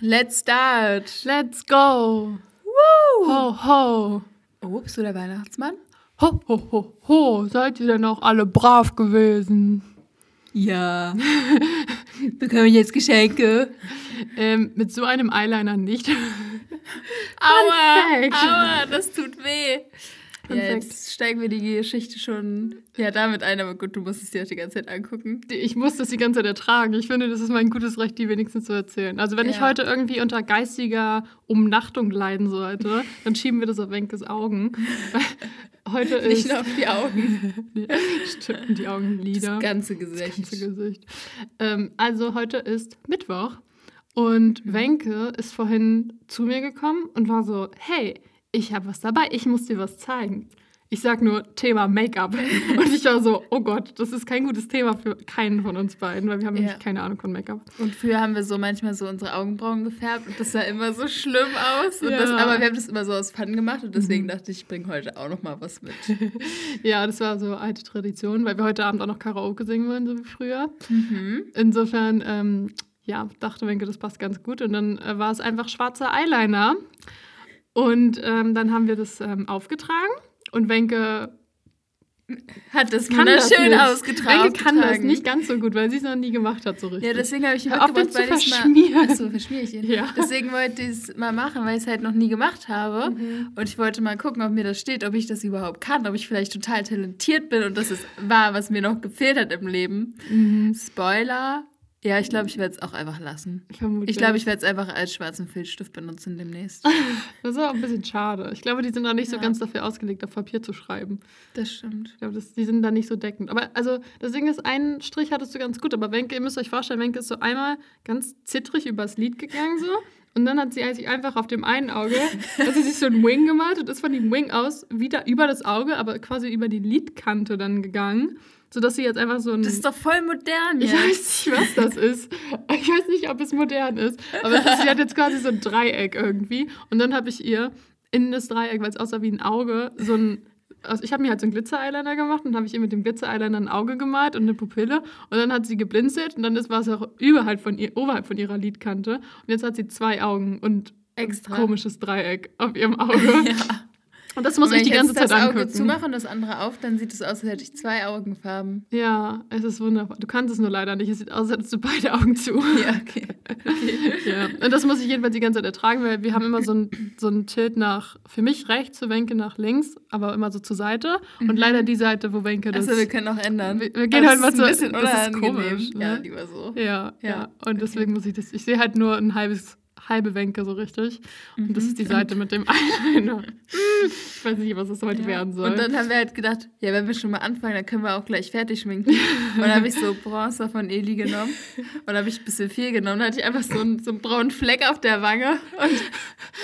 Let's start. Let's go. Woo. Ho, ho. Oh, bist du der Weihnachtsmann? Ho, ho, ho, ho. Seid ihr denn auch alle brav gewesen? Ja. Bekomme ich jetzt Geschenke? Ähm, mit so einem Eyeliner nicht. Aua, aua, das tut weh. Ja, Perfekt. jetzt steigen wir die Geschichte schon ja, damit ein, aber gut, du musst es dir auch die ganze Zeit angucken. Ich muss das die ganze Zeit ertragen. Ich finde, das ist mein gutes Recht, die wenigstens zu erzählen. Also wenn ich Ja. heute irgendwie unter geistiger Umnachtung leiden sollte, dann schieben wir das auf Wenkes Augen. heute ist... Nicht nur auf die Augen. Stimmt, die Augenlider. Das ganze Das Gesicht. ganze Gesicht. Ähm, also heute ist Mittwoch und Mhm. Wenke ist vorhin zu mir gekommen und war so, hey, ich habe was dabei, ich muss dir was zeigen. Ich sag nur Thema Make-up. Und ich war so, oh Gott, das ist kein gutes Thema für keinen von uns beiden, weil wir haben Ja. nämlich keine Ahnung von Make-up. Und früher haben wir so manchmal so unsere Augenbrauen gefärbt und das sah immer so schlimm aus. Ja. das, aber wir haben das immer so aus Fun gemacht und deswegen Mhm. dachte ich, ich bringe heute auch noch mal was mit. Ja, das war so alte Tradition, weil wir heute Abend auch noch Karaoke singen wollen, so wie früher. Mhm. Insofern, ähm, ja, dachte Wenke, das passt ganz gut. Und dann äh, war es einfach schwarzer Eyeliner. Und ähm, dann haben wir das ähm, aufgetragen. Und Wenke Hat das kann das wunderschön ausgetragen. Wenke kann das nicht ganz so gut, weil sie es noch nie gemacht hat so richtig. Ja, deswegen habe ich ihn mitgebracht, weil ich mal... Achso, verschmier ich ihn. Ja. Deswegen wollte ich es mal machen, weil ich es halt noch nie gemacht habe. Mhm. Und ich wollte mal gucken, ob mir das steht, ob ich das überhaupt kann, ob ich vielleicht total talentiert bin und das ist wahr, was mir noch gefehlt hat im Leben. Mhm. Spoiler. Ja, ich glaube, ich werde es auch einfach lassen. Vermutlich. Ich glaube, ich werde es einfach als schwarzen Filzstift benutzen demnächst. Das ist auch ein bisschen schade. Ich glaube, die sind auch nicht so Ja. ganz dafür ausgelegt, auf Papier zu schreiben. Das stimmt. Ich glaube, das, die sind da nicht so deckend. Aber also, das Ding ist, einen Strich hattest du ganz gut. Aber Wenke, ihr müsst euch vorstellen, Wenke ist so einmal ganz zittrig übers Lied gegangen so. Und dann hat sie sich einfach auf dem einen Auge, hat sie sich so ein Wing gemalt und ist von dem Wing aus wieder über das Auge, aber quasi über die Lidkante dann gegangen. Sodass sie jetzt einfach so ein... Das ist doch voll modern ich weiß nicht, was das ist. Ich weiß nicht, ob es modern ist. Aber ist, sie hat jetzt quasi so ein Dreieck irgendwie. Und dann habe ich ihr in das Dreieck, weil es aussah wie ein Auge, so ein. Also ich habe mir halt so einen Glitzer-Eyeliner gemacht und habe ich ihr mit dem Glitzer-Eyeliner ein Auge gemalt und eine Pupille. Und dann hat sie geblinzelt und dann ist- war es auch überhalb von, ihr, oberhalb von ihrer Lidkante. Und jetzt hat sie zwei Augen und Extra. ein komisches Dreieck auf ihrem Auge. Ja. Und das muss Und ich wenn die ganze Zeit das Auge angucken. zumache und das andere auf, dann sieht es aus, als hätte ich zwei Augenfarben. Ja, es ist wunderbar. Du kannst es nur leider nicht. Es sieht aus, als hättest du beide Augen zu. Ja, okay. Ja, und das muss ich jedenfalls die ganze Zeit ertragen, weil wir haben immer so ein, so ein Tilt nach, für mich rechts, für Wenke nach links, aber immer so zur Seite. Und leider die Seite, wo Wenke das... Achso, wir können auch ändern. Wir- wir gehen Aber halt mal das ist ein bisschen das ist komisch, ne? Ja, lieber so. ja, ja, Ja, Und deswegen muss ich das... Ich sehe halt nur ein halbes halbe Wenke so richtig. Und das ist die Seite mit dem Eyeliner. Ich weiß nicht, was das heute werden soll. Und dann haben wir halt gedacht, ja, wenn wir schon mal anfangen, dann können wir auch gleich fertig schminken. Und dann habe ich so Bronzer von Eli genommen. Und dann habe ich ein bisschen viel genommen. Dann hatte ich einfach so einen, so einen braunen Fleck auf der Wange. Und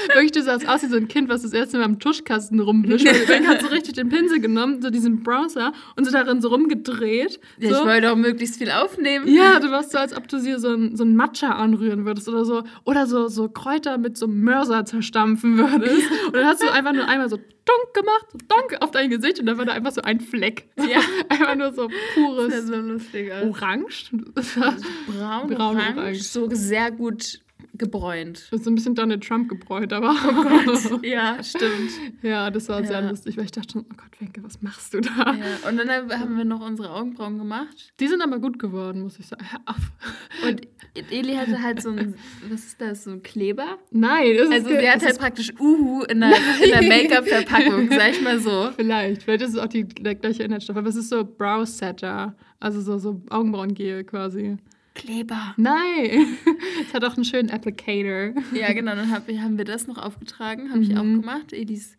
Wirklich, du sahst aus wie so ein Kind, was das erste Mal am Tuschkasten rumwischt. Und Wenke hat so richtig den Pinsel genommen, so diesen Bronzer, und so darin so rumgedreht. ja, so. ich wollte auch möglichst viel aufnehmen. Ja, du warst so, als ob du dir so ein, so ein Matcha anrühren würdest oder so. Oder so, so Kräuter mit so einem Mörser zerstampfen würdest. Und dann hast du einfach nur einmal so dunk gemacht, so donk auf dein Gesicht und dann war da einfach so ein Fleck. Ja. Einfach nur so Das pures ist so lustig. Orange. Das Braun, Braun, orange, orange. so sehr gut gebräunt. so ein bisschen Donald Trump gebräut, aber. Ja, stimmt. ja, das war sehr Ja. lustig, weil ich dachte schon, oh Gott, Wenke, was machst du da? Ja. Und dann haben wir noch unsere Augenbrauen gemacht. Die sind aber gut geworden, muss ich sagen. Hör auf. Und Eli hatte halt so ein, was ist das, so ein Kleber? Nein, das Also ist, sie hat das halt ist praktisch Uhu in der, in der Make-up-Verpackung, sag ich mal so. Vielleicht, vielleicht ist es auch die, der gleiche Inhaltsstoff, aber es ist so Brow Setter, also so, so Augenbrauengel quasi. Kleber. Nein, es hat auch einen schönen Applicator. Ja, genau, dann hab, haben wir das noch aufgetragen, habe ich auch Mhm. gemacht, Elis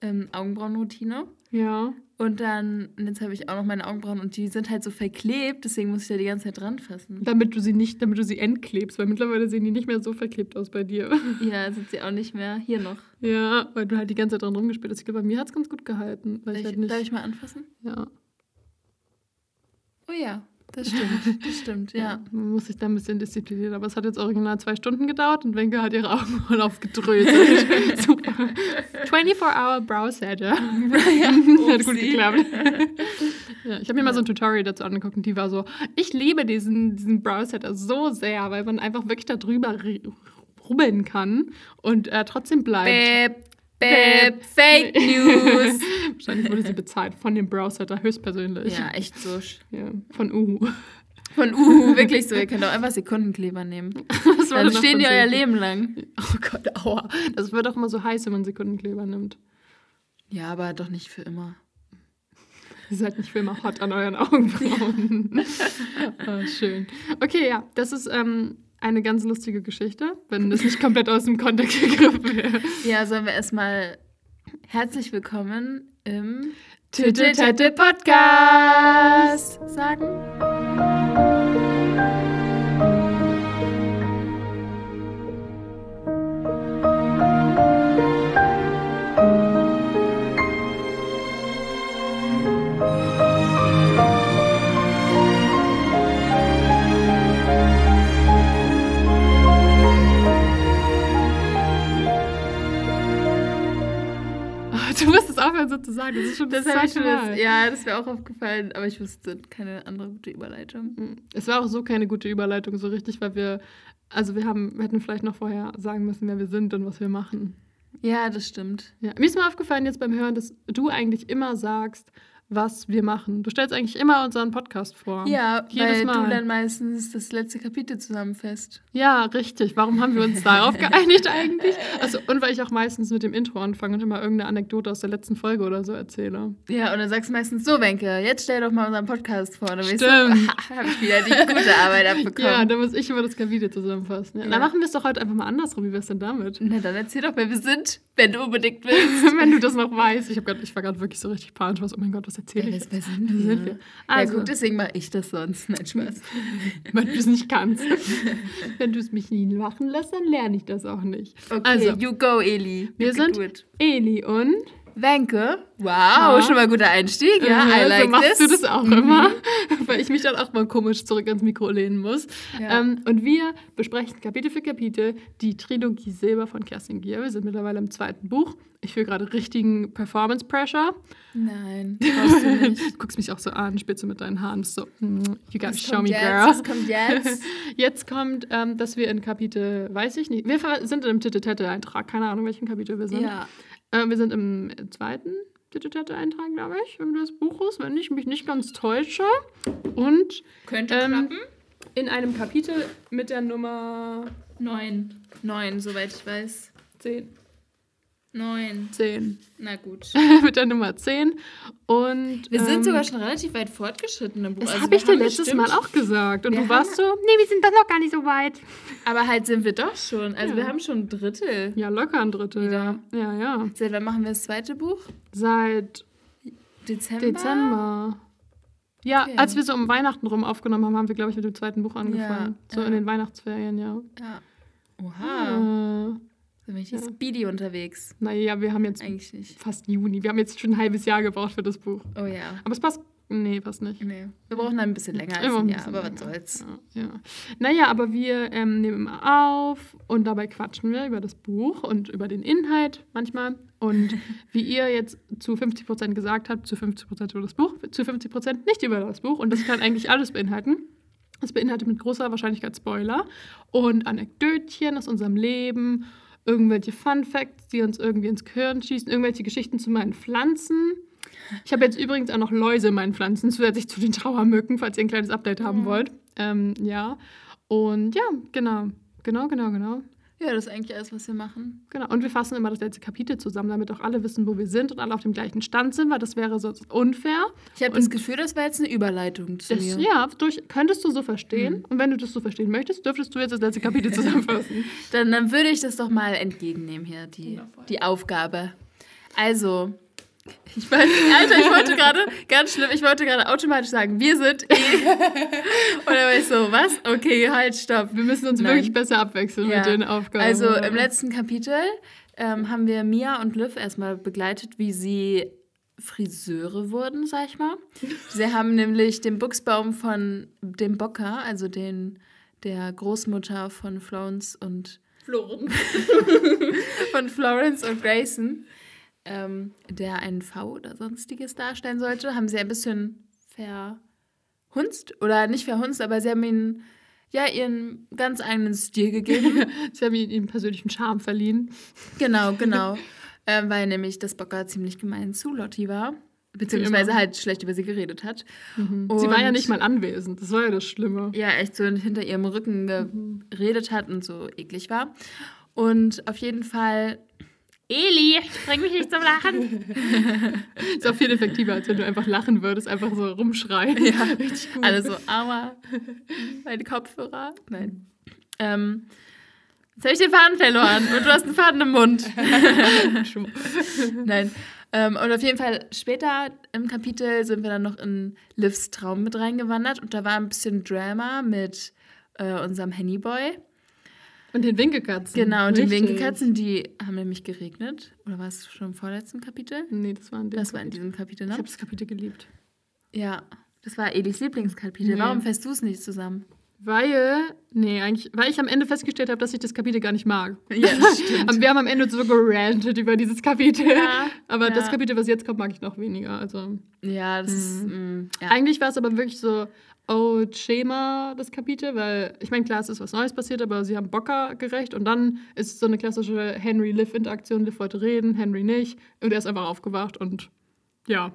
ähm, Augenbrauenroutine. Ja. Und dann, und jetzt habe ich auch noch meine Augenbrauen und die sind halt so verklebt, deswegen muss ich da die ganze Zeit dran fassen. Damit du sie nicht, damit du sie entklebst, weil mittlerweile sehen die nicht mehr so verklebt aus bei dir. Ja, sind sie auch nicht mehr. Hier noch. Ja, weil du halt die ganze Zeit dran rumgespielt hast. Ich glaube, bei mir hat es ganz gut gehalten. Weil Darf ich ich, halt nicht. darf ich mal anfassen? ja. Oh ja, das stimmt. Das stimmt, ja. Man muss sich da ein bisschen disziplinieren. Aber es hat jetzt original zwei Stunden gedauert und Wenke hat ihre Augen aufgedröselt. Super. 24-hour Brow Setter. ja hat gut geklappt. Ja, ich habe mir mal so ein Tutorial dazu angeguckt und die war so, ich liebe diesen, diesen Brow-Setter so sehr, weil man einfach wirklich da drüber rubbeln kann und äh, trotzdem bleibt. Bäb, bäb, Fake News. Wahrscheinlich wurde sie bezahlt von dem Browsetter höchstpersönlich. ja, echt so. Ja, von Uhu. Von Uhu, wirklich so. Ihr könnt auch einfach Sekundenkleber nehmen. Das Dann stehen die euer Leben lang. Oh Gott, aua. Das wird doch immer so heiß, wenn man Sekundenkleber nimmt. Ja, aber doch nicht für immer. Ihr seid nicht für immer hot an euren Augenbrauen. ah, schön. Okay, ja, das ist ähm, eine ganz lustige Geschichte, wenn das nicht komplett aus dem Kontext gegriffen wäre. Ja, sollen wir erstmal herzlich willkommen im Titte, Tette Podcast sagen? Du musst es aufhören, so zu sagen. Das ist schon Das das schon jetzt, ja, das wäre auch aufgefallen, aber ich wusste keine andere gute Überleitung. Es war auch so keine gute Überleitung, so richtig, weil wir, also wir haben, wir hätten vielleicht noch vorher sagen müssen, wer wir sind und was wir machen. Ja, das stimmt. Ja. Mir ist mal aufgefallen jetzt beim Hören, dass du eigentlich immer sagst, was wir machen. Du stellst eigentlich immer unseren Podcast vor. Ja, Jedes weil Mal. du dann meistens das letzte Kapitel zusammenfasst. Ja, richtig. Warum haben wir uns darauf geeinigt eigentlich? Also, und weil ich auch meistens mit dem Intro anfange und immer irgendeine Anekdote aus der letzten Folge oder so erzähle. Ja, und dann sagst du meistens so, Wenke, jetzt stell doch mal unseren Podcast vor. Dann Stimmt. habe ich wieder die gute Arbeit abbekommen. Ja, da muss ich immer das Kapitel zusammenfassen. Ja. Ja. Dann machen wir es doch heute einfach mal andersrum. Wie wär's denn damit? Na, dann erzähl doch, wer wir sind, wenn du unbedingt willst. Wenn du das noch weißt. Ich, grad, ich war gerade wirklich so richtig panisch. Was, oh mein Gott, was erzähle ich? wer sind Wer sind wir? Also, Also, ja, gut, deswegen mache ich das sonst. Nein, Spaß. wenn du es nicht kannst. Wenn du es mich nie machen lässt, dann lerne ich das auch nicht. Okay, Also, you go, Eli. wir sind. Eli und Wenke. Wow, Ja. schon mal guter Einstieg. Ja, I Äh, like so machst this. du das auch Mhm. immer, weil ich mich dann auch mal komisch zurück ans Mikro lehnen muss. Ja. Ähm, und wir besprechen Kapitel für Kapitel die Trilogie Silber von Kerstin Gier. Wir sind mittlerweile im zweiten Buch. Ich fühle gerade richtigen Performance Pressure. Nein, brauchst du nicht. Du guckst mich auch so an, du mit deinen Haaren so, mm, you gotta show me, jetzt? girl. Was kommt jetzt? Jetzt kommt, ähm, dass wir in Kapitel, weiß ich nicht, wir sind im Titel-Tette-Eintrag, keine Ahnung, welchen Kapitel wir sind. ja. Äh, wir sind im zweiten Titel-Tette-Eintrag, glaube ich, wenn des Buches, wenn ich mich nicht ganz täusche. Und Könnte Ähm, klappen. in einem Kapitel mit der Nummer Neun. Neun, soweit ich weiß. 10. Neun. 10. Na gut. mit der Nummer 10. Und. Wir sind ähm, sogar schon relativ weit fortgeschritten im Buch. Das Also habe ich dir letztes bestimmt- Mal auch gesagt. Und Wir du warst so, nee, wir sind doch noch gar nicht so weit. Aber halt sind wir doch schon. Also Ja. wir haben schon ein Drittel. Ja, locker ein Drittel. Wieder. Ja, ja. Seit wann machen wir das zweite Buch? Seit Dezember? Dezember. Ja, Okay. als wir so um Weihnachten rum aufgenommen haben, haben wir, glaube ich, mit dem zweiten Buch angefangen. Ja, so ja. in den Weihnachtsferien, ja. Ja. Oha. Äh, Sind wir richtig Ja. speedy unterwegs? naja, wir haben jetzt Eigentlich nicht. fast Juni. Wir haben jetzt schon ein halbes Jahr gebraucht für das Buch. Oh ja. Aber es passt. Nee, passt nicht. Nee. Wir brauchen ein bisschen länger als Immer ein Jahr, aber was länger. soll's. Ja, ja. Naja, aber wir ähm, nehmen immer auf und dabei quatschen wir über das Buch und über den Inhalt manchmal. Und wie ihr jetzt zu 50% gesagt habt, zu 50% über das Buch, zu 50% nicht über das Buch. Und das kann eigentlich alles beinhalten. Das beinhaltet mit großer Wahrscheinlichkeit Spoiler und Anekdötchen aus unserem Leben, irgendwelche Fun Facts, die uns irgendwie ins Gehirn schießen, irgendwelche Geschichten zu meinen Pflanzen. Ich habe jetzt übrigens auch noch Läuse in meinen Pflanzen, zusätzlich zu den Trauermücken, falls ihr ein kleines Update haben Ja. wollt. Ähm, ja. Und ja, genau. Genau, genau, genau. Ja, das ist eigentlich alles, was wir machen. Genau. Und wir fassen immer das letzte Kapitel zusammen, damit auch alle wissen, wo wir sind und alle auf dem gleichen Stand sind, weil das wäre sonst unfair. Ich habe das Gefühl, das war jetzt eine Überleitung zu Das, mir. ja, durch, könntest du so verstehen. Mhm. Und wenn du das so verstehen möchtest, dürftest du jetzt das letzte Kapitel zusammenfassen. Dann, dann würde ich das doch mal entgegennehmen hier, die, Wundervoll. die Aufgabe. Also, ich weiß, Alter, ich wollte gerade, ganz schlimm, ich wollte gerade automatisch sagen, wir sind eh. Und dann war ich so, was? Okay, halt, stopp. Wir müssen uns Nein. wirklich besser abwechseln Ja. mit den Aufgaben. Also im letzten Kapitel ähm, haben wir Mia und Liv erstmal begleitet, wie sie Friseure wurden, sag ich mal. Sie haben nämlich den Buchsbaum von dem Bocker, also den der Großmutter von Florence und Floren. von Florence und Grayson, ähm, der einen V oder sonstiges darstellen sollte, haben sie ein bisschen verhunzt. Oder nicht verhunzt, aber sie haben ihnen ja ihren ganz eigenen Stil gegeben. Sie haben ihm persönlichen Charme verliehen. genau, genau. ähm, weil nämlich das Bocker ziemlich gemein zu Lotti war. Beziehungsweise immer. halt schlecht über sie geredet hat. Mhm. Sie war ja nicht mal anwesend. Das war ja das Schlimme. ja echt so hinter ihrem Rücken Mhm. geredet hat und so eklig war. Und auf jeden Fall, Eli, bring mich nicht zum Lachen. Ist auch viel effektiver, als wenn du einfach lachen würdest, einfach so rumschreien. Ja, richtig gut. Alle so, aua, meine Kopfhörer. Nein. Ähm, jetzt habe ich den Faden verloren und du hast einen Faden im Mund. Nein. Ähm, und auf jeden Fall später im Kapitel sind wir dann noch in Livs Traum mit reingewandert und da war ein bisschen Drama mit äh, unserem Hennyboy. Und den Winkelkatzen. Genau, und die Richtig. Winkelkatzen, die haben nämlich geregnet. Oder war es schon im vorletzten Kapitel? Nee, das war in Das war in diesem Kapitel, Ich ne? habe das Kapitel geliebt. Ja, das war Elis Lieblingskapitel. Nee. Warum fährst du es nicht zusammen? Weil, nee, eigentlich, weil ich am Ende festgestellt habe, dass ich das Kapitel gar nicht mag. Ja, das stimmt. Wir haben am Ende so gerantet über dieses Kapitel. Ja, aber das ja. Kapitel, was jetzt kommt, mag ich noch weniger. Also Ja, das ist. Mm, ja. eigentlich war es aber wirklich so Old Schema, das Kapitel, weil ich meine, klar, es ist was Neues passiert, aber sie haben Bocker gerecht und dann ist so eine klassische Henry-Liv-Interaktion. Liv wollte reden, Henry nicht und er ist einfach aufgewacht und ja.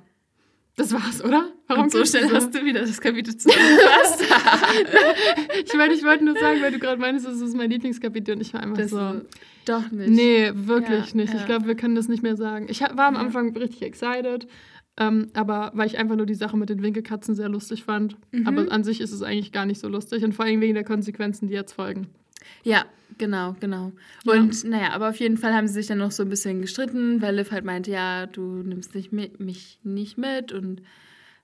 Das war's, oder? Und so schnell hast du wieder das Kapitel zusammengefasst. Ich meine, ich wollte nur sagen, weil du gerade meinst, das ist mein Lieblingskapitel und ich war einfach Das so. Doch nicht. Nee, wirklich Ja, nicht. ja. Ich glaube, wir können das nicht mehr sagen. Ich war am. Anfang richtig excited, ähm, aber weil ich einfach nur die Sache mit den Winkelkatzen sehr lustig fand. Mhm. Aber an sich ist es eigentlich gar nicht so lustig und vor allem wegen der Konsequenzen, die jetzt folgen. Ja, genau, genau. Ja. Und naja, aber auf jeden Fall haben sie sich dann noch so ein bisschen gestritten, weil Liv halt meinte, ja, du nimmst nicht mit, mich nicht mit und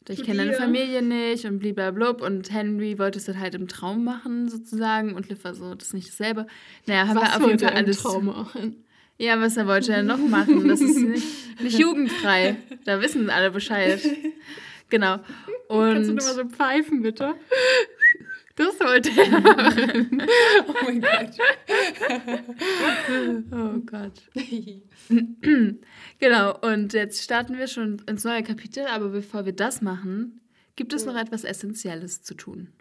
ich kenne deine. Familie nicht und blablabla. Und Henry wollte es dann halt im Traum machen, sozusagen. Und Liv war so, das ist nicht dasselbe. Naja, haben wir auf jeden Fall im alles. Traum machen? Ja, was er wollte er noch machen? Das ist nicht, nicht jugendfrei. Da wissen alle Bescheid. Genau. Kannst du Und nur mal so pfeifen, bitte? Das wollte er machen. Oh mein Gott. oh Gott. Genau, und jetzt starten wir schon ins neue Kapitel, aber bevor wir das machen, gibt es noch etwas Essentielles zu tun.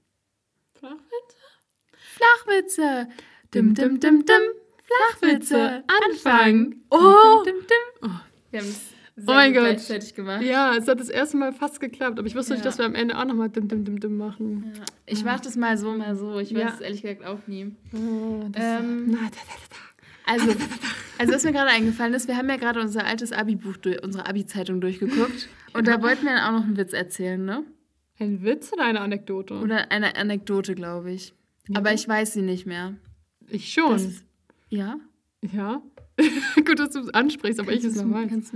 Flachwitze! Dim, dim, dim, dim. Flachwitze! Anfang! Oh. Dim. Wir haben es Oh mein Gott. gleichzeitig gemacht. Ja, es hat das erste Mal fast geklappt, aber ich wusste nicht, Ja. dass wir am Ende auch nochmal dim dim dim dim machen. Ja. Ich mache das mal so, mal so. Ich weiß Ja. es ehrlich gesagt auch nie. Oh, Ähm, Na, da, da, da. Also, also was mir gerade eingefallen ist, wir haben ja gerade unser altes Abi-Buch, unsere Abi-Zeitung durchgeguckt. Und da wollten wir dann auch noch einen Witz erzählen, ne? Ein Witz oder eine Anekdote? Oder eine Anekdote, glaube ich. Aber ich weiß sie nicht mehr. ich schon. Das ja? Ja. Gut, dass du es ansprichst, aber ich es Kannst noch weiß. kannst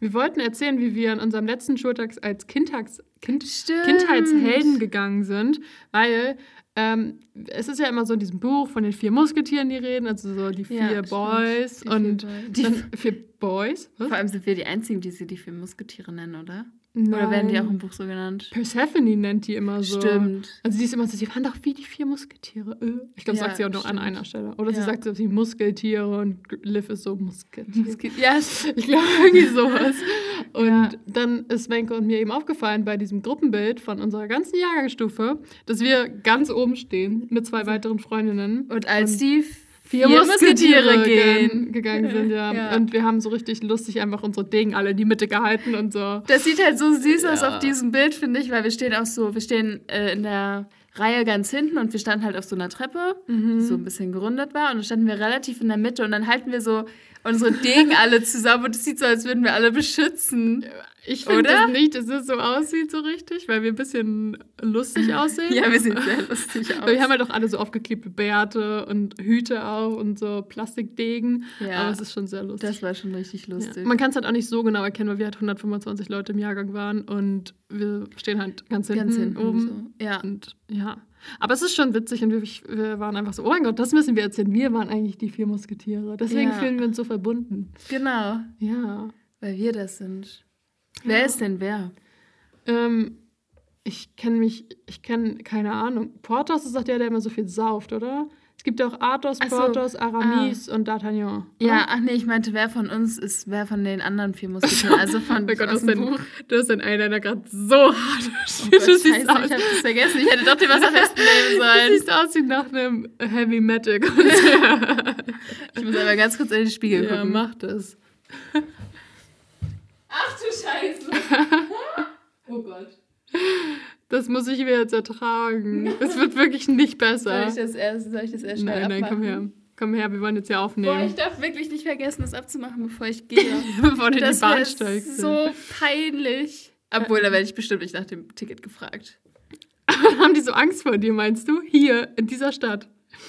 Wir wollten erzählen, wie wir an unserem letzten Schultag als Kindtags kind. Kindheitshelden gegangen sind, weil ähm, es ist ja immer so in diesem Buch von den vier Musketieren, die reden, also so die vier Ja. Boys Die vier und Boys. Die- vier Boys. Was? Vor allem sind wir die Einzigen, die sie die vier Musketiere nennen, oder? Oder werden die auch im Buch so genannt? Persephone nennt die immer so. Stimmt. Also sie ist immer so, sie waren doch wie die vier Musketiere. Äh. Ich glaube, Ja, sagt sie auch noch an einer Stelle. Oder sie Ja. sagt so, sie Muskeltiere und Liv ist so Musketiere. Ja, Ich glaube, irgendwie sowas. Und Ja. dann ist Wenke und mir eben aufgefallen bei diesem Gruppenbild von unserer ganzen Jahrgangsstufe, dass wir ganz oben stehen mit zwei weiteren Freundinnen. und als Und die vier vier Musketiere Musketiere gehen, gegangen sind, ja. Ja. Und wir haben so richtig lustig einfach unsere Degen alle in die Mitte gehalten und so. Das sieht halt so süß aus Ja. auf diesem Bild, finde ich, weil wir stehen auch so, wir stehen äh, in der Reihe ganz hinten und wir standen halt auf so einer Treppe, Mhm. die so ein bisschen gerundet war. Und dann standen wir relativ in der Mitte und dann halten wir so unsere Degen alle zusammen und es sieht so, als würden wir alle beschützen. Ich finde das nicht, dass es so aussieht so richtig, weil wir ein bisschen lustig aussehen. Ja, wir sehen sehr lustig aus. Wir haben halt auch alle so aufgeklebte Bärte und Hüte auf und so Plastikdegen. Ja. Aber es ist schon sehr lustig. das war schon richtig lustig. Ja. Man kann es halt auch nicht so genau erkennen, weil wir halt 125 Leute im Jahrgang waren und wir stehen halt ganz hinten, Ganz hinten oben. so. Ja. Und ja. Aber es ist schon witzig und wir, wir waren einfach so, oh mein Gott, das müssen wir erzählen. Wir waren eigentlich die vier Musketiere. Deswegen Ja. fühlen wir uns so verbunden. Genau, Ja. weil wir das sind. Wer ist denn wer? Ähm, ich kenne mich, ich kenne keine Ahnung. Portos ist doch der, der immer so viel sauft, oder? Es gibt auch Athos, so, Porthos, Aramis und D'Artagnan. Ja, ach nee, ich meinte, wer von uns ist wer von den anderen vier Muskeln? Also von Oh Gott, du aus hast, dem den, Buch. du hast den Eyeliner gerade so hart. Oh du Gott, Scheiße, ich hab das vergessen. Ich hätte doch dir was am besten nehmen du sollen. siehst aus wie nach einem Heavy Metal Konzert. Ich muss aber ganz kurz in den Spiegel ja, gucken. mach das. Ach du Scheiße. oh Gott. Das muss ich mir jetzt ertragen. Es wird wirklich nicht Soll besser. ich das erst, soll ich das erst schnell Nein, nein, komm her. abmachen? Komm her, wir wollen jetzt ja Boah, aufnehmen. ich darf wirklich nicht vergessen, das abzumachen, bevor ich gehe. Bevor du in die Das Bahn steigst. so peinlich. Obwohl, da werde ich bestimmt nicht nach dem Ticket gefragt. haben die so Angst vor dir, meinst du? Hier, in dieser Stadt.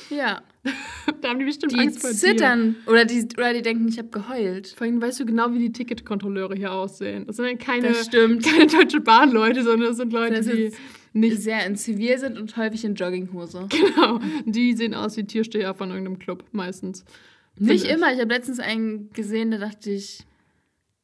Ja. Da haben die bestimmt Die Angst vor dir. zittern. Oder die, oder die denken, ich habe geheult. Vor allem weißt du genau, wie die Ticketkontrolleure hier aussehen. Das sind dann keine, Das stimmt. keine deutsche Bahnleute, sondern das sind Leute, Das die nicht Sehr in Zivil sind und häufig in Jogginghose. genau. Die sehen aus wie Türsteher von irgendeinem Club, meistens. Nicht ich. immer. Ich habe letztens einen gesehen, da dachte ich,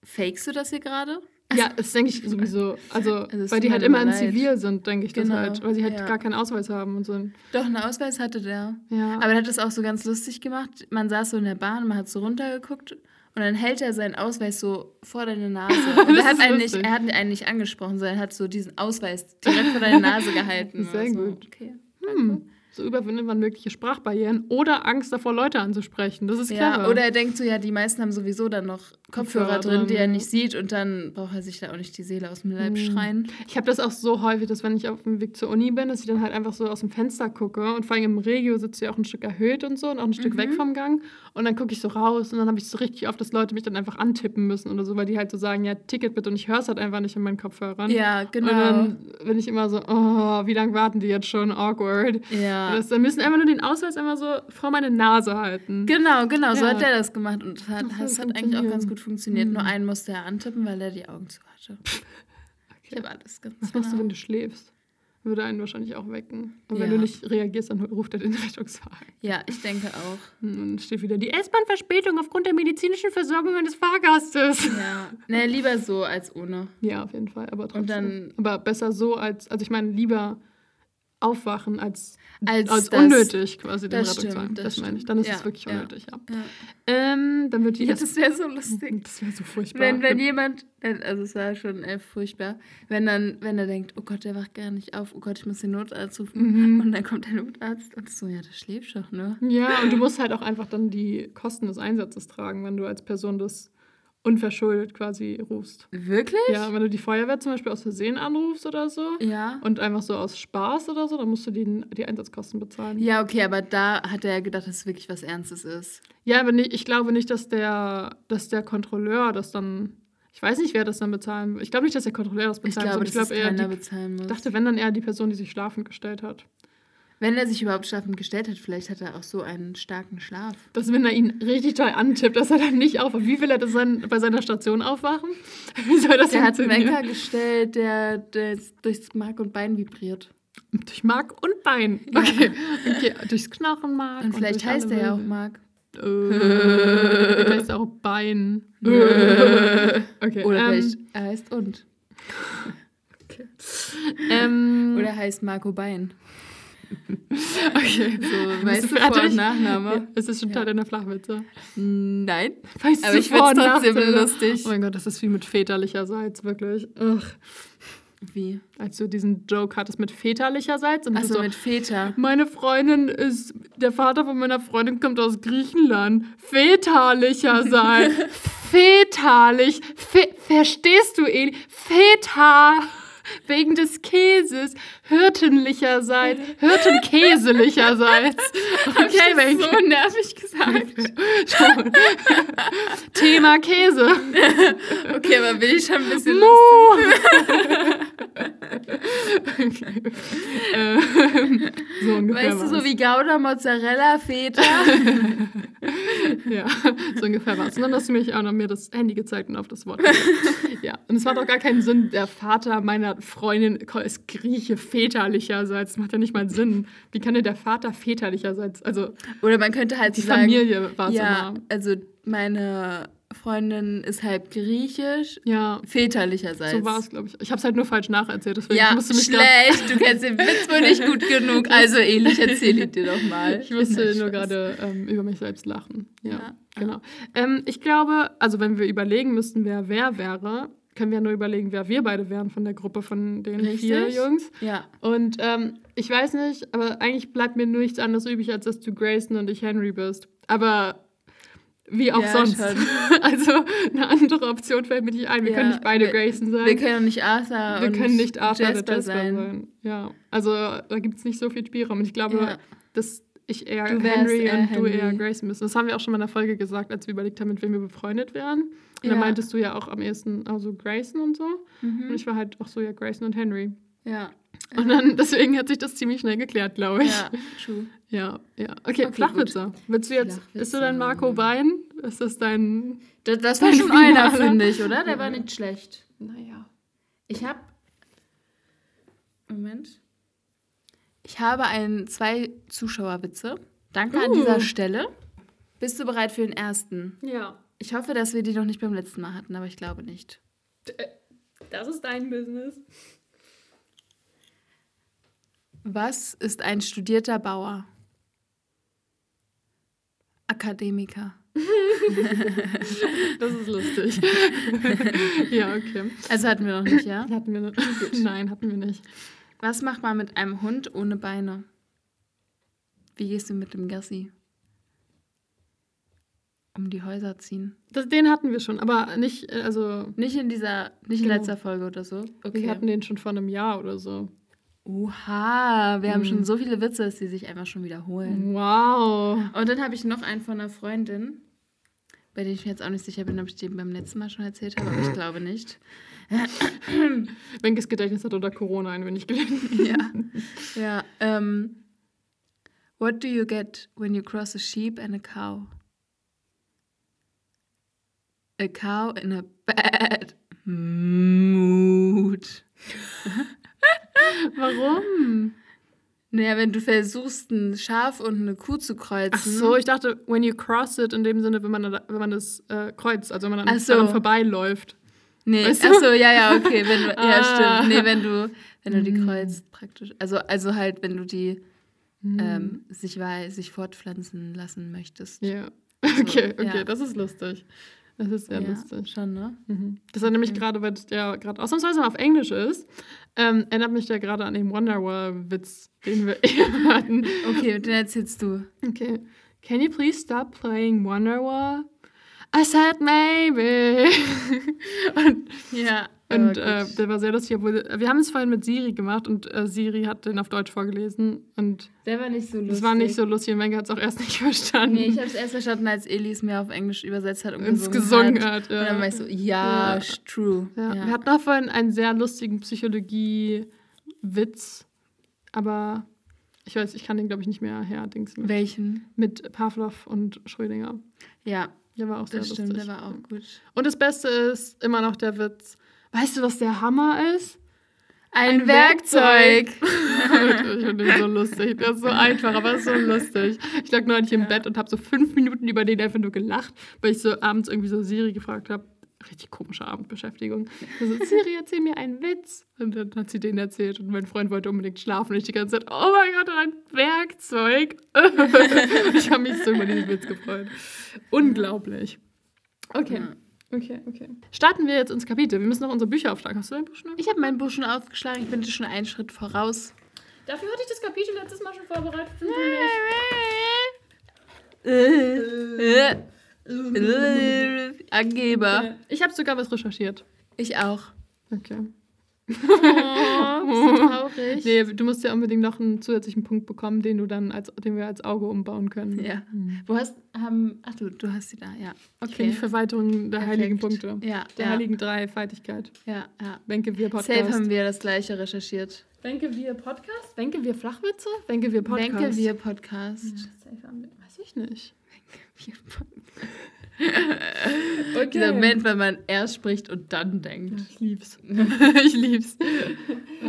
fakest du das hier gerade? Ja, das denke ich sowieso. Also, Also weil die halt immer in leid. Zivil sind, denke ich das Genau, halt. Weil sie halt ja. gar keinen Ausweis haben und so. Doch, einen Ausweis hatte der. Ja. Aber er hat es auch so ganz lustig gemacht. Man saß so in der Bahn, man hat so runtergeguckt und dann hält er seinen Ausweis so vor deine Nase. Und Das er hat, einen nicht, er hat einen nicht angesprochen, sondern er hat so diesen Ausweis direkt vor deine Nase gehalten. Sehr Also, gut. Okay. hm, so überwindet man mögliche Sprachbarrieren oder Angst davor, Leute anzusprechen. Das ist clever. Ja, oder er denkt so, ja, die meisten haben sowieso dann noch Kopfhörer, Kopfhörer drin, die er nicht sieht und dann braucht er sich da auch nicht die Seele aus dem Leib Hm. schreien. Ich habe das auch so häufig, dass wenn ich auf dem Weg zur Uni bin, dass ich dann halt einfach so aus dem Fenster gucke und vor allem im Regio sitzt ja auch ein Stück erhöht und so und auch ein Stück Mhm. weg vom Gang und dann gucke ich so raus und dann habe ich so richtig oft, dass Leute mich dann einfach antippen müssen oder so, weil die halt so sagen, ja, Ticket bitte und ich höre es halt einfach nicht in meinen Kopfhörern. Ja, genau. Und dann bin ich immer so, oh, wie lange warten die jetzt schon? Awkward. ja. Das, dann müssen einfach nur den Ausweis immer so vor meine Nase halten. Genau, genau, so Ja. hat er das gemacht und hat, Das das hat eigentlich auch ganz gut funktioniert. Mhm. Nur einen musste er antippen, weil er die Augen zu hatte. Ich habe alles ganz Was machst du, genau. wenn du schläfst? Würde einen wahrscheinlich auch wecken. Und wenn Ja. du nicht reagierst, dann ruft er den Rettungswagen. Ja, ich denke auch. Und dann steht wieder die S-Bahn-Verspätung aufgrund der medizinischen Versorgung eines Fahrgastes. Ja. Nee, lieber so als ohne. Ja, auf jeden Fall. Aber trotzdem. dann- aber besser so als, also ich meine, lieber aufwachen als, Als als das- unnötig quasi den das Rettungswagen. Das, das meine ich. Dann ist Ja, es wirklich unnötig, ja. Ja. Ähm, dann wird die Ja, das wäre so lustig. Das wäre so furchtbar. Wenn, wenn jemand, also es war schon äh, furchtbar, wenn dann, wenn er denkt, oh Gott, der wacht gar nicht auf, oh Gott, ich muss den Notarzt rufen. Mhm. Und dann kommt der Notarzt und so, ja, der schläft doch, ne? Ja, und du musst halt auch einfach dann die Kosten des Einsatzes tragen, wenn du als Person das unverschuldet quasi rufst. Wirklich? Ja, wenn du die Feuerwehr zum Beispiel aus Versehen anrufst oder so Ja. und einfach so aus Spaß oder so, dann musst du die, die Einsatzkosten bezahlen. Ja, okay, aber da hat er gedacht, dass es wirklich was Ernstes ist. Ja, aber nicht, ich glaube nicht, dass der, dass der Kontrolleur das dann. Ich weiß nicht, wer das dann bezahlen will. Ich glaube nicht, dass der Kontrolleur das Ich bezahlen glaube, soll. dass Ich glaube eher keiner die, bezahlen muss. ich dachte, wenn dann eher die Person, die sich schlafend gestellt hat. Wenn er sich überhaupt schlafend gestellt hat, vielleicht hat er auch so einen starken Schlaf. Dass wenn er ihn richtig toll antippt, dass er dann nicht aufwacht. Wie will er das dann bei seiner Station aufwachen? Wie soll das Der hat einen? Wecker gestellt, der, der durchs Mark und Bein vibriert. Durch Mark und Bein. Okay. okay. Durchs Knochenmark. Und vielleicht durch heißt er ja auch. Mark. Äh, vielleicht heißt er auch Bein. okay. Oder ähm, vielleicht er heißt und. Ähm, Oder er heißt Marco Bein. okay. So, weißt du Vor- und? Nachname? Ja, es ist schon Teil Ja. deiner Flachwitze. Nein. Weißt Aber ich find's und trotzdem lustig. Oh mein Gott, das ist wie mit väterlicherseits, wirklich. Ugh. Wie? Als du diesen Joke hattest mit väterlicherseits und Achso, so, mit Väter. meine Freundin ist, der Vater von meiner Freundin kommt aus Griechenland. Väterlicherseits. Väterlich. Fe verstehst du, Eli? Väter. Wegen des Käses. Hirtenlicherseits. Hirtenkäselicherseits. Okay, Hab ich so nervig gesagt. Thema Käse. Okay, aber bin ich schon ein bisschen lustig. Ähm, so ungefähr. Weißt du, so wie Gouda, Mozzarella, Feta. Ja, so ungefähr war es. Und dann hast du mich auch noch mir das Handy gezeigt und auf das Wort. ja, und es macht auch gar keinen Sinn, der Vater meiner Freundin ist Grieche väterlicherseits. Das macht ja nicht mal Sinn. Wie kann denn der Vater väterlicherseits? Also Oder man könnte halt die sagen, Familie war ja, immer. also meine Freundin ist halb griechisch, Ja, väterlicherseits. so war es, glaube ich. Ich habe es halt nur falsch nacherzählt, deswegen Ja, musst du mich schlecht. Du kennst den Witz wohl nicht gut genug. Also, ähnlich erzähle ich dir doch mal. Ich musste nur gerade ähm, über mich selbst lachen. Ja, Ja. genau. Ähm, ich glaube, also wenn wir überlegen müssten, wer wer wäre, können wir nur überlegen, wer wir beide wären von der Gruppe von den Richtig. vier Jungs. Ja. Und ähm, ich weiß nicht, aber eigentlich bleibt mir nur nichts anderes übrig, als dass du Grayson und ich Henry bist. Aber wie auch Ja, sonst. schon. Also eine andere Option fällt mir nicht ein. Wir Ja, können nicht beide wir- Grayson sein. Wir können nicht Arthur Wir und können nicht Arthur Jasper Jasper sein. sein. Ja, also da gibt es nicht so viel Spielraum. Und ich glaube, Ja. dass ich eher Du Henry eher und du Henry. eher Grayson bist. Das haben wir auch schon mal in der Folge gesagt, als wir überlegt haben, mit wem wir befreundet wären. Und Ja. da meintest du ja auch am ehesten also Grayson und so. Und Mhm. ich war halt auch so, ja, Grayson und Henry. Ja. Und dann, deswegen hat sich das ziemlich schnell geklärt, glaube ich. Ja, true. Ja, ja. Okay, Okay, Flachwitze. Willst du jetzt, ist du dein Marco Bein? Ist das dein, Das, das war Dein schon einer, Finale. finde ich, oder? Der war nicht schlecht. naja. Ich habe. Moment. Ich habe ein, zwei Zuschauerwitze. Danke an Uh. dieser Stelle. Bist du bereit für den ersten? Ja, Ich hoffe, dass wir die noch nicht beim letzten Mal hatten, aber ich glaube nicht. das ist dein Business. Was ist ein studierter Bauer? Akademiker. Das ist lustig. ja, okay. Also hatten wir noch nicht, ja? Hatten wir nicht. Nein, hatten wir nicht. Was macht man mit einem Hund ohne Beine? Wie gehst du mit dem Gassi? Um die Häuser ziehen. Das, den hatten wir schon, aber nicht, äh, also Nicht in dieser, nicht in Genau. letzter Folge oder so. Okay. wir hatten den schon vor einem Jahr oder so. Oha, wir haben Mhm. schon so viele Witze, dass die sich einfach schon wiederholen. Wow. Und dann habe ich noch einen von einer Freundin, bei dem ich mir jetzt auch nicht sicher bin, ob ich den beim letzten Mal schon erzählt habe, aber ich glaube nicht. Wenkes Gedächtnis hat unter Corona ein wenig gelitten. ja. Ja. Ähm, what do you get when you cross a sheep and a cow? A cow in a bad mood. Warum? Naja, wenn du versuchst, ein Schaf und eine Kuh zu kreuzen. Ach so, ich dachte, when you cross it, in dem Sinne, wenn man, wenn man das äh, kreuzt, also wenn man dann so. daran vorbeiläuft. Nee, Weißt du? ach so, ja, ja, okay. Wenn du, Ja, Ah. stimmt. Nee, wenn du, wenn du die Hm. kreuzt, praktisch. Also, also halt, wenn du die Hm. ähm, sich, wei- sich fortpflanzen lassen möchtest. Ja. Okay, okay, ja. das ist lustig. Das ist sehr Ja, lustig. Schon, ne? Mhm. Das ist nämlich gerade, weil es ja gerade ausnahmsweise mal auf Englisch ist, ähm, erinnert mich ja gerade an den Wonderwall-Witz, den wir eben hatten. Okay, den erzählst du. Okay. Can you please stop playing Wonderwall? I said maybe. und Ja. und äh, der war sehr lustig, obwohl wir haben es vorhin mit Siri gemacht und äh, Siri hat den auf Deutsch vorgelesen und der war nicht so lustig. es war nicht so lustig und Menke hat es auch erst nicht verstanden. Nee, ich habe es erst verstanden, als Eli es mir auf Englisch übersetzt hat und gesungen, gesungen hat. hat. ja. Und dann war ich so, ja, Ja. true. Ja. Wir hatten auch vorhin einen sehr lustigen Psychologie-Witz, aber ich weiß, ich kann den, glaube ich, nicht mehr herdingsen. Welchen? Mit Pavlov und Schrödinger. Ja, Der war auch sehr das stimmt, lustig. der war auch gut. Und das Beste ist immer noch der Witz. Weißt du, was der Hammer ist? Ein, Ein Werkzeug. ich finde den so lustig. Der ist so einfach, aber ist so lustig. Ich lag neulich im Ja. Bett und habe so fünf Minuten über den einfach nur gelacht, weil ich so abends irgendwie so Siri gefragt habe. Richtig komische Abendbeschäftigung. Also, Siri, erzähl mir einen Witz. Und dann hat sie den erzählt und mein Freund wollte unbedingt schlafen und ich die ganze Zeit, oh mein Gott, ein Werkzeug. Und ich habe mich so über diesen Witz gefreut. Unglaublich. Okay. Okay, okay. Starten wir jetzt ins Kapitel. Wir müssen noch unsere Bücher aufschlagen. Hast du dein Buch schon? Ich habe mein Buch schon aufgeschlagen, ich bin schon einen Schritt voraus. Dafür hatte ich das Kapitel letztes Mal schon vorbereitet. Angeber. Ich habe sogar was recherchiert. Ich auch. Okay. Oh, bist du traurig? Nee, du musst ja unbedingt noch einen zusätzlichen Punkt bekommen, den du dann als, den wir als Auge umbauen können. Ja. Hm. Wo hast, haben, ach du, du hast sie da, ja. Ich bin die Okay. Verwaltung der heiligen Perfekt. Punkte. Ja, Der ja, heiligen Dreifaltigkeit. ja, ja. Wenke wir Podcast. Safe haben wir das gleiche recherchiert. Wenke wir Podcast? Wenke wir Flachwitze? Wenke wir Podcast? Denke wir Podcast. Ja, safe haben wir. Weiß ich nicht. Wir Pod- Okay. Dieser Moment, wenn man erst spricht und dann denkt. Ich lieb's. ich lieb's.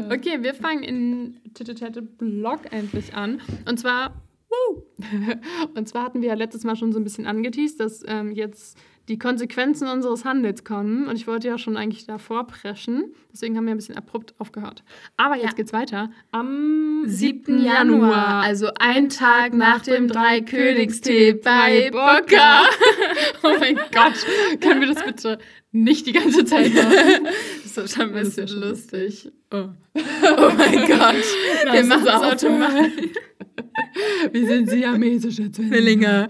Okay, wir fangen in Tete Blog endlich an. Und zwar Und zwar hatten wir ja letztes Mal schon so ein bisschen angeteased, dass ähm, jetzt die Konsequenzen unseres Handels kommen. Und ich wollte ja schon eigentlich davor preschen. Deswegen haben wir ein bisschen abrupt aufgehört. Aber jetzt Ja. geht's weiter. Am 7. Januar, also ein Tag nach dem Dreikönigstee bei Bocca. oh mein Gott. Können wir das bitte nicht die ganze Zeit machen? Das ist schon ein ja bisschen schon lustig. Oh. Oh mein Gott. Wir machen es automatisch. Wir sind siamesische Zwillinge.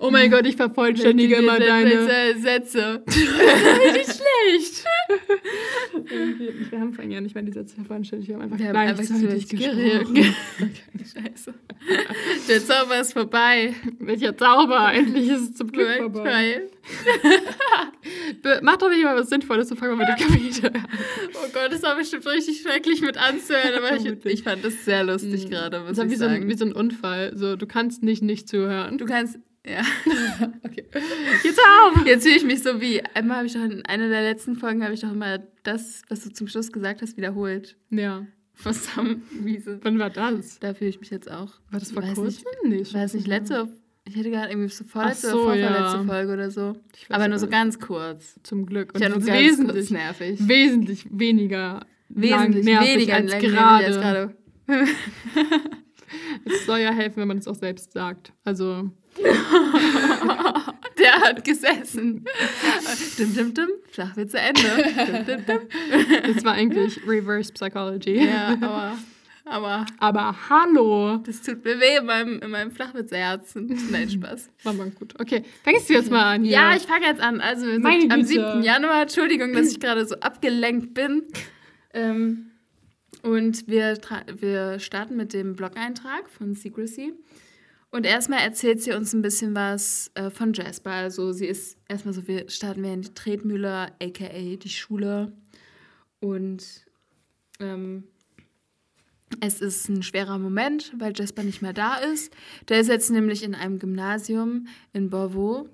Oh mein Gott, ich vervollständige immer deine. Sätze. Nicht schlecht. wir haben vorhin ja nicht mehr die Sätze vervollständigt, wir haben einfach Wir gleichzeitig gesprochen. gesprochen. Scheiße. Der Zauber ist vorbei. Welcher Zauber? Endlich ist es zum Glück vorbei. Mach doch wieder mal was Sinnvolles und fangen wir mit dem Kapitel an. Oh Gott, das war bestimmt richtig schrecklich mit anzuhören, aber ich, ich fand das sehr lustig gerade, muss Das ist ich wie so, ein, sagen. wie so ein Unfall. So, du kannst nicht nicht zuhören. Du kannst, ja. Okay. Jetzt auf! Jetzt fühle ich mich so wie, einmal habe ich doch in einer der letzten Folgen, habe ich doch immer das, was du zum Schluss gesagt hast, wiederholt. Ja. Wiese. Wann war das? Da fühle ich mich jetzt auch. War das vor Weiß kurzem? War es nicht letzte, ich hätte gerade irgendwie so vorletzte so, oder ja. vorverletzte Folge oder so. Aber nur so ganz kurz. Zum Glück. Ich ja nur ganz ist kurz wesentlich, nervig. wesentlich weniger Wesentlich lang weniger als gerade. als gerade. Es soll ja helfen, wenn man es auch selbst sagt. Also, Der hat gesessen. dim, dim, dim. Flach wird zu Ende. Dim, dim, dim. das war eigentlich Reverse Psychology. Ja, aber, aber Aber hallo! das tut mir weh in meinem, in meinem Flachwitzerherzen. Nein, Spaß. War mal gut. Okay, fängst du jetzt mal an? Hier. Ja, ich fange jetzt an. Also wir sind Meine am Güte. 7. Januar. Entschuldigung, dass ich gerade so abgelenkt bin. Ähm, und wir, wir starten mit dem Blog-Eintrag von Secrecy. Und erstmal erzählt sie uns ein bisschen was äh, von Jasper. Also sie ist erstmal so, wir starten wir in die Tretmühle, aka die Schule. Und ähm, es ist ein schwerer Moment, weil Jasper nicht mehr da ist. Der ist jetzt nämlich in einem Gymnasium in Bordeaux.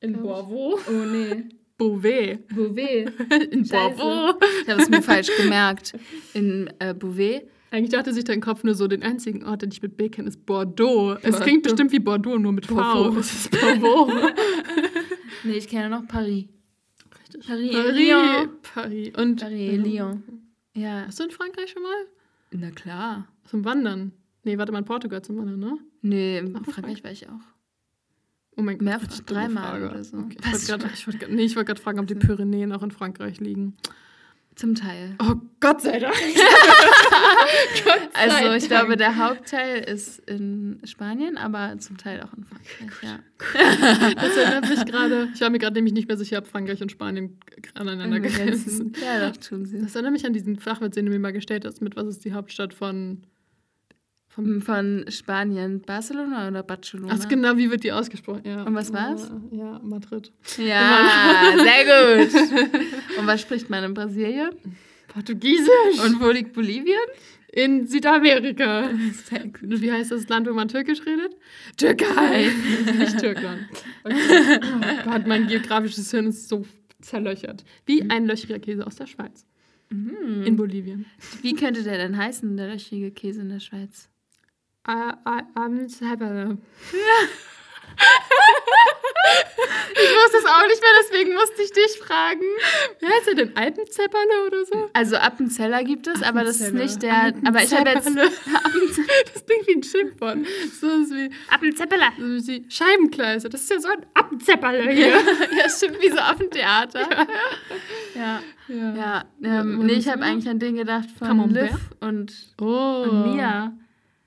In Bordeaux? Oh nee. Beauvais. Beauvais. In Scheiße. Bordeaux. Ich habe es mir falsch gemerkt. In äh, Beauvais. Eigentlich dachte sich dein Kopf nur so, den einzigen Ort, den ich mit B kenne, ist Bordeaux. Es Bordeaux. klingt bestimmt wie Bordeaux, nur mit V. Bordeaux. Es ist Bordeaux. Nee, ich kenne noch Paris. Richtig. Paris, Paris. Lyon. Paris. Und Paris, Lyon. Ja. Hast du in Frankreich schon mal? Na klar. Zum Wandern? Nee, warte mal, in Portugal zum Wandern, ne? Nee, in in Frankreich war ich auch. Oh mein Gott. Mehrfach, dreimal oder so. Okay. Ich wollte gerade wollt nee, wollt fragen, ob die Pyrenäen auch in Frankreich liegen. Zum Teil. Oh Gott sei Dank. Also sei ich Dank. glaube, der Hauptteil ist in Spanien, aber zum Teil auch in Frankreich. Ja. Das erinnert mich gerade. Ich war mir gerade nämlich nicht mehr sicher, ob Frankreich und Spanien aneinander grenzen. Ja, doch, tun sie. Das erinnert mich an diesen Flachwitz, den du mir mal gestellt hast, mit was ist die Hauptstadt von. Von Von Spanien, Barcelona oder Barcelona? Ach, genau, wie wird die ausgesprochen? Ja. Und was war's? Ja, Madrid. Ja, sehr gut. Und was spricht man in Brasilien? Portugiesisch. Und wo liegt Bolivien? in Südamerika. Sehr gut. Und wie heißt das Land, wo man Türkisch redet? Türkei. Nicht Türkland. Okay. Oh Gott, mein geografisches Hirn ist so zerlöchert. Wie ein löchriger Käse aus der Schweiz. In Bolivien. Wie könnte der denn heißen, der löchrige Käse in der Schweiz? Ah, ah, ah, selber. Ich wusste es auch nicht mehr, deswegen musste ich dich fragen. Wie heißt der denn? Alpenzepperle oder so? Also Appenzeller gibt es, aber das ist nicht der. Aber ich habe jetzt. Das klingt wie ein Schimpfwort. So ist wie, Appenzeppeler. so wie Scheibenkleister. Das ist ja so ein Appenzepperle hier. Ja, stimmt, wie so Affentheater. Ja. Ja. Ja, Ja, ähm, nee, ich habe eigentlich an den gedacht von Camembert? Liv und, Oh. und Mia.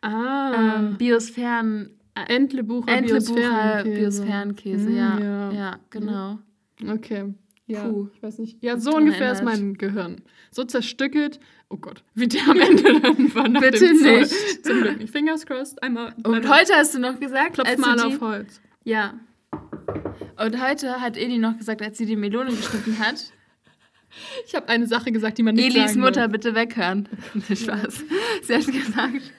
Ah. Ähm, Biosphären, Entlebucher Entlebucher Biosphärenkäse. Biosphärenkäse, ja. ja. Ja, genau. Okay. Ja, Puh. ich weiß nicht. Ja, so ungefähr ist mein Gehirn. So zerstückelt. Oh Gott, wie der am Ende dann war nach Bitte dem Zoll. nicht. Zum Glück nicht. Fingers crossed. Einmal. Und heute hast du noch gesagt, klopf mal auf Holz. Ja. Und heute hat Eli noch gesagt, als sie die Melone geschnitten hat, Ich habe eine Sache gesagt, die man nicht Elis sagen Mutter darf. bitte weghören. Spaß. Sie hat gesagt,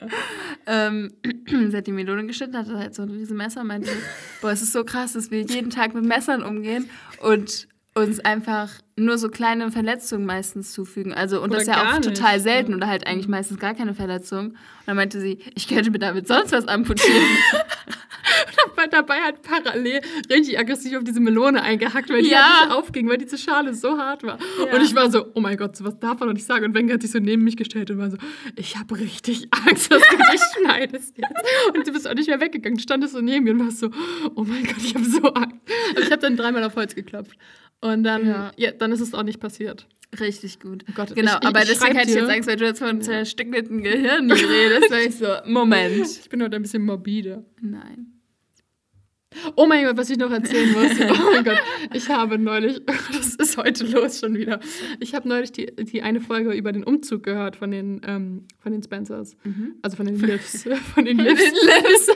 ähm, sie hat die Melone geschnitten, hatte halt so ein riesen Messer und meinte, boah, es ist so krass, dass wir jeden Tag mit Messern umgehen und uns einfach nur so kleine Verletzungen meistens zufügen. Also, und Oder das ist ja auch nicht, total selten oder halt eigentlich meistens gar keine Verletzung. Und dann meinte sie, ich könnte mir damit sonst was amputieren. Weil dabei hat parallel richtig aggressiv auf diese Melone eingehackt, weil die Ja. halt nicht aufging, weil diese Schale so hart war. Ja. Und ich war so, oh mein Gott, sowas darf man doch nicht sagen. Und Wenger hat sich so neben mich gestellt und war so, ich habe richtig Angst, dass du dich schneidest jetzt. Und du bist auch nicht mehr weggegangen. Du standest so neben mir und warst so, oh mein Gott, ich habe so Angst. Aber ich habe dann dreimal auf Holz geklopft. Und dann, ja. Ja. dann ist es auch nicht passiert. Richtig gut. Oh Gott, genau, ich- ich- aber ich deswegen hätte ich jetzt Angst, weil du jetzt von zerstückelten Gehirn redest. Da ich so, Moment. Ich bin heute ein bisschen morbide. Nein. Oh mein Gott, was ich noch erzählen muss. Oh mein Gott, ich habe neulich, das ist heute los schon wieder. Ich habe neulich die, die eine Folge über den Umzug gehört von den, ähm, von den Spencers. Also von den Livs. Von den Livs. Liv,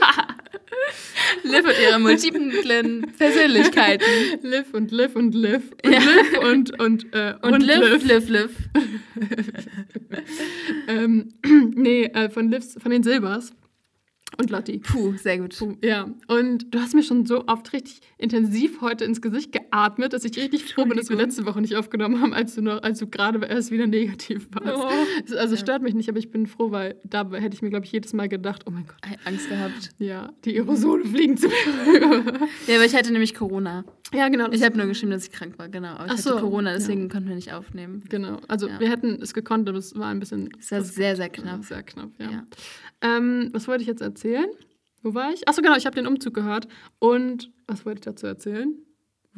Liv und ihre multiplen Persönlichkeiten. Liv und Liv und Liv. Und Ja. Liv und, und, äh, Und, und Liv, Liv. Liv, Liv. Ähm, nee, äh, von Livs, von den Silbers. Und Lotti. Puh, sehr gut. Ja, und du hast mir schon so oft richtig intensiv heute ins Gesicht geatmet, dass ich richtig froh bin, dass wir letzte Woche nicht aufgenommen haben, als du noch, als du gerade erst wieder negativ warst. Oh. Also stört mich nicht, aber ich bin froh, weil da hätte ich mir, glaube ich, jedes Mal gedacht, oh mein Gott, Angst gehabt. ja, die Aerosole fliegen zu mir rüber. Ja, aber ich hatte nämlich Corona. ja, genau. Ich habe nur geschrieben, dass ich krank war, genau. Aber ich Ach so, hatte Corona, deswegen konnten wir nicht aufnehmen. Genau, also Ja. wir hätten es gekonnt, aber es war ein bisschen Es war sehr, sehr knapp. knapp. Sehr knapp, ja. Ähm, was wollte ich jetzt erzählen? Wo war ich? Achso, genau, ich habe den Umzug gehört. Und was wollte ich dazu erzählen?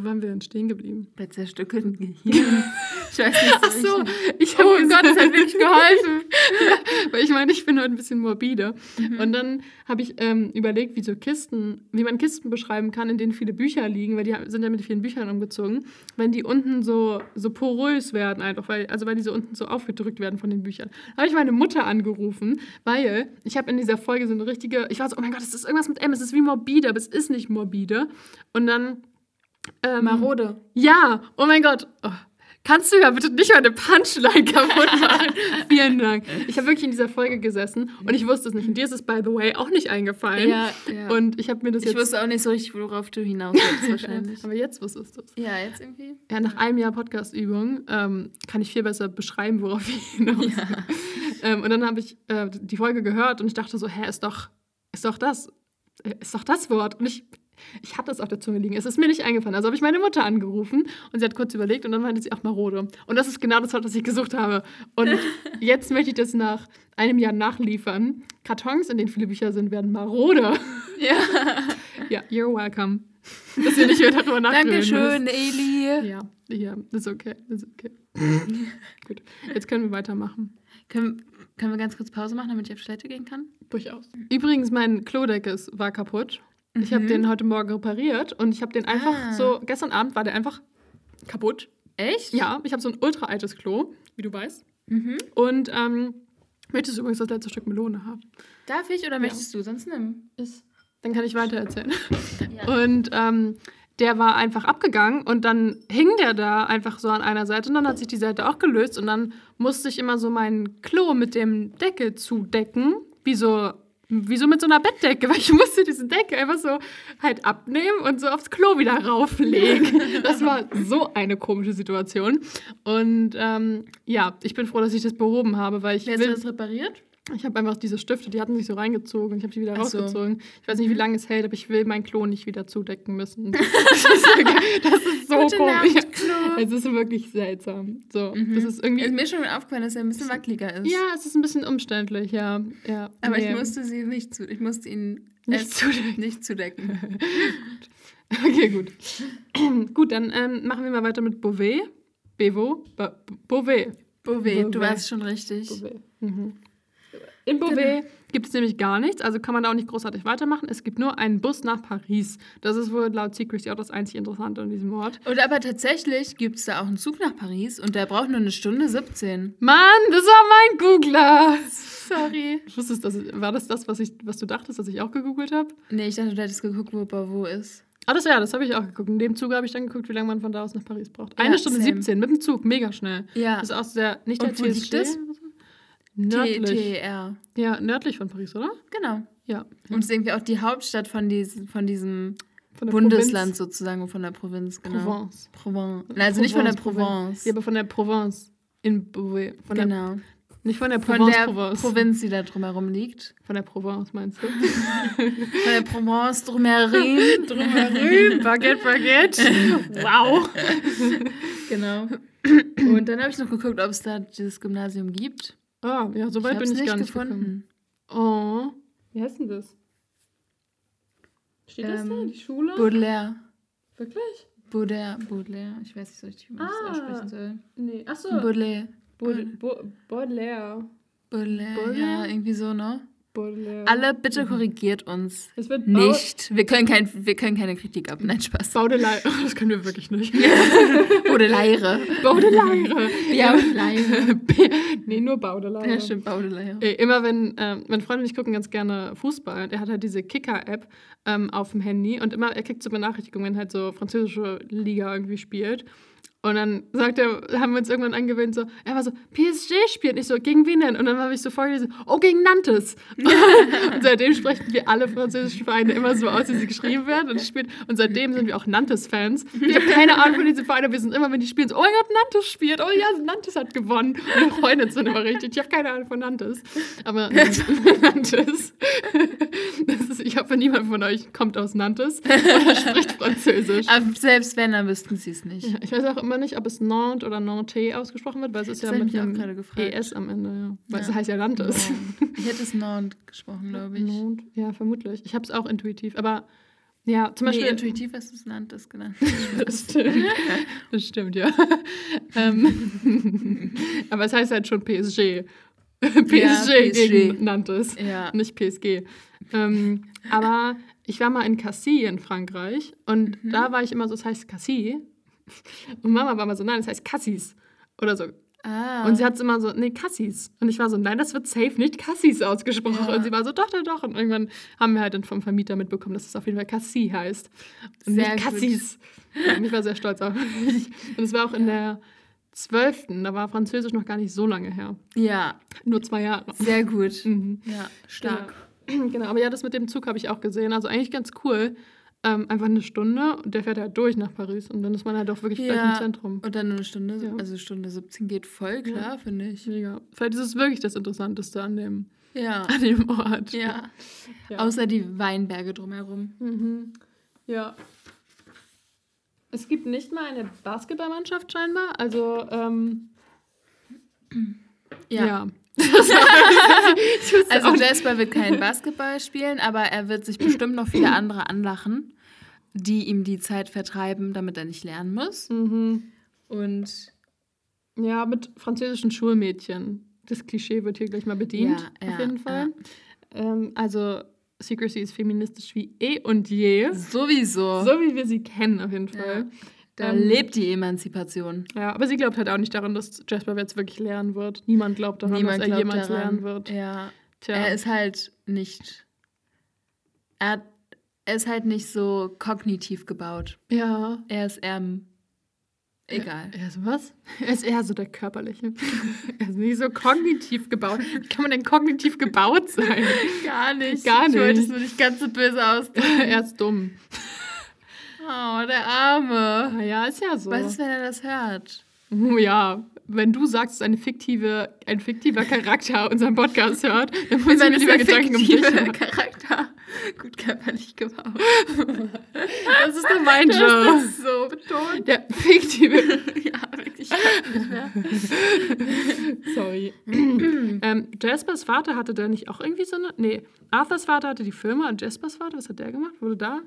Wo waren wir denn stehen geblieben? Bei zerstückelten Gehirn. ich weiß nicht Ach so, ich habe Oh Gott, das hat wirklich geholfen. Weil ich meine, ich bin heute ein bisschen morbide. Mhm. Und dann habe ich ähm, überlegt, wie so Kisten, wie man Kisten beschreiben kann, in denen viele Bücher liegen, weil die sind ja mit vielen Büchern umgezogen, wenn die unten so, so porös werden, einfach, weil, also weil die so unten so aufgedrückt werden von den Büchern. Da habe ich meine Mutter angerufen, weil ich habe in dieser Folge so eine richtige, ich war so, oh mein Gott, es ist irgendwas mit M, es ist wie morbide, aber es ist nicht morbide. Und dann. Ähm, Marode. Ja, oh mein Gott. Oh. Kannst du ja bitte nicht meine Punchline kaputt machen? Vielen Dank. Ich habe wirklich in dieser Folge gesessen und ich wusste es nicht. Und dir ist es, by the way, auch nicht eingefallen. Ja, ja. Und ich habe mir das ich jetzt... wusste auch nicht so richtig, worauf du hinaus willst, wahrscheinlich. Aber jetzt wusstest du es. ja, jetzt irgendwie. Ja, nach einem Jahr Podcast-Übung ähm, kann ich viel besser beschreiben, worauf ich hinaus will. Ähm, und dann habe ich äh, die Folge gehört und ich dachte so, hä, ist doch, ist doch das, äh, ist doch das Wort. Und ich, ich hatte es auf der Zunge liegen. Es ist mir nicht eingefallen. Also habe ich meine Mutter angerufen und sie hat kurz überlegt und dann meinte sie auch marode. Und das ist genau das Wort, das ich gesucht habe. Und jetzt möchte ich das nach einem Jahr nachliefern. Kartons, in denen viele Bücher sind, werden marode. Ja. Ja, you're welcome. Dass ihr nicht mehr darüber nachdenken Dankeschön, Eli. ja, ja, ist okay, ist okay. Gut, jetzt können wir weitermachen. Können, können wir ganz kurz Pause machen, damit ich auf Toilette gehen kann? Durchaus. Übrigens, mein Klodeckel war kaputt. Ich habe Mhm. den heute Morgen repariert und ich habe den einfach Ah. so, gestern Abend war der einfach kaputt. Echt? Ja, ich habe so ein ultra altes Klo, wie du weißt. Mhm. Und ähm, möchtest du übrigens das letzte Stück Melone haben? Darf ich oder möchtest du? Sonst nimm. Ist. Dann kann ich weiter erzählen. Ja. Und ähm, der war einfach abgegangen und dann hing der da einfach so an einer Seite und dann hat sich die Seite auch gelöst und dann musste ich immer so mein Klo mit dem Deckel zudecken, wie so, wie so mit so einer Bettdecke, weil ich musste diesen Deckel einfach so halt abnehmen und so aufs Klo wieder rauflegen. Das war so eine komische Situation. Und ähm, ja, ich bin froh, dass ich das behoben habe, weil ich Wer will, das repariert? Ich habe einfach diese Stifte, die hatten sich so reingezogen und ich habe die wieder Ach so. Rausgezogen. Ich weiß nicht, wie lange es hält, aber ich will mein Klo nicht wieder zudecken müssen. Das ist, wirklich- das ist so Gute komisch. Es ist wirklich seltsam. So, Mhm. das ist irgendwie. Ist mir schon aufgefallen, dass er ein bisschen wackeliger ist. ja, es ist ein bisschen umständlich, ja. ja Aber nee. ich musste sie nicht zu. Ich musste ihn Nicht zudecken. Nicht zudecken. Okay, gut. gut, dann ähm, machen wir mal weiter mit Beauvais. Bevo? Beauvais. Beauvais, du warst schon richtig. Beauvais. Mhm. In Beauvais gibt es nämlich gar nichts, also kann man da auch nicht großartig weitermachen. Es gibt nur einen Bus nach Paris. Das ist wohl laut Secrecy auch das einzig Interessante an diesem Ort. Und aber tatsächlich gibt es da auch einen Zug nach Paris und der braucht nur eine Stunde 17. Mann, das war mein Googler. Sorry. Ich wusste es, das, war das das, was, ich, was du dachtest, dass ich auch gegoogelt habe? Nee, ich dachte, du hättest geguckt, wo Beauvais ist. Ah, das ja, das habe ich auch geguckt. In dem Zug habe ich dann geguckt, wie lange man von da aus nach Paris braucht. Ja, Eine Stunde same. 17 mit dem Zug, mega schnell. Ja. Das ist auch sehr, nicht der Und liegt TSG? Nördlich. TER. Ja, nördlich von Paris, oder? Genau. Ja. Und es ist irgendwie auch die Hauptstadt von, diesem, von diesem Von der Bundesland sozusagen von der Provinz, genau. Provence. Provence. Nein, also nicht von der Provence, Provence. Ja, aber von der Provence. In Beauvais. Von der, genau. nicht von der Von Provence, der Provence. Provinz, die da drumherum liegt. Von der Provence, meinst du? Von der Provence drumherum. Drumherum, Baguette, Baguette. Wow. genau. Und dann habe ich noch geguckt, ob es da dieses Gymnasium gibt. Ah, ja, so Ich weit habe bin ich nicht gar nicht gefunden. gekommen. Oh. Wie heißt denn das? Steht das da? Ähm, Die Schule? Baudelaire. Wirklich? Baudelaire. Baudelaire. Ich weiß nicht so richtig, wie man Ah. das aussprechen soll. Nee. Achso. Baudelaire. Baud- Baud- Baudelaire. Baudelaire. Ja, Baudelaire? irgendwie so, ne? Baudelaire. Alle bitte korrigiert uns. Es wird Bau Nicht. Wir können, kein, wir können keine Kritik ab. Nein, Spaß. Baudelaire. Oh, das können wir wirklich nicht. Baudelaire. Baudelaire. Ja, Baudelaire. nee, nur Baudelaire. Ja, stimmt, Baudelaire. Ey, immer wenn, ähm, mein Freund und ich gucken ganz gerne Fußball und er hat halt diese Kicker-App ähm, auf dem Handy und immer, er kriegt so Benachrichtigungen, wenn halt so französische Liga irgendwie spielt. Und dann sagt er, haben wir uns irgendwann angewöhnt, so, er war so, PSG spielt. Ich so, gegen wen denn? Und dann habe ich so vorgelesen, oh, gegen Nantes. und seitdem sprechen wir alle französischen Vereine immer so aus, wie sie geschrieben werden. Und, spielt, und seitdem sind wir auch Nantes-Fans. Ich habe keine Ahnung von diesen Vereinen. Wir sind immer, wenn die spielen, so, oh mein Gott, Nantes spielt. Oh ja, Nantes hat gewonnen. Und wir freuen uns dann immer richtig. Ich habe keine Ahnung von Nantes. Aber Nantes. Das ist, ich hoffe, niemand von euch kommt aus Nantes oder spricht Französisch. Aber selbst wenn, dann wüssten sie es nicht. Ja, ich weiß auch immer nicht, ob es Nantes oder Nantes ausgesprochen wird, weil es ist Das ja mit einem. ES am Ende, ja. Weil Ja. es heißt ja Nantes. Ich hätte es Nord gesprochen, glaube ich. Nantes, ja, vermutlich. Ich habe es auch intuitiv, aber ja, zum Nee, Beispiel. intuitiv hast du es Nantes genannt. das stimmt. Das stimmt, ja. ähm, aber es heißt halt schon PSG. PSG, PSG. gegen Nantes. ja. nicht PSG. Ähm, aber ich war mal in Cassis in Frankreich und Mhm. da war ich immer so, es heißt Cassis. Und Mama war immer so, nein, es heißt Cassis. Oder so. Ah. Und sie hat es immer so, nee, Cassis. Und ich war so, nein, das wird safe nicht Cassis ausgesprochen. Ja. Und sie war so, doch, doch, doch. Und irgendwann haben wir halt dann vom Vermieter mitbekommen, dass es auf jeden Fall Cassis heißt. Und Sehr nicht. Cassis. Ja, und ich war sehr stolz auf mich. Und es war auch in der zwölften, da war Französisch noch gar nicht so lange her. ja, Nur zwei Jahre. sehr gut. Mhm. Ja, stark. Genau. genau, aber ja, das mit dem Zug habe ich auch gesehen. Also eigentlich ganz cool. Ähm, einfach eine Stunde und der fährt halt durch nach Paris und dann ist man halt auch wirklich gleich Ja. im Zentrum. Und dann nur eine Stunde, Ja. also Stunde 17 geht voll klar, finde ich. Mega. Vielleicht ist es wirklich das Interessanteste an dem, Ja. an dem Ort. Ja. Ja. Außer die Weinberge drumherum. Mhm. Ja. Es gibt nicht mal eine Basketballmannschaft scheinbar. Also, ähm, ja. Also Jasper wird kein Basketball spielen, aber er wird sich bestimmt noch viele andere anlachen, die ihm die Zeit vertreiben, damit er nicht lernen muss. Mhm. Und Ja, mit französischen Schulmädchen. Das Klischee wird hier gleich mal bedient, Ja, auf ja, jeden Fall. Ähm, also, Secrecy ist feministisch wie eh und je. sowieso, So wie wir sie kennen, auf jeden Fall. Da Ähm, lebt die Emanzipation. Ja, aber sie glaubt halt auch nicht daran, dass Jasper jetzt wirklich lernen wird. Niemand glaubt daran, Niemand dass er glaubt jemals daran. lernen wird. Ja, Tja. er ist halt nicht. Er, hat, er ist halt nicht so kognitiv gebaut. ja. Er ist eher. Egal. Er ist was? Er ist eher so der körperliche. er ist nicht so kognitiv gebaut. Wie kann man denn kognitiv gebaut sein? Gar nicht. Gar Ich wollte nicht. es nur nicht ganz so böse ausdrücken. er ist dumm. Oh, der Arme. Naja, ist ja so. Was ist, wenn er das hört? Ja, wenn du sagst, dass eine fiktive, ein fiktiver Charakter unseren Podcast hört, dann muss ich mir lieber Gedanken um dich machen. Charakter gut körperlich gebaut. Das ist doch mein Du hast Job. das so betont. Der fiktive. ja, wirklich. Sorry. ähm, Jaspers Vater hatte da nicht auch irgendwie so eine. Nee, Arthurs Vater hatte die Firma und Jaspers Vater, was hat der gemacht? Wurde da?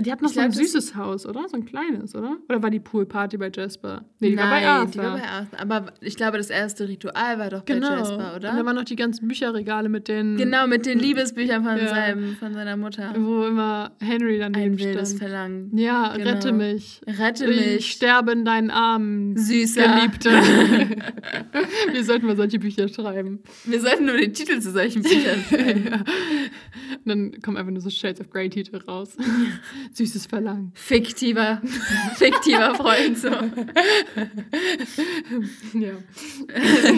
Die hat noch Ich so ein glaub, das- süßes Haus, oder? So ein kleines, oder? Oder war die Poolparty bei Jasper? Nee, die war bei Nein, Arthur. die war bei Arthur. Aber ich glaube, das erste Ritual war doch genau. bei Jasper, Und da oder? waren noch die ganzen Bücherregale mit den. Genau, mit den Liebesbüchern von, Ja. seinem, von seiner Mutter. Wo immer Henry daneben Ein wildes stand. Verlangen. Ja, Genau. rette mich. Rette Ich mich, sterbe in deinen Armen. Süßer. Geliebte. Wir sollten mal solche Bücher schreiben. Wir sollten nur den Titel zu solchen Büchern schreiben. ja. Und dann kommen einfach nur so Shades of Grey Titel raus. Süßes Verlangen. Fiktiver, fiktiver Freund. So. Ja.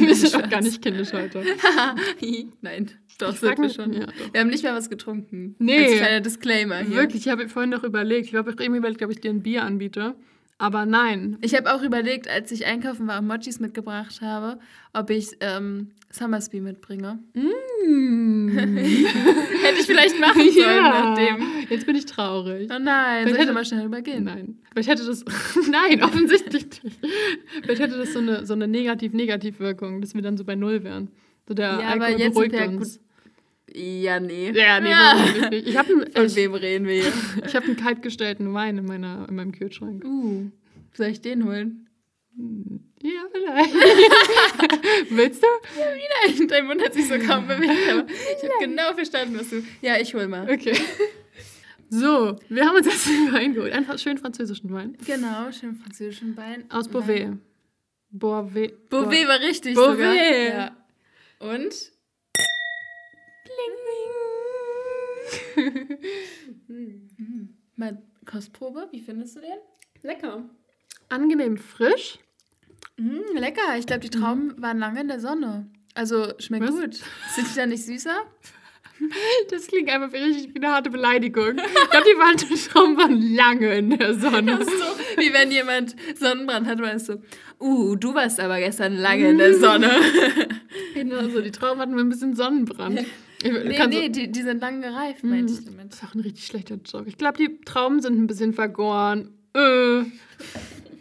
Wir sind auch gar nicht kindisch heute. Nein. Doch, Ich sind wir schon. ja, wir haben nicht mal was getrunken. Nee. Als kleiner Disclaimer hier. Wirklich, ich habe vorhin noch überlegt. Ich habe auch eben überlegt, ob ich dir ein Bier anbiete. Aber nein. Ich habe auch überlegt, als ich einkaufen war und Mochis mitgebracht habe, ob ich ähm, Summersby mitbringe. Mm. Hätte ich vielleicht machen sollen, ja. nachdem. Jetzt bin ich traurig. Oh nein, soll ich hätte- mal schnell übergehen? Nein. Vielleicht hätte das. Nein, offensichtlich nicht. Vielleicht hätte das so eine, so eine Negativ-Negativ-Wirkung, dass wir dann so bei Null wären. So der Ja, aber Alkohol jetzt beruhigt sind wir ja uns. Ja, nee. Ja, nee, Ja. wirklich nicht. Ich habe einen, Von ich, wem reden wir hier? ich hab einen kaltgestellten Wein in, meiner, in meinem Kühlschrank. Uh, soll ich den holen? Ja, vielleicht. Willst du? Nein, dein Mund hat sich so kaum bewegt, aber ich habe genau verstanden, was du. Ja, ich hol mal. Okay. So, wir haben uns jetzt einen Wein geholt. Einen schönen französischen Wein. Genau, schön französischen Bein. Aus Beauvais. Beauvais. Beauvais war richtig Beauvais. sogar. Ja. Und? Hm. Mal Kostprobe, wie findest du den? Lecker. Angenehm frisch. Mm, lecker. Ich glaube, die Trauben waren lange in der Sonne. Also schmeckt Was? gut. Sind die dann nicht süßer? Das klingt einfach wie richtig wie eine harte Beleidigung. Ich glaube, die waren, die Trauben waren lange in der Sonne. Das ist so, wie wenn jemand Sonnenbrand hat, weißt du, uh, du warst aber gestern lange in der Sonne. Genau so, die Trauben hatten ein bisschen Sonnenbrand. Nee, kann so- nee, die, die sind lang gereift, meinte ich damit. Das ist auch ein richtig schlechter Joke. Ich glaube, die Trauben sind ein bisschen vergoren. Äh.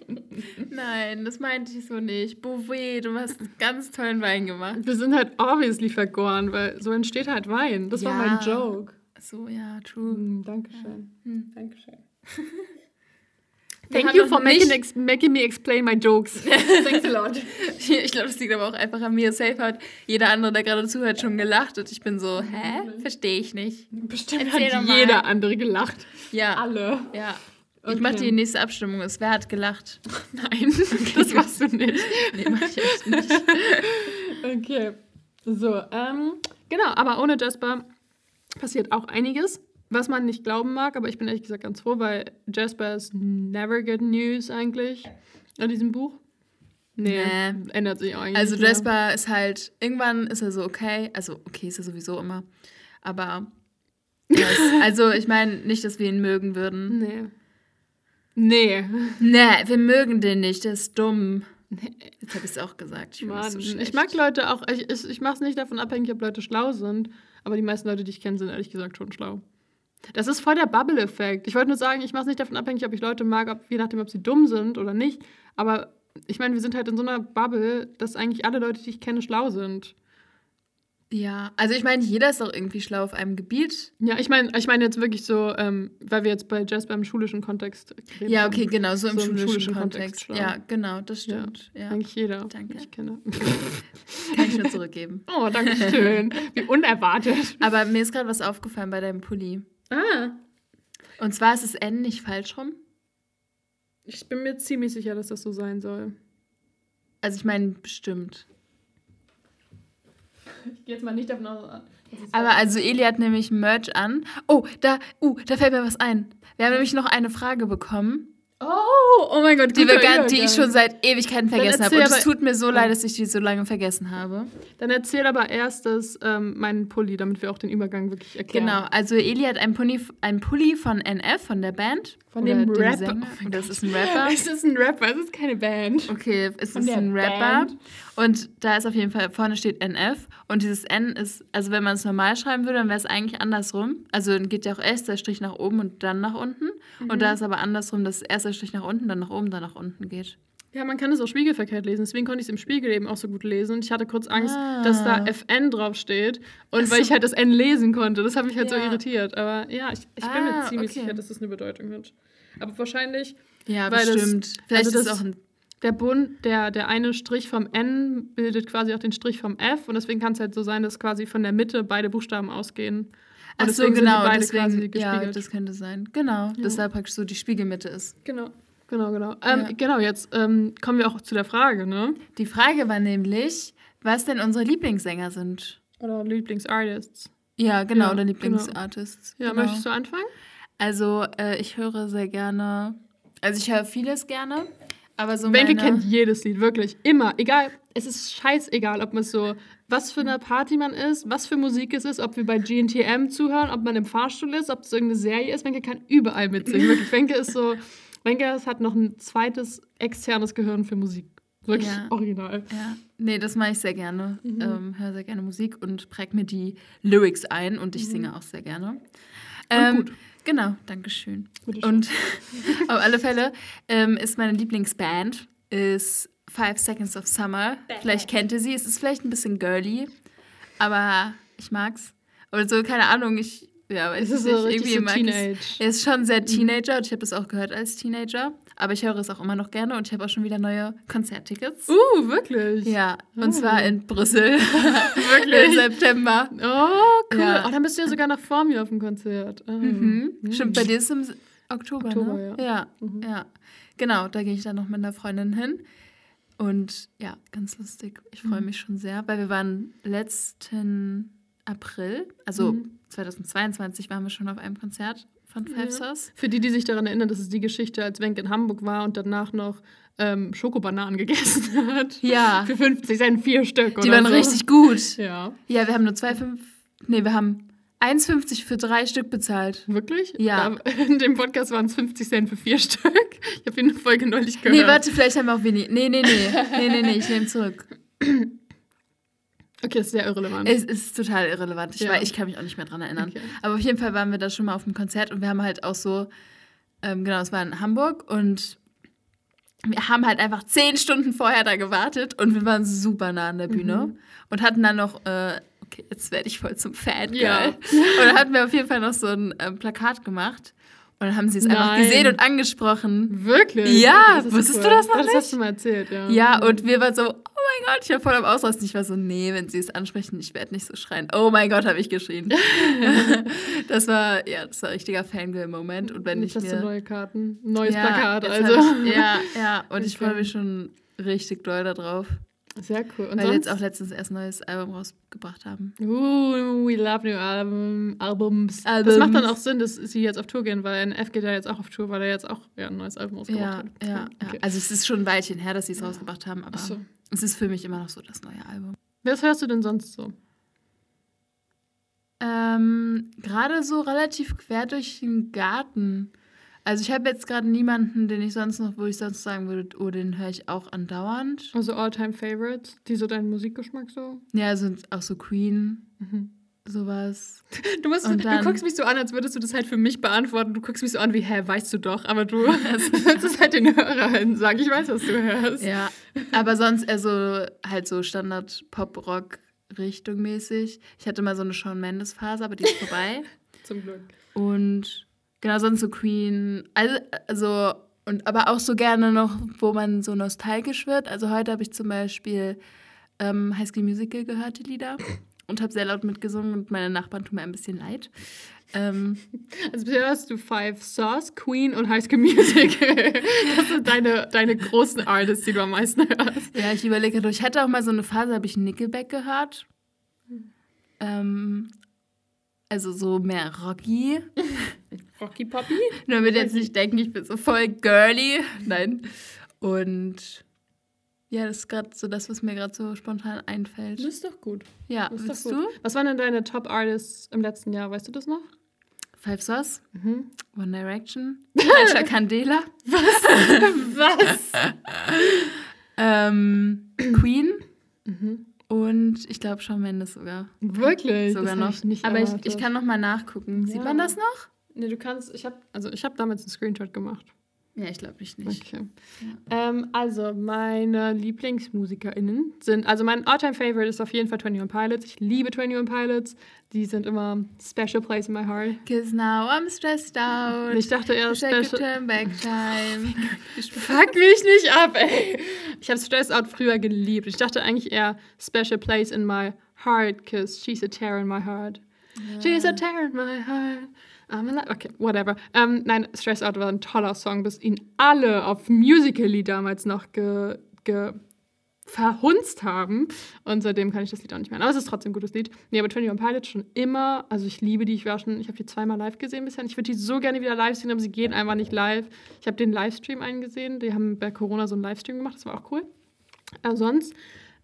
Nein, das meinte ich so nicht. Beauvais, du hast ganz tollen Wein gemacht. Wir sind halt obviously vergoren, weil so entsteht halt Wein. Das war Ja. mein Joke. So, ja, true. Hm, Dankeschön. Hm. Dankeschön. Thank you for making, ex making me explain my jokes. Thanks a lot. Ich glaube, das liegt aber auch einfach an mir. Safe hat jeder andere, der gerade zuhört, schon gelacht. Und ich bin so, hä? Verstehe ich nicht. Bestimmt Erzähl hat mal. jeder andere gelacht. Ja. Alle. Ja. Okay. Ich mache die nächste Abstimmung. Ist, wer hat gelacht? Nein, das machst du nicht. Nee, mach ich echt nicht. Okay. So, ähm, genau, aber ohne Jasper passiert auch einiges, was man nicht glauben mag, aber ich bin ehrlich gesagt ganz froh, weil Jasper ist never good news eigentlich in diesem Buch. Nee, Nee. ändert sich auch eigentlich. Also nicht mehr. Jasper ist halt, irgendwann ist er so okay. Also okay ist er sowieso immer. Aber er ist, also ich meine nicht, dass wir ihn mögen würden. Nee. Nee. Nee, wir mögen den nicht, der ist dumm. Jetzt habe ich es auch gesagt. Ich, Mann, so ich mag Leute auch, ich, ich, ich mache es nicht davon abhängig, ob Leute schlau sind, aber die meisten Leute, die ich kenne, sind ehrlich gesagt schon schlau. Das ist voll der Bubble-Effekt. Ich wollte nur sagen, ich mache es nicht davon abhängig, ob ich Leute mag, ob, je nachdem, ob sie dumm sind oder nicht. Aber ich meine, wir sind halt in so einer Bubble, dass eigentlich alle Leute, die ich kenne, schlau sind. Ja, also ich meine, jeder ist doch irgendwie schlau auf einem Gebiet. Ja, ich meine, ich meine jetzt wirklich so, ähm, weil wir jetzt bei Jasper im schulischen Kontext reden. Ja, okay, genau, so im, So im schulischen, schulischen Kontext. Kontext ja, genau, das Ja, stimmt. Ja, Eigentlich jeder, Danke. den ich kenne. Kann ich nur zurückgeben. Oh, danke schön. Wie unerwartet. Aber mir ist gerade was aufgefallen bei deinem Pulli. Ah, Und zwar ist das N nicht falsch rum. ich bin mir ziemlich sicher, dass das so sein soll. Also ich meine, bestimmt. Ich gehe jetzt mal nicht davon aus. Aber also Eli hat nämlich Merch an. Oh, da, uh, da fällt mir was ein. Wir haben nämlich noch eine Frage bekommen, Oh, oh mein Gott, die, wir gar, die ich schon seit Ewigkeiten vergessen habe. Und es tut mir so leid, dass ich die so lange vergessen habe. Dann erzähl aber erst das, ähm, meinen Pulli, damit wir auch den Übergang wirklich erklären. Genau, also Eli hat einen Pulli, einen Pulli von NF, von der Band. Von Oder dem Rapper. Sänger. Oh das ist ein Rapper. Es ist ein Rapper, es ist keine Band. Okay, es Von ist ein Rapper. Band. Und da ist auf jeden Fall, vorne steht NF. Und dieses N ist, also wenn man es normal schreiben würde, dann wäre es eigentlich andersrum. Also dann geht ja auch erst der Strich nach oben und dann nach unten. Und Mhm. da ist aber andersrum, dass erst der Strich nach unten, dann nach oben, dann nach unten geht. Ja, man kann es auch spiegelverkehrt lesen. Deswegen konnte ich es im Spiegel eben auch so gut lesen. Und ich hatte kurz Angst, Ah. dass da FN draufsteht. Und Ach weil so. ich halt das N lesen konnte. Das hat mich halt so Ja. irritiert. Aber ja, ich, ich bin mir Ah, ziemlich okay. sicher, dass das eine Bedeutung hat. Aber wahrscheinlich Ja, Weil das- bestimmt. Vielleicht also ist es das- auch ein. Der Bund, der, der eine Strich vom N bildet quasi auch den Strich vom F. Und deswegen kann es halt so sein, dass quasi von der Mitte beide Buchstaben ausgehen. Und Ach so, deswegen sind die genau. beide Deswegen, quasi ja, das könnte sein. Genau. Dass da praktisch so die Spiegelmitte ist. Genau, genau, genau. Ähm, Ja. Genau, jetzt ähm, kommen wir auch zu der Frage, ne? Die Frage war nämlich, was denn unsere Lieblingssänger sind. Oder Lieblingsartists. Ja, genau, Ja, oder genau. Lieblingsartists. Ja, genau. möchtest du anfangen? Also, äh, ich höre sehr gerne, also ich höre vieles gerne, Aber so Wenke kennt jedes Lied, wirklich. Immer. Egal. Es ist scheißegal, ob man so, was für eine Party man ist, was für Musik es ist, ob wir bei GNTM zuhören, ob man im Fahrstuhl ist, ob es irgendeine Serie ist. Wenke kann überall mitsingen. Wirklich. Wenke ist so, Wenke hat noch ein zweites externes Gehirn für Musik. Wirklich Ja. original. Ja, nee, das mache ich sehr gerne. Mhm. Ähm, höre sehr gerne Musik und präg mir die Lyrics ein und ich singe auch sehr gerne. Ähm, Mhm. gut. Genau, Dankeschön. Bitteschön. Und auf alle Fälle ähm, ist meine Lieblingsband ist Five Seconds of Summer. Vielleicht kennt ihr sie. Es ist vielleicht ein bisschen girly, aber ich mag's. Oder so, keine Ahnung, ich, ja, weiß Es ist so richtig so mag. Teenage. Er ist schon sehr Teenager und ich habe es auch gehört als Teenager. Aber ich höre es auch immer noch gerne und ich habe auch schon wieder neue Konzerttickets. Uh, wirklich? Ja, und Oh. zwar in Brüssel. Wirklich? Im September. Oh, cool. Ja. Oh, dann bist du ja sogar noch vor mir auf dem Konzert. Ah. Mhm. Stimmt, bei dir ist es im Oktober, Oktober, ne? ja. Ja, Mhm. ja. Genau, da gehe ich dann noch mit einer Freundin hin. Und ja, ganz lustig. Ich freue Mhm. mich schon sehr, weil wir waren letzten April, also Mhm. 2022 waren wir schon auf einem Konzert von Five Ja. Stars. Für die, die sich daran erinnern, das ist die Geschichte, als Wenk in Hamburg war und danach noch ähm, Schokobananen gegessen hat. Ja, Für 50 Cent vier Stück. die waren so. richtig gut. Ja. Ja, wir haben nur 2,5, nee, wir haben 1,50 für drei Stück bezahlt. Wirklich? Ja. Da, in dem Podcast waren es 50 Cent für vier Stück. Ich habe eine Folge neulich gehört. Nee, warte, vielleicht haben wir auch wenig. Nee, nee, nee. Nee, nee, nee, ich nehme zurück. Okay, ist sehr irrelevant. Es ist total irrelevant. Ich, Ja. weiß, ich kann mich auch nicht mehr dran erinnern. Okay. Aber auf jeden Fall waren wir da schon mal auf dem Konzert und wir haben halt auch so, ähm, genau, es war in Hamburg und wir haben halt einfach zehn Stunden vorher da gewartet und wir waren super nah an der Bühne Mhm. und hatten dann noch, äh, okay, jetzt werde ich voll zum Fangirl. Ja. Und dann hatten wir auf jeden Fall noch so ein ähm, Plakat gemacht und dann haben sie es einfach Nein. gesehen und angesprochen. Wirklich? Ja, Das ist wusstest du das noch Das nicht? hast du mal erzählt, ja. Ja, und wir waren so, oh mein Gott, ich war voll am Ausrasten. Ich war so, nee, wenn sie es ansprechen, ich werde nicht so schreien. Oh mein Gott, habe ich geschrien. das war, ja, das war ein richtiger Fangirl-Moment. Und wenn ich hast du mir... neue Karten. Neues ja, Plakat, also. Ich, ja, ja, und ich Okay. freue mich schon richtig doll darauf. Sehr cool. Und weil wir jetzt auch sonst? letztens erst ein neues Album rausgebracht haben. Uh, we love new album, Albums. Das Albums. macht dann auch Sinn, dass sie jetzt auf Tour gehen, weil NF geht ja jetzt auch auf Tour, weil er jetzt auch ja, ein neues Album rausgebracht Ja, hat. ja, ja. Okay. Also es ist schon ein Weilchen her, dass sie es rausgebracht haben, aber so. es ist für mich immer noch so das neue Album. Was hörst du denn sonst so? Ähm, gerade so relativ quer durch den Garten. Also ich habe jetzt gerade niemanden, den ich sonst noch, wo ich sonst sagen würde, oh, den höre ich auch andauernd. Also All-Time Favorites, die so deinen Musikgeschmack so? Ja, also auch so Queen, Mhm. sowas. Du, musst, Und du dann- guckst mich so an, als würdest du das halt für mich beantworten. Du guckst mich so an wie, hä, weißt du doch, aber du sollst es halt den Hörern sagen. Ich weiß, was du hörst. Ja, aber sonst eher so halt so Standard Pop-Rock Richtung mäßig. Ich hatte mal so eine Shawn Mendes Phase, aber die ist vorbei. Zum Glück. Und genau, sonst so Queen. Also, also, und aber auch so gerne noch, wo man so nostalgisch wird. Also heute habe ich zum Beispiel ähm, High School Musical gehört, die Lieder. Und habe sehr laut mitgesungen und meine Nachbarn tun mir ein bisschen leid. Ähm, Also bisher hörst du Five Sauce, Queen und High School Musical. Das sind deine, deine großen Artists, die du am meisten hörst. ja, ich überlege gerade, ich hatte auch mal so eine Phase, habe ich Nickelback gehört. Ähm, also so mehr Rocky. Rocky Poppy? Nur damit jetzt nicht denken, ich bin so voll girly. Nein. Und ja, das ist gerade so das, was mir gerade so spontan einfällt. Das ist doch gut. Ja, Das ist doch du? gut. Was waren denn deine Top Artists im letzten Jahr? Weißt du das noch? Five Sauce, Mhm. One Direction, Culture Candela, Was? ähm, Queen Mhm. Und ich glaube Shawn Mendes sogar. Wirklich? sogar noch. Ich nicht Aber ich, ich kann noch mal nachgucken. Sieht Ja. man das noch? Nee, du kannst. Ich habe also ich habe damals einen Screenshot gemacht. Ja, ich glaube ich nicht. Okay. Ähm, also, meine LieblingsmusikerInnen sind, also mein All-Time-Favorite ist auf jeden Fall 21 Pilots. Ich liebe 21 Pilots. Die sind immer special place in my heart. Cause now I'm stressed out. Ich dachte eher special. turn back time. Fuck mich nicht ab, ey. Ich habe Stress Out früher geliebt. Ich dachte eigentlich eher special place in my heart, cause she's a tear in my heart. She's a tear in my heart. Alive. Okay, whatever. Ähm, nein, Stress Out war ein toller Song, bis ihn alle auf Musical.ly damals noch ge, ge, verhunzt haben. Und seitdem kann ich das Lied auch nicht mehr. Aber es ist trotzdem ein gutes Lied. Nee, aber 21 Pilots schon immer, also ich liebe die, ich war schon, ich habe die zweimal live gesehen bisher. Ich würde die so gerne wieder live sehen, aber sie gehen einfach nicht live. Ich habe den Livestream eingesehen, die haben bei Corona so einen Livestream gemacht, das war auch cool. Aber sonst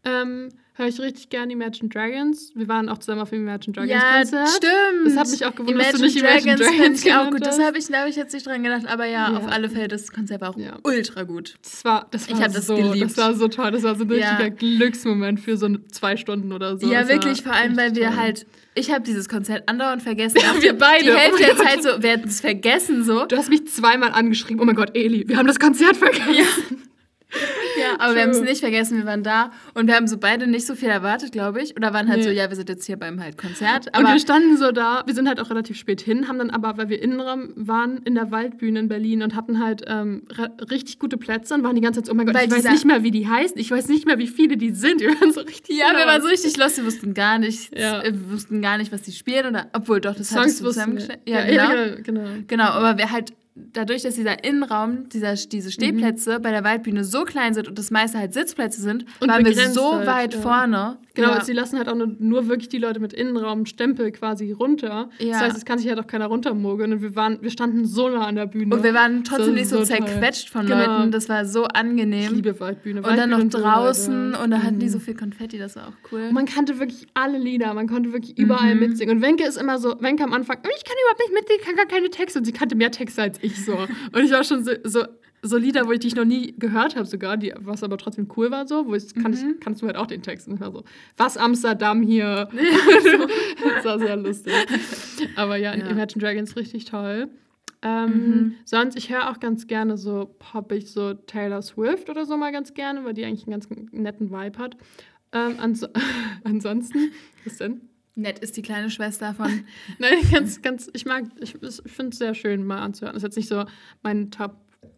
ähm, höre ich richtig gerne Imagine Dragons. Wir waren auch zusammen auf dem Imagine Dragons Ja, Konzert. stimmt. Das hat mich auch gewundert, dass du Imagine nicht Imagine Dragons Dragons fand ich auch gut. Das habe ich, habe ich jetzt nicht dran gedacht, aber ja, Ja. auf alle Fälle, das Konzert war auch Ja. ultra gut. Das war, das Ich war das so, geliebt. das war so toll. Das war so ein Ja. richtiger Glücksmoment für so zwei Stunden oder so. ja, Das wirklich, vor allem, weil wir toll. halt, ich habe dieses Konzert andauernd vergessen. Ja, wir beide. Die Hälfte Oh der Zeit so, wir hätten es vergessen so. Du hast mich zweimal angeschrieben. Oh mein Gott, Eli, wir haben das Konzert vergessen. Ja, aber wir haben es True. nicht vergessen, wir waren da und wir haben so beide nicht so viel erwartet, glaube ich. Oder waren halt Nee. so, ja, wir sind jetzt hier beim halt Konzert. Und Aber wir standen so da, wir sind halt auch relativ spät hin, haben dann aber, weil wir Innenraum waren, in der Waldbühne in Berlin und hatten halt ähm, richtig gute Plätze und waren die ganze Zeit so, oh mein Gott, Weil ich weiß nicht mehr, wie die heißen, ich weiß nicht mehr, wie viele die sind. Wir waren so richtig ja, wir waren so richtig lost, wir wussten gar nicht, Ja. äh, wir wussten gar nicht, was die spielen oder obwohl doch, das hattest Songs du wussten wir. zusammengestellt. Ja, Ja, ja, genau. genau. genau. Genau, aber wir halt dadurch, dass dieser Innenraum, dieser, diese Mhm. Stehplätze bei der Waldbühne so klein sind und das meiste halt Sitzplätze sind, Und waren wir so halt, weit ja. vorne. Genau, ja. und sie lassen halt auch nur, nur wirklich die Leute mit Innenraumstempel quasi runter. Ja. Das heißt, es kann sich halt auch keiner runtermogeln. Und wir, waren, wir standen so nah an der Bühne. und wir waren trotzdem So- nicht so, so zerquetscht von Genau. Leuten. Das war so ich angenehm. liebe Waldbühne. und dann noch Waldbühne draußen und da hatten die Mhm. so viel Konfetti, das war auch cool. Und man kannte wirklich alle Lieder, man konnte wirklich überall Mhm. mitsingen. Und Wenke ist immer so, Wenke am Anfang, "Oh, ich kann überhaupt nicht mitsingen, ich kann gar keine Texte. Und sie kannte mehr Texte als ich so. Und ich war schon so, so, so Lieder, wo ich dich noch nie gehört habe sogar, die, was aber trotzdem cool war so, wo ich, kann Mhm. ich, kannst du halt auch den Text. Und ich war so, was Amsterdam hier? das war sehr lustig. Aber ja, Ja. Imagine Dragons richtig toll. Ähm, Mhm. Sonst, ich höre auch ganz gerne so poppig, so Taylor Swift oder so mal ganz gerne, weil die eigentlich einen ganz netten Vibe hat. Ähm, ans ansonsten, was denn? Nett ist die kleine Schwester von. Nein, ganz, ganz, ich mag, ich, ich finde es sehr schön mal anzuhören. Das ist jetzt nicht so mein Top,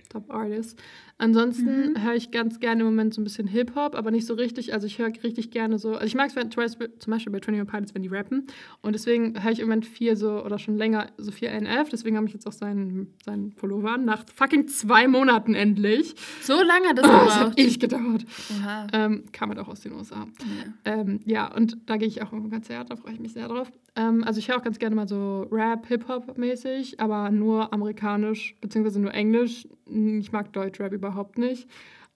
Top Artist. Ansonsten Mhm. höre ich ganz gerne im Moment so ein bisschen Hip-Hop, aber nicht so richtig. Also ich höre richtig gerne so, also ich mag es zum Beispiel bei 21 Pilots, wenn die rappen. Und deswegen höre ich im Moment viel so, oder schon länger, so viel NF. Deswegen habe ich jetzt auch seinen, seinen Pullover an. Nach fucking zwei Monaten endlich. So lange hat das Oh, das hat ewig gedauert. Ähm, kam halt auch aus den USA. Ja. Ähm, ja, und da gehe ich auch im Konzert, da freue ich mich sehr drauf. Ähm, also ich höre auch ganz gerne mal so Rap, Hip-Hop-mäßig, aber nur amerikanisch, beziehungsweise nur Englisch. Ich mag Deutschrap überhaupt nicht.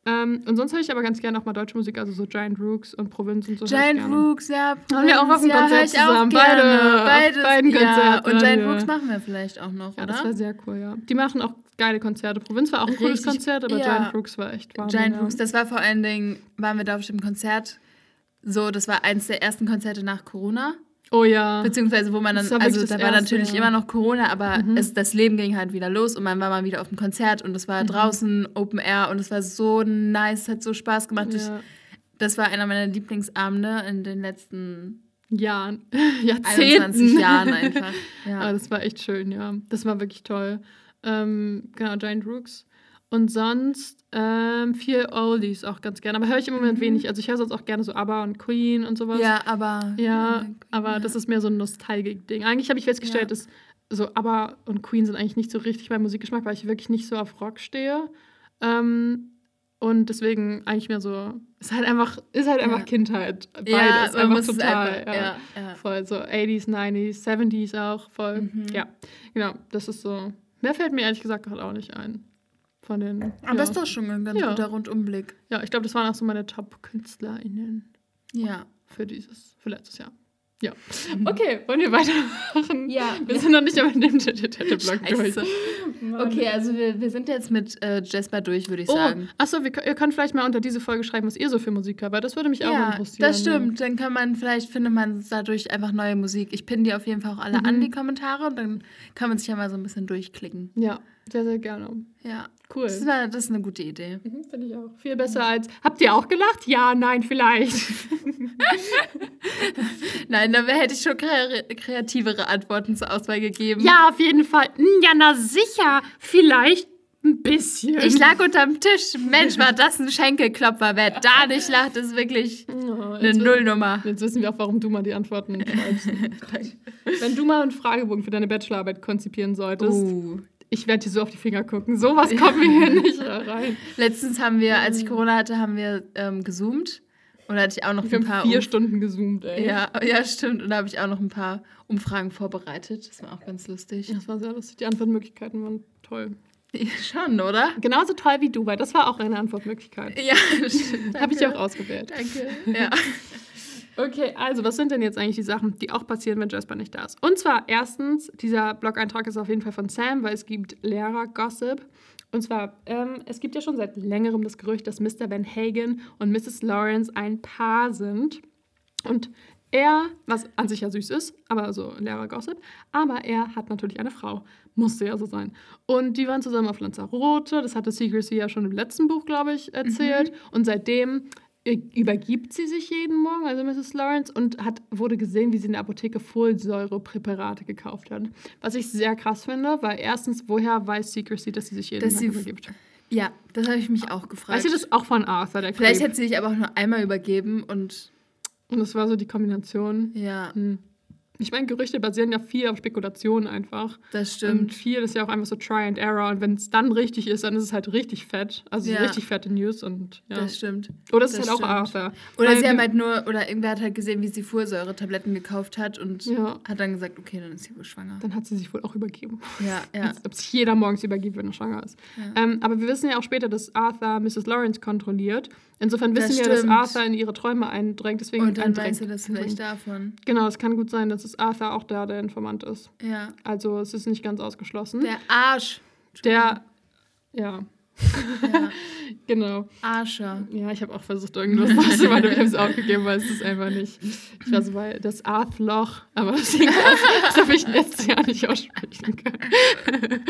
Ähm, und sonst höre ich aber ganz gerne auch mal deutsche Musik, also so Giant Rooks und Provinz und so. Giant. Rooks, ja. Haben wir auch auf dem ja, Konzert zusammen. Beide, Beides, beiden ja. Konzerten Und Giant. Rooks machen wir vielleicht auch noch, Ja, oder? das war sehr cool, ja. Die machen auch geile Konzerte. Provinz war auch ein cooles Konzert, aber. Giant Rooks war echt Wahnsinn. Giant. Rooks, das war vor allen Dingen, waren wir da auf dem Konzert. So, das war eins der ersten Konzerte nach Corona. Oh ja. Beziehungsweise, wo man dann, also da war natürlich ja. immer noch Corona, aber Mhm. es, das Leben ging halt wieder los und man war mal wieder auf dem Konzert und es war Mhm. draußen Open Air und es war so nice, es hat so Spaß gemacht. Ich, ja. das war einer meiner Lieblingsabende in den letzten Jahren. Jahrzehnten. 21 Jahren einfach. Ja, Ja. das war echt schön, ja. Das war wirklich toll. Ähm, genau, Giant Rooks. Und sonst ähm, viel Oldies auch ganz gerne. Aber höre ich im Moment Mhm. wenig. Also ich höre sonst auch gerne so ABBA und Queen und sowas. ja, aber. Ja, aber ja. das ist mehr so ein Nostalgik-Ding. Eigentlich habe ich festgestellt, Ja. dass so ABBA und Queen sind eigentlich nicht so richtig mein Musikgeschmack, weil ich wirklich nicht so auf Rock stehe. Ähm, und deswegen eigentlich mehr so, ist halt einfach, ist halt einfach Ja. Kindheit. Beides, Ja, man einfach muss total. einfach- ja. ja, ja. Voll so 80s, 90s, 70s auch voll. Mhm. Ja, genau, das ist so. Mehr fällt mir ehrlich gesagt gerade auch nicht ein. Von den. Aber ja. ist doch schon ein ganz Ja. guter Rundumblick. ja, ich glaube, das waren auch so meine Top-KünstlerInnen Ja. für dieses, für letztes Jahr. Ja. Okay, wollen wir weitermachen? Ja. Wir sind noch nicht in dem Block durch. Okay, also wir, wir sind jetzt mit äh, Jasper durch, würde ich Oh, sagen. achso, wir, ihr könnt vielleicht mal unter diese Folge schreiben, was ihr so für Musik hört, weil das würde mich auch Ja, interessieren. das stimmt. Dann kann man, vielleicht findet man dadurch einfach neue Musik. Ich pinne die auf jeden Fall auch alle Mhm. an, die Kommentare, und dann kann man sich ja mal so ein bisschen durchklicken. Ja, sehr, sehr gerne. Ja. Cool. Das, war, das ist eine gute Idee. Mhm, Finde ich auch. Viel besser als. Habt ihr auch gelacht? Ja, nein, vielleicht. Nein, da hätte ich schon kre kreativere Antworten zur Auswahl gegeben. ja, auf jeden Fall. Hm, Ja, na sicher. Vielleicht ein bisschen. Ich lag unterm Tisch. Mensch, war das ein Schenkelklopfer. Wer da nicht lacht, ist wirklich Oh, eine Nullnummer. jetzt wissen wir auch, warum du mal die Antworten schreibst. Wenn du mal einen Fragebogen für deine Bachelorarbeit konzipieren solltest. Uh, ich werde dir so auf die Finger gucken. Sowas kommt mir hier nicht rein. Letztens haben wir, als ich Corona hatte, haben wir ähm, gezoomt. Und da hatte ich auch noch Wir ein paar. vier Umf- Stunden gezoomt, ey. ja, ja, stimmt. Und da habe ich auch noch ein paar Umfragen vorbereitet. Das war auch ganz lustig. Das war sehr lustig. Die Antwortmöglichkeiten waren toll. Schon, oder? Genauso toll wie du, weil das war auch eine Antwortmöglichkeit. Ja, stimmt. Habe ich auch ausgewählt. Danke. Ja. Okay, also was sind denn jetzt eigentlich die Sachen, die auch passieren, wenn Jasper nicht da ist? Und zwar erstens, dieser Blog-Eintrag ist auf jeden Fall von Sam, weil es gibt Lehrer-Gossip. Und zwar, ähm, es gibt ja schon seit längerem das Gerücht, dass Mr. Van Hagen und Mrs. Lawrence ein Paar sind. Und er, was an sich ja süß ist, aber so Lehrer-Gossip, aber er hat natürlich eine Frau. Musste ja so sein. Und die waren zusammen auf Lanzarote. Das hatte Secrecy ja schon im letzten Buch, glaube ich, erzählt. Und seitdem übergibt sie sich jeden Morgen, also Mrs. Lawrence, und hat, wurde gesehen, wie sie in der Apotheke Folsäurepräparate gekauft hat. Was ich sehr krass finde, weil erstens, woher weiß Secrecy, dass sie sich jeden sie- übergibt? ja, das habe ich mich auch gefragt. Weißt du, das auch von Arthur, der Vielleicht Creep. hat sie sich aber auch nur einmal übergeben und Und das war so die Kombination. ja, Hm. Ich meine, Gerüchte basieren ja viel auf Spekulationen einfach. das Und stimmt. viel ist ja auch einfach so Try and Error. Und wenn es dann richtig ist, dann ist es halt richtig fett. Also Ja. richtig fette News. Und, ja. Das stimmt. Oder es ist das halt auch stimmt. Arthur. Oder Weil sie haben halt nur, oder irgendwer hat halt gesehen, wie sie Folsäure-Tabletten gekauft hat und Ja. hat dann gesagt, okay, dann ist sie wohl schwanger. Dann hat sie sich wohl auch übergeben. Ja, ja. Als ob sich jeder morgens übergibt, wenn er schwanger ist. Ja. Ähm, aber wir wissen ja auch später, dass Arthur Mrs. Lawrence kontrolliert. Insofern Das wissen wir, dass. Arthur in ihre Träume eindringt. Deswegen Und dann eindringt. meinst du das vielleicht davon. Genau, es kann gut sein, dass es Arthur auch da der Informant ist. Ja. Also es ist nicht ganz ausgeschlossen. Der Arsch. Der, ja, Ja. genau. Arscher. Ja, ich habe auch versucht, irgendwas nachzumachen, aber ich habe es aufgegeben, weil es ist einfach nicht. Ich war so bei das Arthloch, aber das, das habe ich letztes Jahr nicht aussprechen können.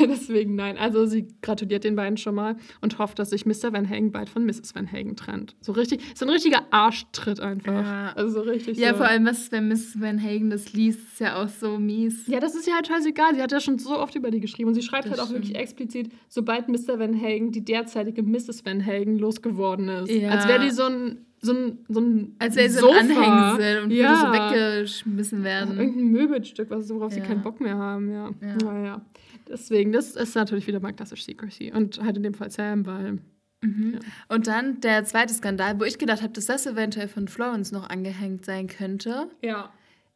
Deswegen nein. Also sie gratuliert den beiden schon mal und hofft, dass sich Mr. Van Hagen bald von Mrs. Van Hagen trennt. So richtig, so ein richtiger Arschtritt einfach. Ja. Also so richtig. Ja, so. vor allem, was wenn Miss Van Hagen das liest, ist ja auch so mies. Ja, das ist ja halt scheißegal. Sie hat ja schon so oft über die geschrieben und sie schreibt Das halt auch stimmt. wirklich explizit, sobald Mr. Van Hagen die derzeitige Mrs. Van Hagen losgeworden ist. Ja. Als wäre die so ein, so ein, so ein Als wäre sie so ein. Anhängsel und ja. würde so weggeschmissen werden. Irgendein Möbelstück, was, worauf sie Ja. keinen Bock mehr haben, ja. Ja. Naja. Deswegen, das ist natürlich wieder mal klassisch Secrecy. Und halt in dem Fall Sam, weil. Mhm. Ja. Und dann der zweite Skandal, wo ich gedacht habe, dass das eventuell von Florence noch angehängt sein könnte, Ja.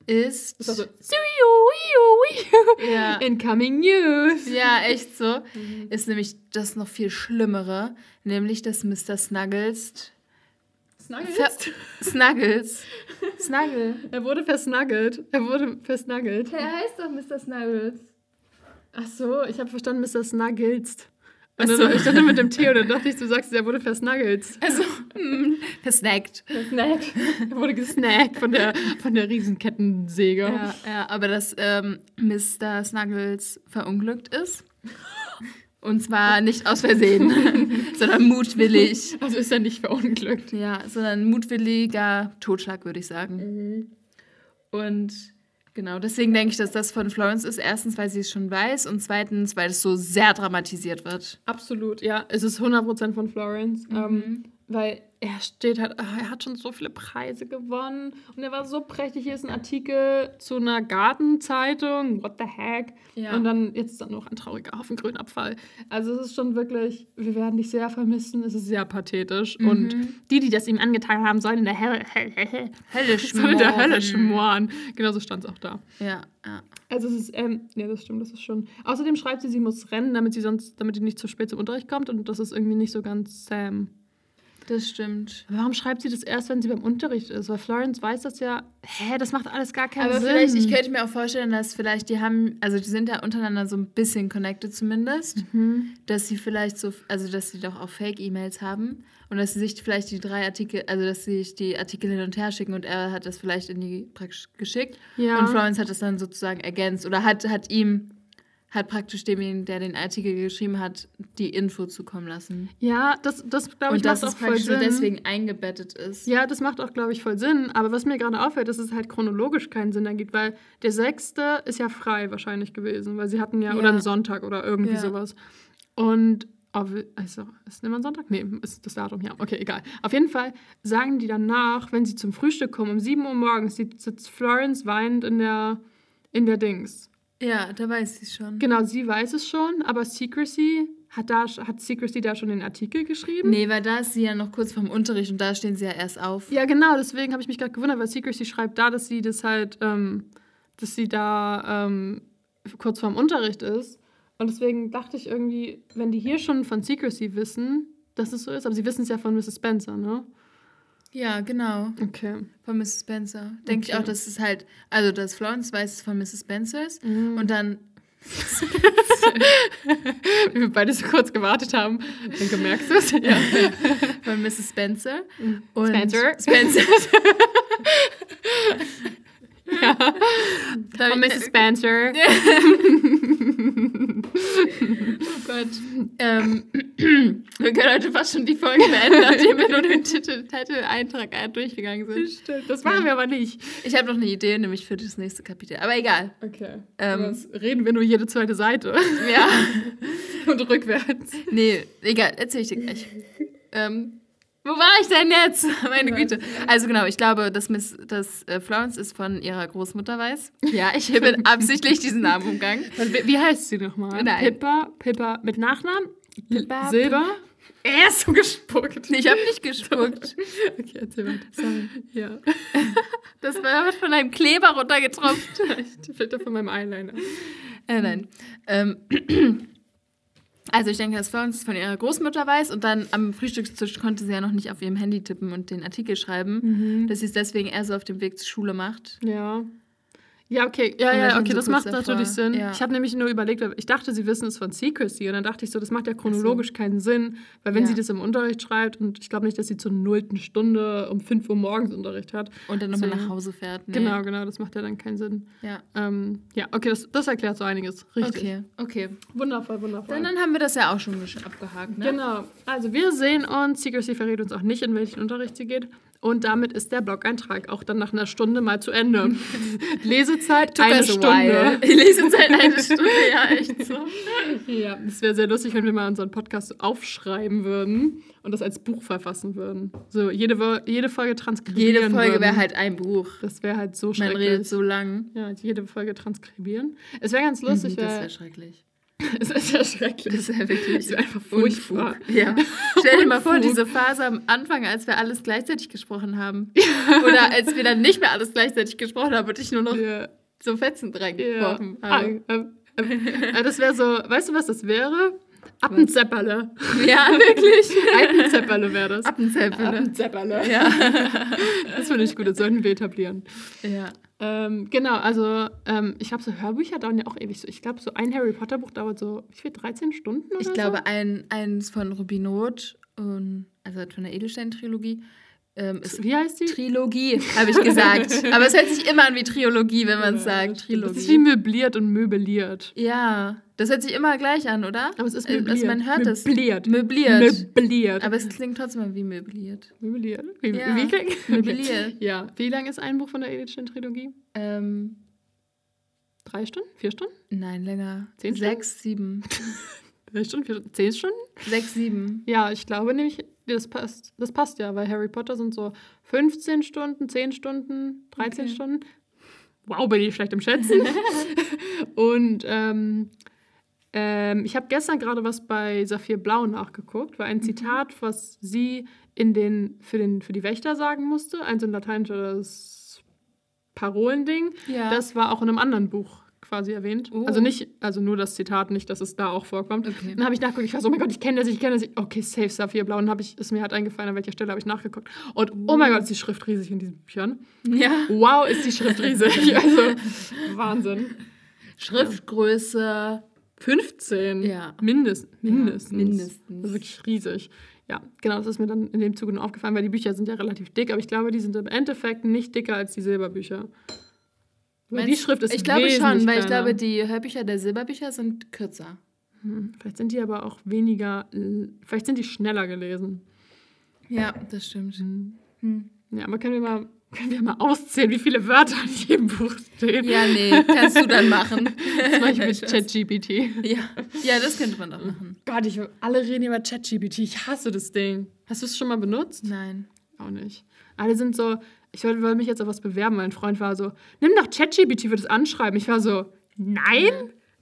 Ist. Das war so. "Suiu, wiu, wiu." Ja. Incoming News. Ja, echt so. Mhm. Ist nämlich das noch viel Schlimmere, nämlich dass Mr. Snuggles. Ver Snuggles. Snuggle. Er wurde versnuggelt. Er wurde versnuggelt. Der heißt doch Mr. Snuggles. Ach so, ich habe verstanden, Mr. Snuggles. Und so. dann, ich stand mit dem T und dann dachte ich, du sagst, er wurde versnuggelt. Also, mm, versnackt. Versnackt. Er wurde gesnackt von der, von der Riesenkettensäge. Ja, ja, aber dass ähm, Mr. Snuggles verunglückt ist. Und zwar nicht aus Versehen, sondern mutwillig. Also ist er nicht verunglückt. Ja, sondern mutwilliger Totschlag, würde ich sagen. Mhm. Und genau, deswegen denke ich, dass das von Florence ist. Erstens, weil sie es schon weiß und zweitens, weil es so sehr dramatisiert wird. Absolut, ja. Es ist 100% von Florence. Ähm, weil er steht halt, ah, er hat schon so viele Preise gewonnen und er war so prächtig. Hier ist ein Artikel zu einer Gartenzeitung. What the heck? Ja. Und dann jetzt ist da noch ein trauriger Haufen Grünabfall. Also es ist schon wirklich, wir werden dich sehr vermissen. Es ist sehr pathetisch. Und die, die das ihm angetan haben, sollen in der Hölle, Hölle, Hölle, Hölle sollen in der Hölle schmoren. schmoren. Genau so stand es auch da. Ja, ja. Also es ist, ähm, ja, das stimmt, das ist schon. Außerdem schreibt sie, sie muss rennen, damit sie sonst, damit sie nicht zu spät zum Unterricht kommt und das ist irgendwie nicht so ganz Sam. Das stimmt. Aber warum schreibt sie das erst, wenn sie beim Unterricht ist? Weil Florence weiß das ja. Hä, das macht alles gar keinen Aber Sinn. vielleicht, ich könnte mir auch vorstellen, dass vielleicht die haben, also die sind ja untereinander so ein bisschen connected zumindest, Mhm. dass sie vielleicht so, also dass sie doch auch Fake-E-Mails haben und dass sie sich vielleicht die drei Artikel, also dass sie sich die Artikel hin und her schicken und er hat das vielleicht in die praktisch geschickt Ja. und Florence hat das dann sozusagen ergänzt oder hat, hat ihm, hat praktisch dem, der den Artikel geschrieben hat, die Info zukommen lassen. Ja, das, das glaube ich, Und dass macht es auch voll praktisch nur Sinn. deswegen eingebettet ist. Ja, das macht auch, glaube ich, voll Sinn. Aber was mir gerade auffällt, dass es halt chronologisch keinen Sinn ergibt, weil der sechste ist ja frei wahrscheinlich gewesen, weil sie hatten ja, Ja. oder ein Sonntag oder irgendwie Ja. sowas. Und, also, ist immer ein Sonntag? Nee, ist das Datum, ja. Okay, egal. Auf jeden Fall sagen die danach, wenn sie zum Frühstück kommen, um 7 Uhr morgens, sitzt sitzt Florence weinend in der, in der Dings. Ja, da weiß sie schon. Genau, sie weiß es schon, aber Secrecy, hat, da, hat Secrecy da schon den Artikel geschrieben? Nee, weil da ist sie ja noch kurz vorm Unterricht und da stehen sie ja erst auf. Ja, genau, deswegen habe ich mich gerade gewundert, weil Secrecy schreibt da, dass sie das halt, ähm, dass sie da ähm, kurz vorm Unterricht ist. Und deswegen dachte ich irgendwie, wenn die hier schon von Secrecy wissen, dass es so ist, aber sie wissen es ja von Mrs. Spencer, ne? Ja, genau. Okay. Von Mrs. Spencer. Denke ich Okay. auch, dass es halt, also dass Florence weiß es von Mrs. Spencers Mhm. und dann Wie wir beide so kurz gewartet haben, dann gemerkst du es. Ja. von Mrs. Spencer und Spencer. Spencer. ja. Von ich- Mrs. Spencer. Oh Gott. Ähm, wir können heute fast schon die Folge beenden, nachdem wir nur den Titel, Titel-Eintrag durchgegangen sind. Stimmt, das machen wir aber nicht. Ich habe noch eine Idee, nämlich für das nächste Kapitel. Aber egal. Okay. Ähm, reden wir nur jede zweite Seite Ja. und rückwärts. Nee, egal, erzähl ich dir gleich. ähm, wo war ich denn jetzt? Meine Güte. Also genau, ich glaube, dass, Miss, dass äh, Florence ist von ihrer Großmutter weiß. Ja, ich bin absichtlich diesen Namen umgangen. Wie, heißt sie nochmal? Pippa, Pippa mit Nachnamen? Pippa- Silber? Er ist so gespuckt. Ich habe nicht gespuckt. Okay, erzähl weiter. Sorry. Ja. Das war von einem Kleber runtergetropft. Ich filter von meinem Eyeliner. Äh, nein. Ähm, also ich denke, dass Florence es von ihrer Großmutter weiß und dann am Frühstückstisch konnte sie ja noch nicht auf ihrem Handy tippen und den Artikel schreiben, dass sie es deswegen eher so auf dem Weg zur Schule macht. Ja. Ja, okay. Ja, ja, okay, so das macht natürlich Sinn. Ja. Ich habe nämlich nur überlegt, ich dachte, sie wissen es von Secrecy und dann dachte ich so, das macht ja chronologisch keinen Sinn, weil wenn Ja. sie das im Unterricht schreibt und ich glaube nicht, dass sie zur nullten Stunde um 5 Uhr morgens Unterricht hat. Und dann nochmal So. nach Hause fährt. Nee. Genau, genau, das macht ja dann keinen Sinn. Ja. Ähm, ja, okay, das, das erklärt so einiges. Richtig. Okay, okay. Wundervoll, wundervoll. Dann, dann haben wir das ja auch schon abgehakt, ne? Genau. Also wir sehen uns. Secrecy verrät uns auch nicht, in welchen Unterricht sie geht. Und damit ist der Blog-Eintrag auch dann nach einer Stunde mal zu Ende. Lesezeit eine Stunde. Lesezeit eine Stunde, ja, echt so. Ja, es wäre sehr lustig, wenn wir mal unseren Podcast aufschreiben würden und das als Buch verfassen würden. So jede, jede Folge transkribieren Jede Folge wäre halt ein Buch. Das wäre halt so Man schrecklich. redet so lang. ja, jede Folge transkribieren. Es wäre ganz lustig, Mhm, das wäre schrecklich. es ist ja schrecklich. Das wäre wirklich Das wäre einfach furchtbar. Ja. Stell dir mal vor, diese Phase am Anfang, als wir alles gleichzeitig gesprochen haben. Oder als wir dann nicht mehr alles gleichzeitig gesprochen haben und ich nur noch Ja. so Fetzen Ja. reingeworfen Ah, habe. ähm, ähm, äh, das wäre so, weißt du, was das wäre? Appenzepperle. Ja, wirklich. Appenzepperle wäre das. Appenzäpfele. Appenzepperle. Ja. Das finde ich gut, das sollten wir etablieren. ja. Ähm, genau, also ähm, ich glaube, so Hörbücher dauern ja auch ewig. So, ich glaube, so ein Harry Potter Buch dauert so, wie viel, 13 Stunden oder Ich glaube, ein, eins von Rubinot, und, also von der Edelstein-Trilogie, ähm, ist Wie heißt die? Trilogie, habe ich gesagt. Aber es hört sich immer an wie Trilogie, wenn man es sagt. Das ist wie Trilogie. möbliert und möbliert. Ja, das hört sich immer gleich an, oder? Aber es ist Äh, möbliert. Also man hört es. möbliert. Möbliert. Möbliert. Aber es klingt trotzdem wie möbliert. möbliert. Wie, Ja, wie klingt? möbliert. Ja. Wie lang ist ein Buch von der Edelstein-Trilogie? Ähm, Drei Stunden? Vier Stunden? nein, länger. Zehn Sechs, sieben. Drei Stunden? Vier Stunden? Zehn Stunden? Sechs, sieben. Ja, ich glaube nämlich, das passt, das passt ja, weil Harry Potter sind so 15 Stunden, 10 Stunden, 13 Okay. Stunden. Wow, bin ich schlecht im Schätzen. Und ähm, ähm, ich habe gestern gerade was bei Saphir Blau nachgeguckt, weil ein Zitat, was sie in den, für, den, für die Wächter sagen musste, ein so ein lateinisches Parolending, Ja. das war auch in einem anderen Buch quasi erwähnt. Oh. Also nicht, also nur das Zitat, nicht, dass es da auch vorkommt. Okay. Dann habe ich nachgeguckt, ich war so, oh mein Gott, ich kenne das, ich kenne das. Okay, safe Saphir Blau. Und dann hab ich, ist mir halt eingefallen, an welcher Stelle habe ich nachgeguckt. Und oh mein Gott, ist die Schrift riesig in diesen Büchern. ja. Wow, ist die Schrift riesig. Also, Wahnsinn. Schriftgröße. 15. Ja. Mindest, mindestens. mindestens. Das ist wirklich riesig. Ja, genau, das ist mir dann in dem Zuge nur aufgefallen, weil die Bücher sind ja relativ dick, aber ich glaube, die sind im Endeffekt nicht dicker als die Silberbücher. Weil die Meinst- Schrift ist Ich glaube schon, weil ich kleiner. glaube, die Hörbücher der Silberbücher sind kürzer. Hm, Vielleicht sind die aber auch weniger, vielleicht sind die schneller gelesen. Ja, das stimmt. Hm. Ja, aber können wir mal, können wir mal auszählen, wie viele Wörter in jedem Buch stehen? Ja, nee, kannst du dann machen. Das mache ich mit. ChatGPT. Ja. ja, das könnte man doch machen. Gott, ich, alle reden über ChatGPT. Ich hasse das Ding. Hast du es schon mal benutzt? Nein. Auch nicht. Alle sind so, ich wollte mich jetzt auf was bewerben. Mein Freund war so, nimm doch ChatGPT für das Anschreiben. Ich war so, Nein?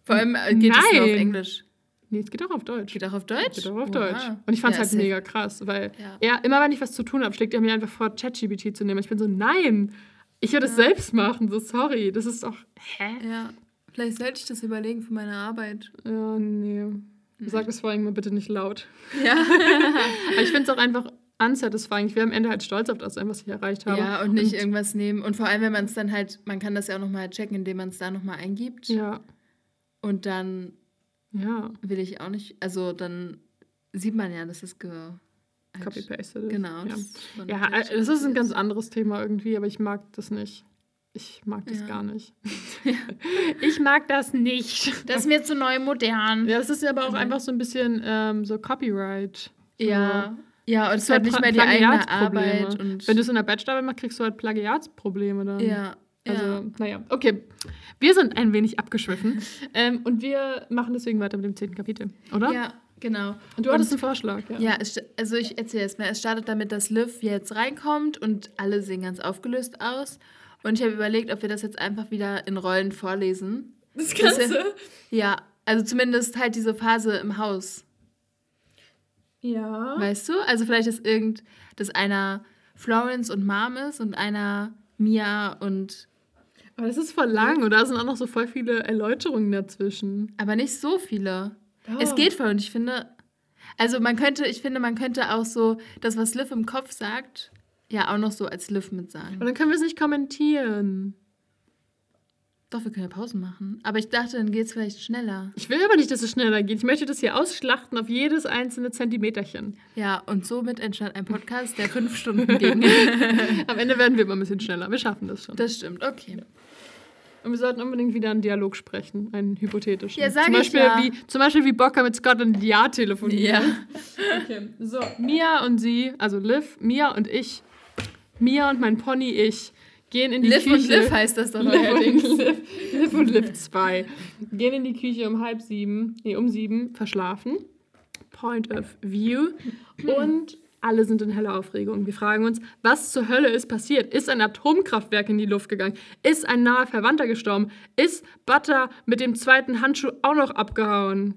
Vor allem äh, geht es nur auf Nein. Englisch. Nee, es geht auch auf Deutsch. Geht auch auf Deutsch? Geht auch auf Oha. Deutsch. Und ich fand es Ja, halt mega krass, weil Ja. er, immer wenn ich was zu tun habe, schlägt er mir einfach vor, ChatGPT zu nehmen. Ich bin so, nein, ich würde es Ja. selbst machen. So, sorry, das ist doch, hä? Ja. Vielleicht sollte ich das überlegen für meine Arbeit. Ja, nee. Sag das vor allem mal bitte nicht laut. Ja. Aber ich finde es auch einfach unsatisfying. Ich wäre am Ende halt stolz auf das, was ich erreicht habe. ja, und nicht irgendwas nehmen. Und vor allem, wenn man es dann halt, man kann das ja auch nochmal checken, indem man es da nochmal eingibt. Ja, Und dann ja. will ich auch nicht, also dann sieht man ja, dass es ge... halt- Copy-pasted. ist. Genau. Ja, das ja äh, das ist ein ganz anderes Thema irgendwie, aber ich mag das nicht. Ich mag das Ja. gar nicht. ich mag das nicht. Das ist mir zu neu modern. Ja, das ist aber auch Mhm. einfach so ein bisschen ähm, so Copyright. So. Ja. Ja, und es ist wird nicht mehr die eigene. Arbeit. Wenn du es in der Bachelorarbeit machst, kriegst du halt Plagiatsprobleme dann. ja. Also, ja. naja, okay. Wir sind ein wenig abgeschwiffen. ähm, und wir machen deswegen weiter mit dem zehnten Kapitel, oder? ja, genau. Und du hattest einen Vorschlag, ja. Ja, also ich erzähle es mal. Es startet damit, dass Liv jetzt reinkommt und alle sehen ganz aufgelöst aus. Und ich habe überlegt, ob wir das jetzt einfach wieder in Rollen vorlesen. Das Ganze? Ja, also zumindest halt diese Phase im Haus. Ja. Weißt du? Also vielleicht ist irgend, dass einer Florence und Mom ist und einer Mia und. Aber das ist voll lang und da sind auch noch so voll viele Erläuterungen dazwischen. Aber nicht so viele. Es Oh. geht voll und ich finde. Also man könnte, ich finde, man könnte auch so das, was Liv im Kopf sagt, ja auch noch so als Liv mit sagen. Und dann können wir es nicht kommentieren. Doch, wir können ja Pausen machen. Aber ich dachte, dann geht es vielleicht schneller. Ich will aber nicht, dass es schneller geht. Ich möchte das hier ausschlachten auf jedes einzelne Zentimeterchen. Ja, und somit entstand ein Podcast, der fünf Stunden ging. Am Ende werden wir immer ein bisschen schneller. Wir schaffen das schon. Das stimmt, okay. Und wir sollten unbedingt wieder einen Dialog sprechen, einen hypothetischen. Ja, sag zum ich Beispiel ja. Wie, zum Beispiel wie Bocker mit Scotland Yard telefoniert. Ja. Okay, so. Mia und sie, also Liv, Mia und ich, Mia und mein Pony ich, gehen in die Liv Küche. und Liv heißt das doch Liv und neuerdings. Liv, Liv und Liv 2. Gehen in die Küche um halb sieben, nee, um sieben, verschlafen. Point of View. Und alle sind in heller Aufregung. Wir fragen uns, was zur Hölle ist passiert? Ist ein Atomkraftwerk in die Luft gegangen? Ist ein naher Verwandter gestorben? Ist Butter mit dem zweiten Handschuh auch noch abgehauen?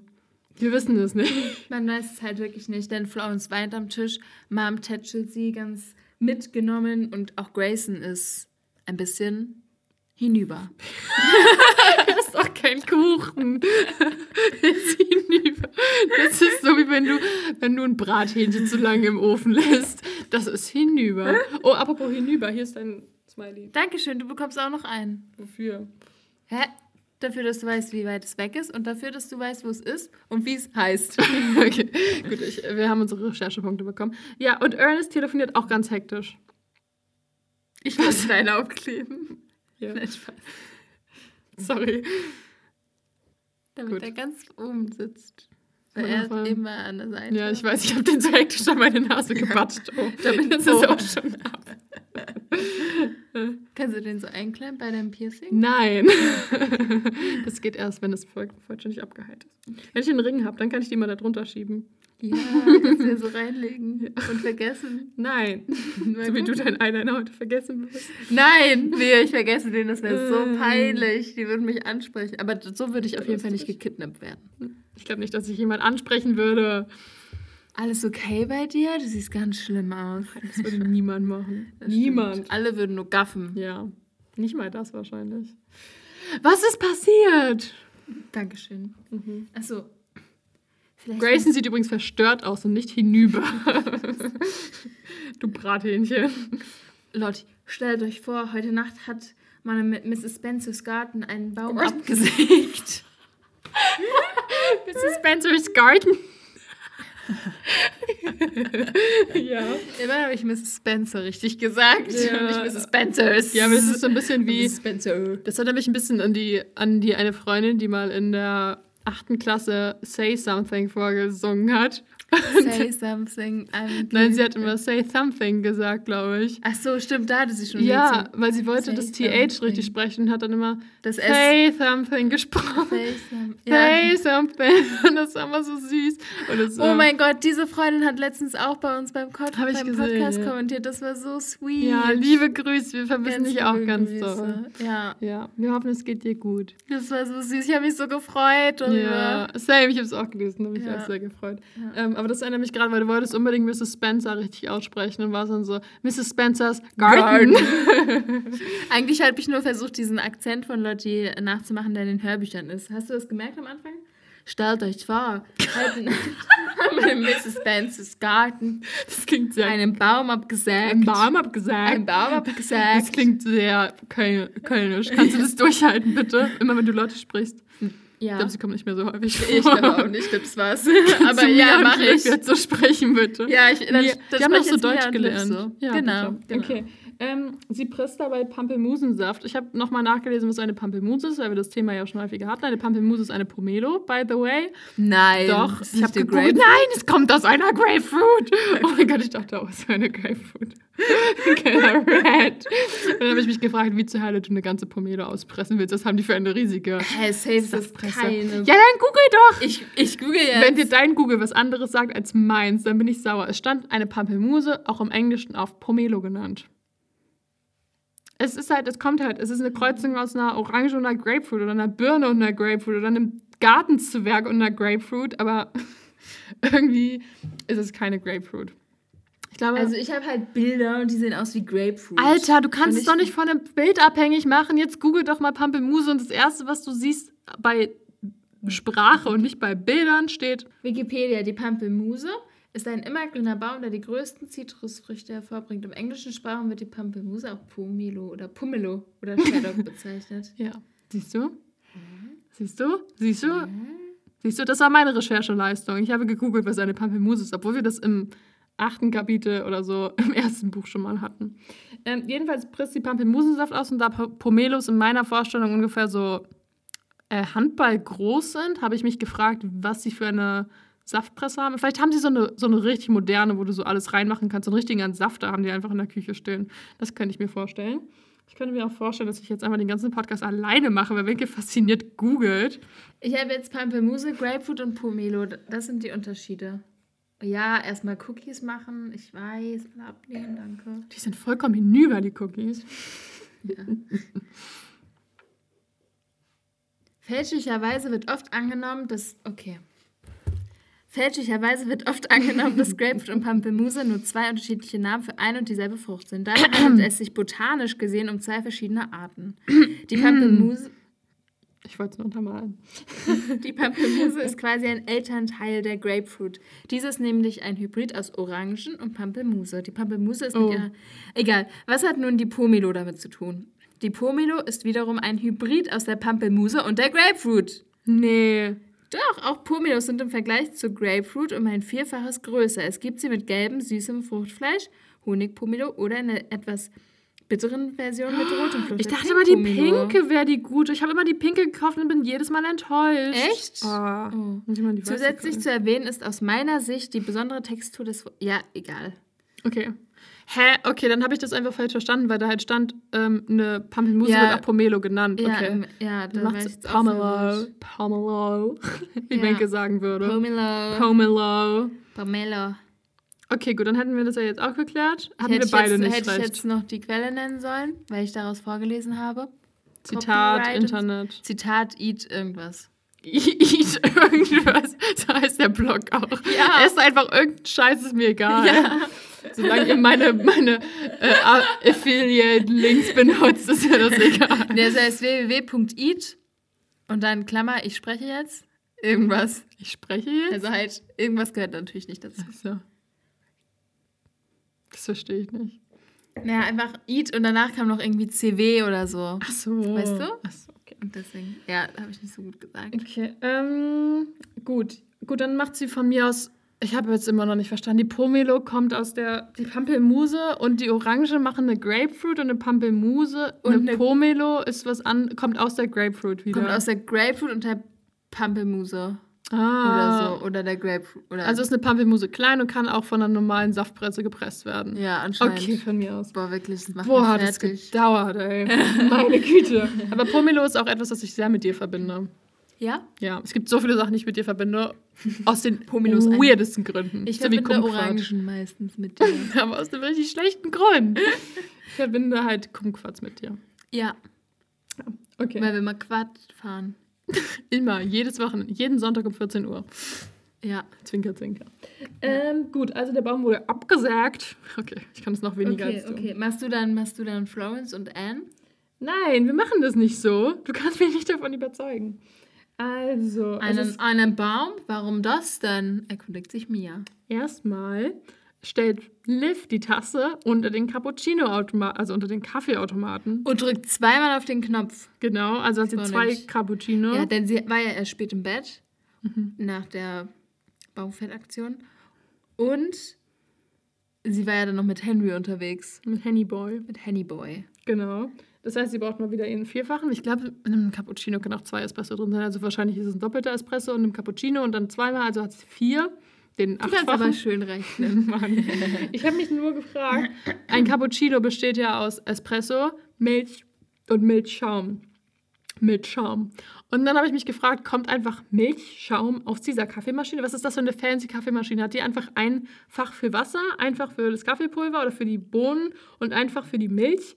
Wir wissen es nicht. Man weiß es halt wirklich nicht, denn Florence weint am Tisch, Mom tätschelt sie ganz mitgenommen und auch Grayson ist ein bisschen hinüber. Das ist doch kein Kuchen. Das ist hinüber. Das ist so, wie wenn du, wenn du ein Brathähnchen zu lange im Ofen lässt. Das ist hinüber. Oh, apropos hinüber, hier ist dein Smiley. Dankeschön, du bekommst auch noch einen. Wofür? Hä? Dafür, dass du weißt, wie weit es weg ist und dafür, dass du weißt, wo es ist und wie es heißt. Okay, gut, ich, wir haben unsere Recherchepunkte bekommen. Ja, und Ernest telefoniert auch ganz hektisch. Ich lasse deine aufkleben. Ja. Nein, Spaß. Sorry. Damit Gut. er ganz oben sitzt. Weil er ist immer an der Seite. Ja, ich weiß, ich habe den so hektisch an meine Nase gebatscht. Oh, Damit das ist auch schon ab. Kannst du den so einklemmen bei deinem Piercing? Nein. Das geht erst, wenn es voll, vollständig abgeheilt ist. Wenn ich einen Ring habe, dann kann ich die mal da drunter schieben. Ja, du den so reinlegen und vergessen. Nein. So wie du dein Eyeliner heute vergessen wirst. Nein, nee, ich vergesse den, das wäre so Mm. peinlich. Die würden mich ansprechen. Aber so würde ich auf jeden Fall nicht gekidnappt werden. Ich glaube nicht, dass ich jemand ansprechen würde. Alles okay bei dir? Du siehst ganz schlimm aus. Das würde niemand machen. Das niemand. stimmt. Alle würden nur gaffen. Ja. Nicht mal das wahrscheinlich. Was ist passiert? Dankeschön. Mhm. Achso. Vielleicht Grayson sieht übrigens verstört aus und nicht hinüber. du Brathähnchen. Leute, stellt euch vor, heute Nacht hat meine mit Mrs. Spencers Garten einen Baum abgesägt. Mrs. Spencer's Garden. ja. Immer habe ich Mrs. Spencer richtig gesagt. Ja. Und nicht Mrs. Spencers. Ja, aber es ist so ein bisschen wie. Mrs. Spencer. Das erinnert mich ein bisschen an die, an die eine Freundin, die mal in der achten Klasse Say Something vorgesungen hat. Say something. I'm Nein, sie hat immer Say Something gesagt, glaube ich. Ach so, stimmt, da hatte sie schon Ja, Lied weil sie wollte Say das TH something. richtig sprechen und hat dann immer Das S. Say Something gesprochen. Say some- Say Ja. something. Und das war immer so süß. Und das, Oh ähm, mein Gott, diese Freundin hat letztens auch bei uns beim, Pod beim gesehen, Podcast ja. kommentiert. Das war so sweet. Ja, liebe Grüße. Wir vermissen Ganz dich auch ganz Grüße. doll. Ja, Ja, wir hoffen, es geht dir gut. das war so süß. Ich habe mich so gefreut. Darüber. Ja, same, ich habe es auch gelesen, habe mich Ja. auch sehr gefreut. Ja. Ähm, aber das erinnert mich gerade, weil du wolltest unbedingt Mrs. Spencer richtig aussprechen und war dann so, Mrs. Spencer's Garden. Eigentlich habe ich nur versucht, diesen Akzent von Lotti nachzumachen, der in den Hörbüchern ist. Hast du das gemerkt am Anfang? Stellt euch vor, heute in Mrs. Spencer's Garten Das klingt sehr... einen Baum abgesägt. Ein Baum abgesagt. Ein Baum abgesägt. Das klingt sehr Köl kölnisch. Kannst du das durchhalten, bitte? Immer wenn du Leute sprichst. Ich ja. glaube, sie kommen nicht mehr so häufig vor. Ich glaube auch nicht, das war's. Kannst Aber ja, mache ich. jetzt so sprechen, bitte. Ja, ich, dann, Wir, dann die haben spreche so Deutsch gelernt. So. Ja, genau, genau. Okay. Ähm, sie presst dabei Pampelmusensaft. Ich habe nochmal nachgelesen, was eine Pampelmuse ist, weil wir das Thema ja schon häufiger hatten. Eine Pampelmuse ist eine Pomelo, by the way. Nein. Doch, ich habe gegoogelt. Grape- Nein, es kommt aus einer Grapefruit. Oh mein Gott, ich dachte, oh, es ist eine Grapefruit. Killer Red. Und dann habe ich mich gefragt, wie zur Hölle du eine ganze Pomelo auspressen willst. Das haben die für eine riesige Hä, safe Saftpresse. keine. Ja, dann google doch. Ich, ich google jetzt. Wenn dir dein Google was anderes sagt als meins, dann bin ich sauer. Es stand eine Pampelmuse, auch im Englischen auf Pomelo genannt. Es ist halt, es kommt halt, es ist eine Kreuzung aus einer Orange und einer Grapefruit oder einer Birne und einer Grapefruit oder einem Gartenzwerg und einer Grapefruit, aber irgendwie ist es keine Grapefruit. Ich glaube, also ich habe halt Bilder und die sehen aus wie Grapefruit. Alter, du kannst es doch nicht von einem Bild abhängig machen. Jetzt google doch mal Pampelmuse und das erste, was du siehst bei Sprache und nicht bei Bildern steht Wikipedia, die Pampelmuse ist ein immergrüner Baum, der die größten Zitrusfrüchte hervorbringt. Im englischen Sprachen wird die Pampelmuse auch Pomelo oder Pumelo oder Shaddock bezeichnet. Ja. Siehst du? Siehst du? Siehst du? Siehst du, das war meine Rechercheleistung. Ich habe gegoogelt, was eine Pampelmuse ist, obwohl wir das im achten Kapitel oder so im ersten Buch schon mal hatten. Ähm, jedenfalls presst die Pampelmusensaft aus und da Po- Pomelos in meiner Vorstellung ungefähr so äh, Handball groß sind, habe ich mich gefragt, was sie für eine Saftpresse haben. Vielleicht haben sie so eine, so eine richtig moderne, wo du so alles reinmachen kannst. So einen richtigen Safter haben die einfach in der Küche stehen. Das könnte ich mir vorstellen. Ich könnte mir auch vorstellen, dass ich jetzt einfach den ganzen Podcast alleine mache, weil Winke fasziniert googelt. Ich habe jetzt Pampelmuse, Grapefruit und Pomelo. Das sind die Unterschiede. Ja, erstmal Cookies machen. Ich weiß, alle ablehnen, danke. Die sind vollkommen hinüber, die Cookies. Ja. Fälschlicherweise wird oft angenommen, dass. Okay. Fälschlicherweise wird oft angenommen, dass Grapefruit und Pampelmuse nur zwei unterschiedliche Namen für ein und dieselbe Frucht sind. Dabei handelt es sich botanisch gesehen um zwei verschiedene Arten. Die Pampelmuse, Ich wollte es nur untermalen. die Pampelmuse ist quasi ein Elternteil der Grapefruit. Diese ist nämlich ein Hybrid aus Orangen und Pampelmuse. Die Pampelmuse ist Oh. mit ihrer. Egal. Was hat nun die Pomelo damit zu tun? Die Pomelo ist wiederum ein Hybrid aus der Pampelmuse und der Grapefruit. Nee. Doch, auch Pomelos sind im Vergleich zu Grapefruit um ein Vielfaches größer. Es gibt sie mit gelbem, süßem Fruchtfleisch, Honigpomelo oder in einer etwas bitteren Version mit rotem Fleisch. Ich dachte immer, die pinke wäre die gute. Ich habe immer die pinke gekauft und bin jedes Mal enttäuscht. Echt? Oh. Oh. Zusätzlich zu erwähnen ist aus meiner Sicht die besondere Textur des. Ja, egal. Okay. Hä? Okay, dann habe ich das einfach falsch verstanden, weil da halt stand, ähm, eine Pampelmuse Ja. wird auch Pomelo genannt. Ja, Okay. ähm, ja da macht ich es Pomelo. Pomelo. Wie Ja. Wenke sagen würde. Pomelo. Pomelo. Pomelo. Okay, gut, dann hätten wir das ja jetzt auch geklärt. Hatten Hätte wir beide jetzt, nicht hätte recht. ich jetzt noch die Quelle nennen sollen, weil ich daraus vorgelesen habe. Zitat, Copyright und- Internet. Zitat, eat irgendwas. Eat irgendwas. So heißt der Blog auch. Ja. Esst einfach irgendeinen Scheiß, ist mir egal. Ja. Solange ihr meine, meine äh, Affiliate-Links benutzt, ist mir das egal. Das heißt www.eat und dann Klammer, ich spreche jetzt irgendwas. Ich spreche jetzt. Also halt, irgendwas gehört natürlich nicht dazu. so. Das verstehe ich nicht. Naja, einfach eat und danach kam noch irgendwie CW oder so. Ach so. Weißt du? Ach so, okay. Und deswegen, ja, habe ich nicht so gut gesagt. Okay, ähm, gut. Gut, dann macht sie von mir aus. Ich habe jetzt immer noch nicht verstanden. Die Pomelo kommt aus der. Die Pampelmuse und die Orange machen eine Grapefruit und eine Pampelmuse. Und eine eine- Pomelo ist was an, kommt aus der Grapefruit wieder. Kommt aus der Grapefruit und der Pampelmuse Ah. oder so. Oder der Grapefruit. Oder Also ist eine Pampelmuse klein und kann auch von einer normalen Saftpresse gepresst werden. ja, anscheinend. Okay, von mir aus. Boah, wirklich, das macht Boah, hat es gedauert, ey. Meine Güte. Aber Pomelo ist auch etwas, das ich sehr mit dir verbinde. Ja? Ja, es gibt so viele Sachen, die ich mit dir verbinde. Aus den weirdesten Gründen. Ich So verbinde. Orangen meistens mit dir. Aber aus einem richtig schlechten Grund. Ich verbinde halt Kumquats mit dir. ja, Okay. weil wir mal Quad fahren. Immer, jedes Wochenende, jeden Sonntag um 14 Uhr. Ja. Zwinker, zwinker. Ähm, gut, also der Baum wurde abgesägt. Okay, ich kann es noch weniger Okay, als du. okay. Machst du dann, machst du dann Florence und Anne? Nein, wir machen das nicht so. Du kannst mich nicht davon überzeugen. Also, Einen, einen Baum? Warum das denn? Erkundigt sich Mia. erstmal stellt Liv die Tasse unter den Cappuccino-Automaten, also unter den Kaffeeautomaten. Und drückt zweimal auf den Knopf. Genau, also hat sie zwei Cappuccino. Ja, denn sie war ja erst spät im Bett. Mhm. Nach der Baumfettaktion. Und sie war ja dann noch mit Henry unterwegs. mit Hennyboy. Mit Hennyboy. Genau. Das heißt, sie braucht mal wieder ihren Vierfachen. Ich glaube, in einem Cappuccino können auch zwei Espresso drin sein. Also wahrscheinlich ist es ein doppelter Espresso und einem Cappuccino und dann zweimal. Also hat sie vier. Den Du kannst aber achtfachen. schön rechnen. Mann. Ich habe mich nur gefragt, ein Cappuccino besteht ja aus Espresso, Milch und Milchschaum. Milchschaum. Und dann habe ich mich gefragt, kommt einfach Milchschaum aus dieser Kaffeemaschine? Was ist das für eine fancy Kaffeemaschine? Hat die einfach ein Fach für Wasser, einfach für das Kaffeepulver oder für die Bohnen und einfach für die Milch?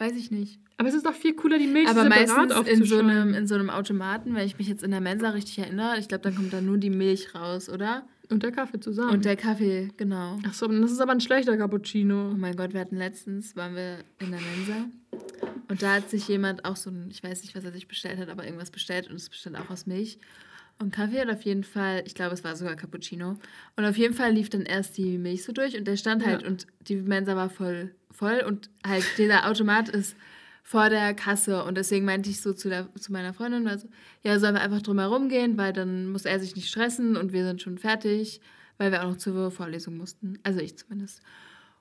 Weiß ich nicht. Aber es ist doch viel cooler, die Milch Aber separat meistens in so, einem, in so einem Automaten, wenn ich mich jetzt in der Mensa richtig erinnere, ich glaube, dann kommt da nur die Milch raus, oder? Und der Kaffee zusammen. Und der Kaffee, genau. Ach so, das ist aber ein schlechter Cappuccino. Oh mein Gott, wir hatten letztens, waren wir in der Mensa und da hat sich jemand auch so ein, ich weiß nicht, was er sich bestellt hat, aber irgendwas bestellt und es bestand auch aus Milch und Kaffee und auf jeden Fall, ich glaube, es war sogar Cappuccino und auf jeden Fall lief dann erst die Milch so durch und der stand halt Ja. und die Mensa war voll, voll und halt dieser Automat ist vor der Kasse und deswegen meinte ich so zu, der, zu meiner Freundin, also, ja, sollen wir einfach drum herum gehen, weil dann muss er sich nicht stressen und wir sind schon fertig, weil wir auch noch zur Vorlesung mussten, also ich zumindest.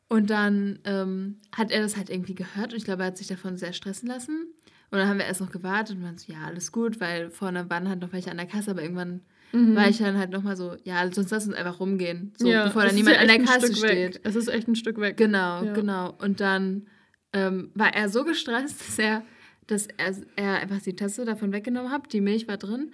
Und dann ähm, hat er das halt irgendwie gehört und ich glaube, er hat sich davon sehr stressen lassen. Und dann haben wir erst noch gewartet und waren so, ja, alles gut, weil vorne waren halt noch welche an der Kasse, aber irgendwann war ich dann halt nochmal so, ja, sonst lass uns einfach rumgehen, so, bevor es dann niemand ja an der Kasse steht. Weg. Es ist echt ein Stück weg. Genau, Ja. genau. Und dann ähm, war er so gestresst, dass er, dass er, er einfach die Tasse davon weggenommen hat. Die Milch war drin.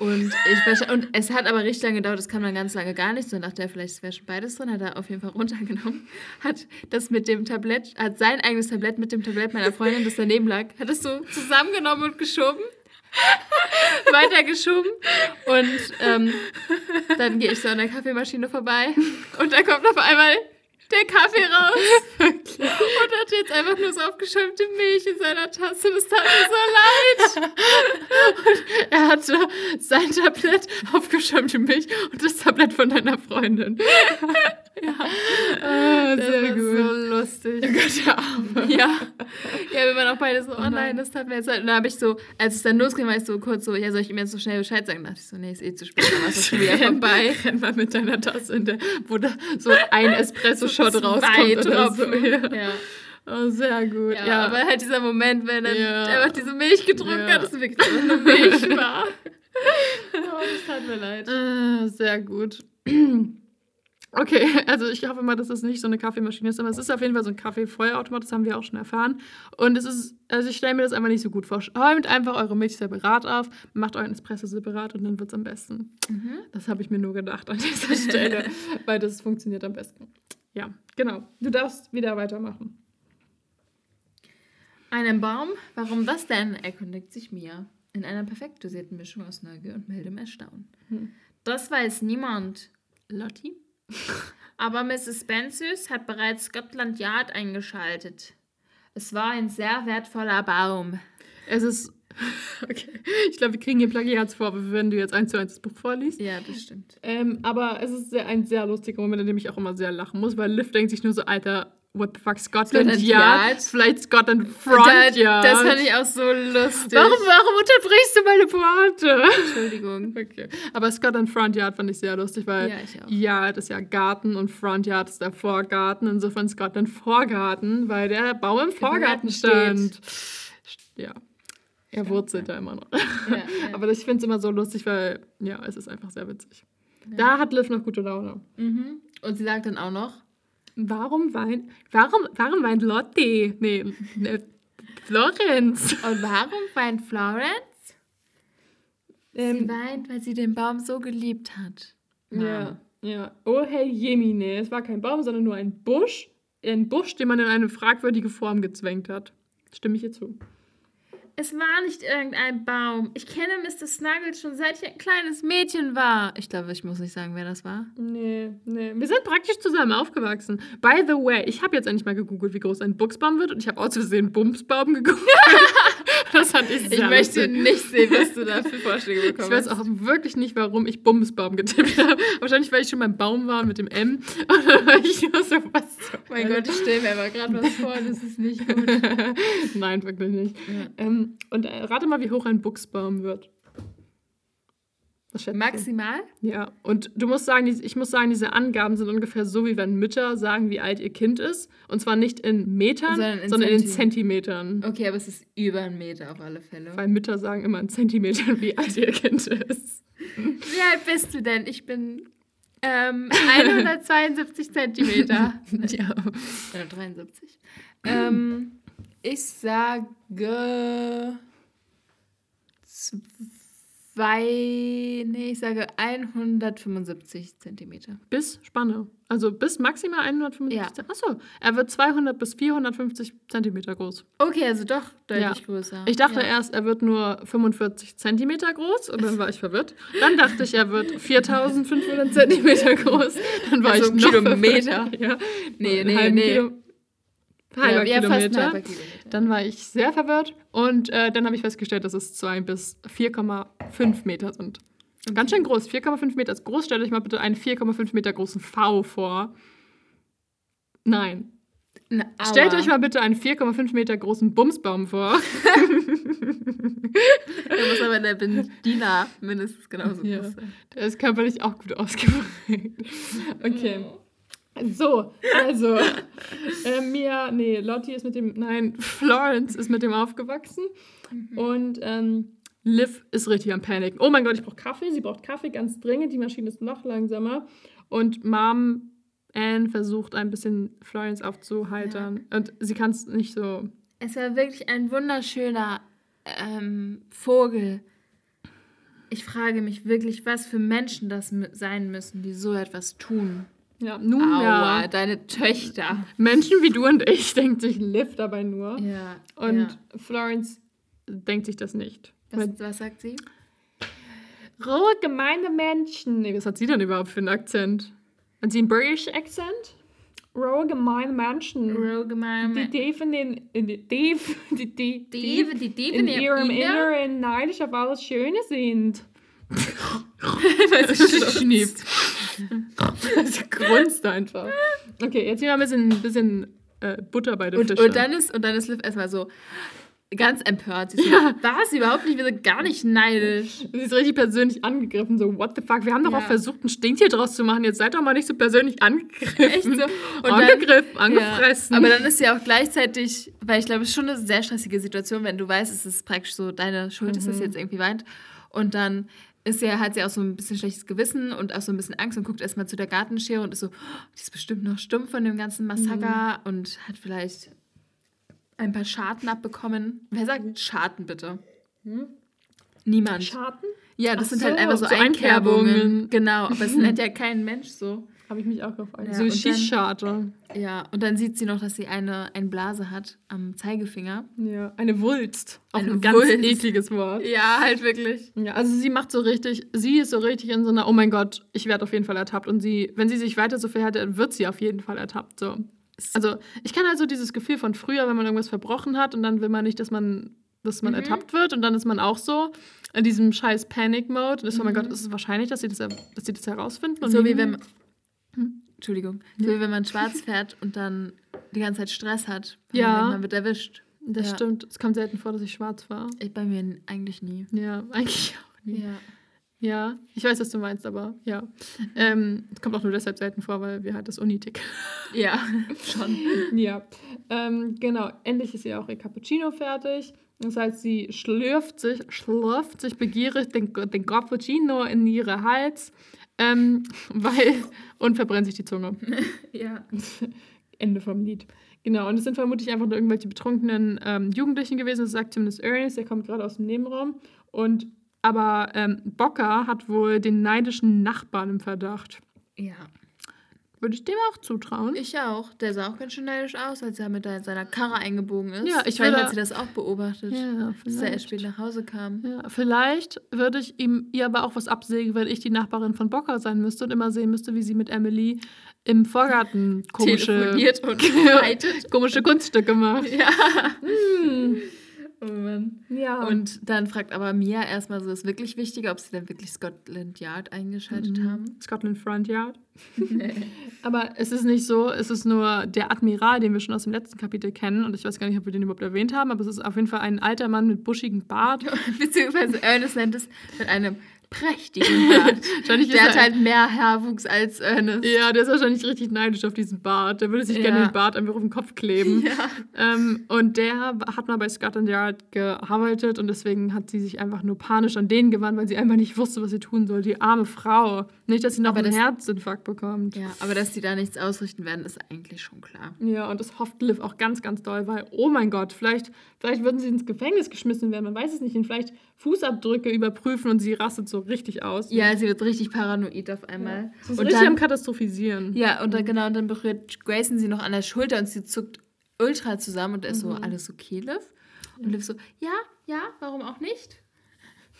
Und, ich, und es hat aber richtig lange gedauert, das kann man ganz lange gar nicht. So dachte er, vielleicht wäre schon beides drin, hat er auf jeden Fall runtergenommen. Hat das mit dem Tablett, hat sein eigenes Tablett mit dem Tablett meiner Freundin, das daneben lag, hat es so zusammengenommen und geschoben. Weitergeschoben. Und ähm, dann gehe ich so an der Kaffeemaschine vorbei und da kommt auf einmal der Kaffee raus. Und hat jetzt einfach nur so aufgeschäumte Milch in seiner Tasse. Das tat mir so leid. Er hatte sein Tablett aufgeschäumte Milch und das Tablett von deiner Freundin. Ah, Das sehr gut. so lustig. Oh Gott, der Arme. Ja. Ja, wir waren auch beide so, oh nein, nein. das tat mir jetzt leid. Und dann habe ich so, als es dann losging, war ich so kurz so, ja, soll ich ihm jetzt so schnell Bescheid sagen? Da dachte ich so, nee, ist eh zu spät, dann war es schon wieder vorbei. Renn mal mit deiner Tasse, in der, wo da so ein Espresso-Shot rauskommt. Zwei Oder so. Ja. Ja. Oh, sehr gut. Ja, Ja, aber halt dieser Moment, wenn dann Ja. einfach diese Milch getrunken Ja. hat, dass es wirklich nur Milch war. Oh, das tat mir leid. Ah, sehr gut. Okay, also ich hoffe mal, dass das nicht so eine Kaffeemaschine ist, aber es ist auf jeden Fall so ein Kaffeefeuerautomat, das haben wir auch schon erfahren. Und es ist, also ich stelle mir das einfach nicht so gut vor. Räumt einfach eure Milch separat auf, macht euren Espresso separat und dann wird es am besten. Mhm. Das habe ich mir nur gedacht an dieser Stelle, weil das funktioniert am besten. Ja, genau. Du darfst wieder weitermachen. Einen Baum? Warum das denn? erkundigt sich Mia. In einer perfekt dosierten Mischung aus Neugier und mildem Erstaunen. Hm. Das weiß niemand. Lottie? Aber Mrs. Spencers hat bereits Scotland Yard eingeschaltet. Es war ein sehr wertvoller Baum. Es ist. Okay. Ich glaube, wir kriegen hier Plagiatsvorwürfe, wenn du jetzt eins zu eins das Buch vorliest. Ja, das stimmt. Ähm, aber es ist sehr, ein sehr lustiger Moment, in dem ich auch immer sehr lachen muss, weil Liv denkt sich nur so, Alter, what the fuck, Scotland Scotland Yard? Yard. Vielleicht Scotland Front Yard. das fand ich auch so lustig. Warum, warum unterbrichst du meine Pointe? Entschuldigung. Okay. Aber Scotland Front Yard fand ich sehr lustig, weil Ja. Yard ist ja Garten und Front Yard ist der Vorgarten. Insofern Scotland Vorgarten, weil der Baum im Vorgarten stand. Ja. er wurzelt ja. da immer noch. Ja. Aber ich finde es immer so lustig, weil, ja, es ist einfach sehr witzig. Da hat Liv noch gute Laune. Mhm. Und sie sagt dann auch noch, Warum weint, warum, warum weint Lotti? Nee, ne, Florenz. und warum weint Florence? sie Ähm, weint, weil sie den Baum so geliebt hat. ja, ja. Oh, hey Jemine. Es war kein Baum, sondern nur ein Busch. Ein Busch, den man in eine fragwürdige Form gezwängt hat. Stimme ich ihr zu. Es war nicht irgendein Baum. Ich kenne Mr. Snuggles schon seit ich ein kleines Mädchen war. Ich glaube, ich muss nicht sagen, wer das war. Nee, nee. Wir sind praktisch zusammen aufgewachsen. By the way, ich habe jetzt endlich mal gegoogelt, wie groß ein Buchsbaum wird und ich habe aus Versehen Bumsbaum gegoogelt. das fand ich sehr Ich möchte lustig. nicht sehen, was du da für Vorschläge bekommen Ich weiß auch wirklich nicht, warum ich Bumsbaum getippt habe. Wahrscheinlich, weil ich schon beim Baum war mit dem M. War ich nur so, was Mein? Gott, ich stelle mir aber gerade was vor, das ist nicht gut. Nein, wirklich nicht. Ja. Ähm, und äh, rate mal, wie hoch ein Buchsbaum wird. Maximal? Ja, und du musst sagen, ich muss sagen, diese Angaben sind ungefähr so, wie wenn Mütter sagen, wie alt ihr Kind ist. Und zwar nicht in Metern, Sondern sondern in in, Zenti- Zentimetern. Okay, aber es ist über einen Meter auf alle Fälle. Weil Mütter sagen immer in Zentimetern, wie alt ihr Kind ist. Wie alt bist du denn? Ich bin ähm, 172 Zentimeter. Ja. 73. Ähm, ich sage zwei, nee, ich sage 175 Zentimeter. Bis Spanne. Also bis maximal 175. Ja. Achso, er wird 200 bis 450 Zentimeter groß. Okay, also doch deutlich Ja. größer. Ich dachte ja. erst, er wird nur 45 Zentimeter groß und dann war ich verwirrt. Dann dachte ich, er wird 4500 Zentimeter groß. Dann war Also ich noch Kilometer. verwirrt. Ja. Nee, nee, nee. Kilo, halber ja, ja, fast ein Kilometer. halber Kilometer. Dann war ich sehr verwirrt und äh, dann habe ich festgestellt, dass es 2 bis 4,5 Meter sind. Ganz schön groß. 4,5 Meter ist groß. Stellt euch mal bitte einen 4,5 Meter großen V vor. Nein. Na, Stellt euch mal bitte einen 4,5 Meter großen Bumsbaum vor. Da muss aber der Benziner mindestens genauso Ja. groß sein. Der ist körperlich auch gut ausgeprägt. Okay. So, also, äh, Mia, nee, Lottie ist mit dem, nein, Florence ist mit dem aufgewachsen. Und ähm, Liv ist richtig am Paniken. Oh mein Gott, ich brauche Kaffee. Sie braucht Kaffee ganz dringend. Die Maschine ist noch langsamer. Und Mom Anne versucht ein bisschen Florence aufzuheitern. Und sie kann es nicht so. Es war wirklich ein wunderschöner ähm, Vogel. Ich frage mich wirklich, was für Menschen das sein müssen, die so etwas tun. Ja, nun Aua, ja. deine Töchter. Menschen wie du und ich denkt sich Liv dabei nur. Ja. Und ja. Florence denkt sich das nicht. Was, was sagt sie? Rohe, gemeine Menschen. Nee, was hat sie denn überhaupt für einen Akzent? Hat sie einen British Accent? Rohe, gemeine Menschen. Roh gemein. Die Dieven in, in die Dief, die, die, Die, die Dieven in in ihrem? Inneren neidisch auf alles Schöne sind. Weil sie schnieft. Sie grunzt einfach. Okay, jetzt hier mal ein bisschen, bisschen äh, Butter bei der Und, und, dann ist, und dann ist Liv erstmal so ganz empört. Sie so, was? Überhaupt nicht, wir sind gar nicht neidisch. Sie ist richtig persönlich angegriffen, so, what the fuck? Wir haben doch Ja. auch versucht, ein Stinktier draus zu machen. Jetzt seid doch mal nicht so persönlich angegriffen. Echt so. Und dann- angegriffen, angefressen. Ja, aber dann ist ja auch gleichzeitig, weil ich glaube, es ist schon eine sehr stressige Situation, wenn du weißt, es ist praktisch so deine Schuld, dass Mhm. das jetzt irgendwie weint. Und dann ist ja, hat sie auch so ein bisschen schlechtes Gewissen und auch so ein bisschen Angst und guckt erstmal zu der Gartenschere und ist so, oh, die ist bestimmt noch stumm von dem ganzen Massaker Mhm. und hat vielleicht ein paar Schaden abbekommen. Wer sagt Schaden bitte? Niemand. Schaden? ja, das Ach sind halt so, einfach so, so Einkerbungen. Einkerbungen. Genau, aber es nennt ja kein Mensch so. Habe ich mich auch gefragt. Ja, so und Schießscharte. Ja, und dann sieht sie noch, dass sie eine, eine Blase hat am Zeigefinger. Ja, eine Wulst. Auch Eine ein ganz Wulst. ekliges Wort. Ja, halt wirklich. Ja, also sie macht so richtig, sie ist so richtig in so einer, oh mein Gott, ich werde auf jeden Fall ertappt. Und sie, wenn sie sich weiter so verhält, dann wird sie auf jeden Fall ertappt. So. Also ich kann also dieses Gefühl von früher, wenn man irgendwas verbrochen hat und dann will man nicht, dass man, dass man Mhm. ertappt wird und dann ist man auch so in diesem scheiß Panic-Mode. Und ist, oh mein Mhm. Gott, ist es wahrscheinlich, dass sie das, dass sie das herausfinden? Und So wie wenn man. Entschuldigung. So wie wenn man schwarz fährt und dann die ganze Zeit Stress hat. Ja. Man, wird erwischt. Das Ja. stimmt. Es kommt selten vor, dass ich schwarz war. Ich bei mir eigentlich nie. Ja, eigentlich auch nie. Ja. Ja, ich weiß, was du meinst, aber ja. Ähm, es kommt auch nur deshalb selten vor, weil wir halt das Unitik. Ja, schon. ja. Ähm, genau, endlich ist ja auch ihr Cappuccino fertig. Das heißt, sie schlürft sich, schlürft sich begierig den, den Cappuccino in ihre Hals ähm, weil, und verbrennt sich die Zunge. Ja. Ende vom Lied. Genau, und es sind vermutlich einfach nur irgendwelche betrunkenen ähm, Jugendlichen gewesen, das sagt zumindest Ernest, der kommt gerade aus dem Nebenraum. Und aber ähm, Bocker hat wohl den neidischen Nachbarn im Verdacht. Ja. Würde ich dem auch zutrauen. Ich auch. Der sah auch ganz schön neidisch aus, als er mit seiner Karre eingebogen ist. Ja, ich Vielleicht hat sie das auch beobachtet. ja, Dass er erst spät nach Hause kam. Ja, vielleicht würde ich ihm ihr aber auch was absägen, wenn ich die Nachbarin von Bocker sein müsste und immer sehen müsste, wie sie mit Emily im Vorgarten komische, komische Kunststücke macht. Ja. Hm. Oh Mann. Ja. Und dann fragt aber Mia erstmal so, ist wirklich wichtig, ob sie denn wirklich Scotland Yard eingeschaltet Mhm. haben. Scotland Front Yard. Aber es ist nicht so, es ist nur der Admiral, den wir schon aus dem letzten Kapitel kennen. Und ich weiß gar nicht, ob wir den überhaupt erwähnt haben, aber es ist auf jeden Fall ein alter Mann mit buschigem Bart. Beziehungsweise Ernest nennt es mit einem prächtigen Bart. Der hat halt mehr Haarwuchs als Ernest. Ja, der ist wahrscheinlich richtig neidisch auf diesen Bart. Der würde sich Ja. gerne den Bart einfach auf den Kopf kleben. Ja. Ähm, und der hat mal bei Scotland Yard gearbeitet und deswegen hat sie sich einfach nur panisch an den gewandt, weil sie einfach nicht wusste, was sie tun soll. Die arme Frau. Nicht, dass sie noch Aber einen das- Herzinfarkt bekommt. ja, aber dass die da nichts ausrichten werden, ist eigentlich schon klar. Ja, und das hofft Liv auch ganz, ganz doll, weil, oh mein Gott, vielleicht, vielleicht würden sie ins Gefängnis geschmissen werden, man weiß es nicht, und vielleicht Fußabdrücke überprüfen und sie rastet so richtig aus. Ja, sie wird richtig paranoid auf einmal. Sie ist Und richtig am dann, Katastrophisieren. ja, und dann, genau, und dann berührt Grayson sie noch an der Schulter und sie zuckt ultra zusammen und er ist so, alles okay, Liv? Und Liv so, ja, ja, warum auch nicht?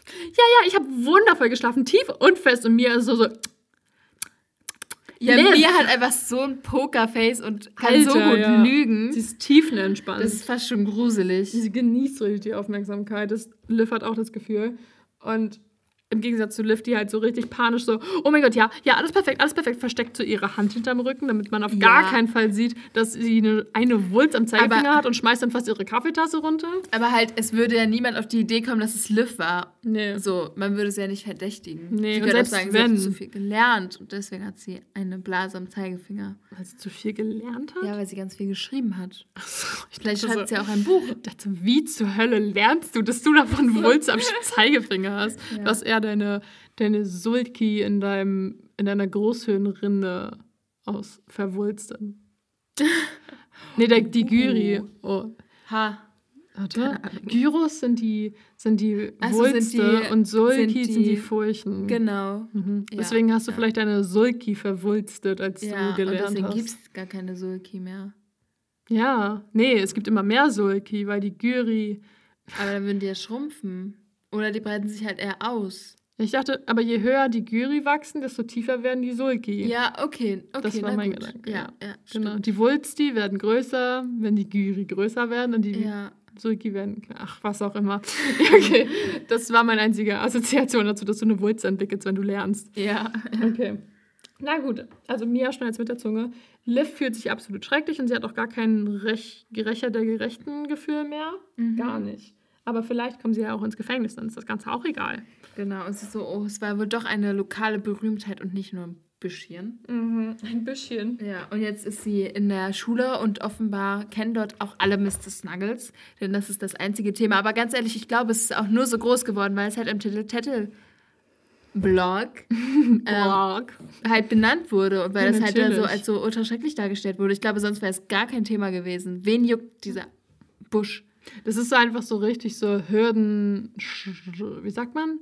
Ja, ja, ich habe wundervoll geschlafen, tief und fest, und mir ist so, so, Ja, Liv. Mia hat einfach so ein Pokerface und kann so Alter, gut ja. lügen. sie ist tiefenentspannt. Das ist fast schon gruselig. Sie genießt richtig die Aufmerksamkeit. Das, Liv hat auch das Gefühl. Und im Gegensatz zu Liv, die halt so richtig panisch so, oh mein Gott, ja, ja, alles perfekt, alles perfekt, versteckt so ihre Hand hinterm Rücken, damit man auf Ja. gar keinen Fall sieht, dass sie eine, eine Wulst am Zeigefinger Aber- hat und schmeißt dann fast ihre Kaffeetasse runter. Aber halt, es würde ja niemand auf die Idee kommen, dass es Liv war. Nee. So, man würde es ja nicht verdächtigen. Nee, und könnte auch selbst sagen, sie hat wenn- zu viel gelernt und deswegen hat sie eine Blase am Zeigefinger. Weil sie zu viel gelernt hat? Ja, weil sie ganz viel geschrieben hat. Ich Vielleicht schreibt so, sie auch ein Buch. ich dachte, wie zur Hölle lernst du, dass du davon Wulst am Zeigefinger hast? Ja. Dass er deine, deine Sulki in, deinem, in deiner Großhirnrinde aus verwulsten. nee, der, die Gyri. Oh. Ha. Warte. Gyros sind die, sind die Ach so, sind Wulste die- und Sulki sind sind die, die- Furchen. Genau. Mhm. Ja, Deswegen hast du ja. vielleicht deine Sulki verwulstet, als Ja, du und gelernt deswegen hast. gibt es gar keine Sulki mehr. Ja, nee, es gibt immer mehr Sulki, weil die Gyri. Aber dann würden die ja schrumpfen. Oder die breiten sich halt eher aus. Ich dachte, aber je höher die Gyri wachsen, desto tiefer werden die Sulki. Ja, okay. okay Das war mein gut. Gedanke, Ja, ja. ja, Genau. stimmt. Die Wulsti werden größer, wenn die Gyri größer werden und die Ja. Sulki werden, ach, was auch immer. okay, das war meine einzige Assoziation dazu, dass du eine Wulst entwickelst, wenn du lernst. Ja. Okay. Na gut, also Mia schneidet mit der Zunge. Liv fühlt sich absolut schrecklich und sie hat auch gar kein Rech Gerecher der gerechten Gefühl mehr. Mhm. Gar nicht. Aber vielleicht kommen sie ja auch ins Gefängnis, dann ist das Ganze auch egal. Genau. Und es ist so, oh, es war wohl doch eine lokale Berühmtheit und nicht nur ein Büschchen. Ein bisschen. Ja, und jetzt ist sie in der Schule und offenbar kennen dort auch alle Mr. Snuggles, denn das ist das einzige Thema. Aber ganz ehrlich, ich glaube, es ist auch nur so groß geworden, weil es halt im Titel Blog ähm, Blog. halt benannt wurde und weil Ja, das halt dann so natürlich. als so ultra schrecklich dargestellt wurde. Ich glaube, sonst wäre es gar kein Thema gewesen. Wen juckt dieser Busch? Das ist so einfach so richtig so Hürden, wie sagt man?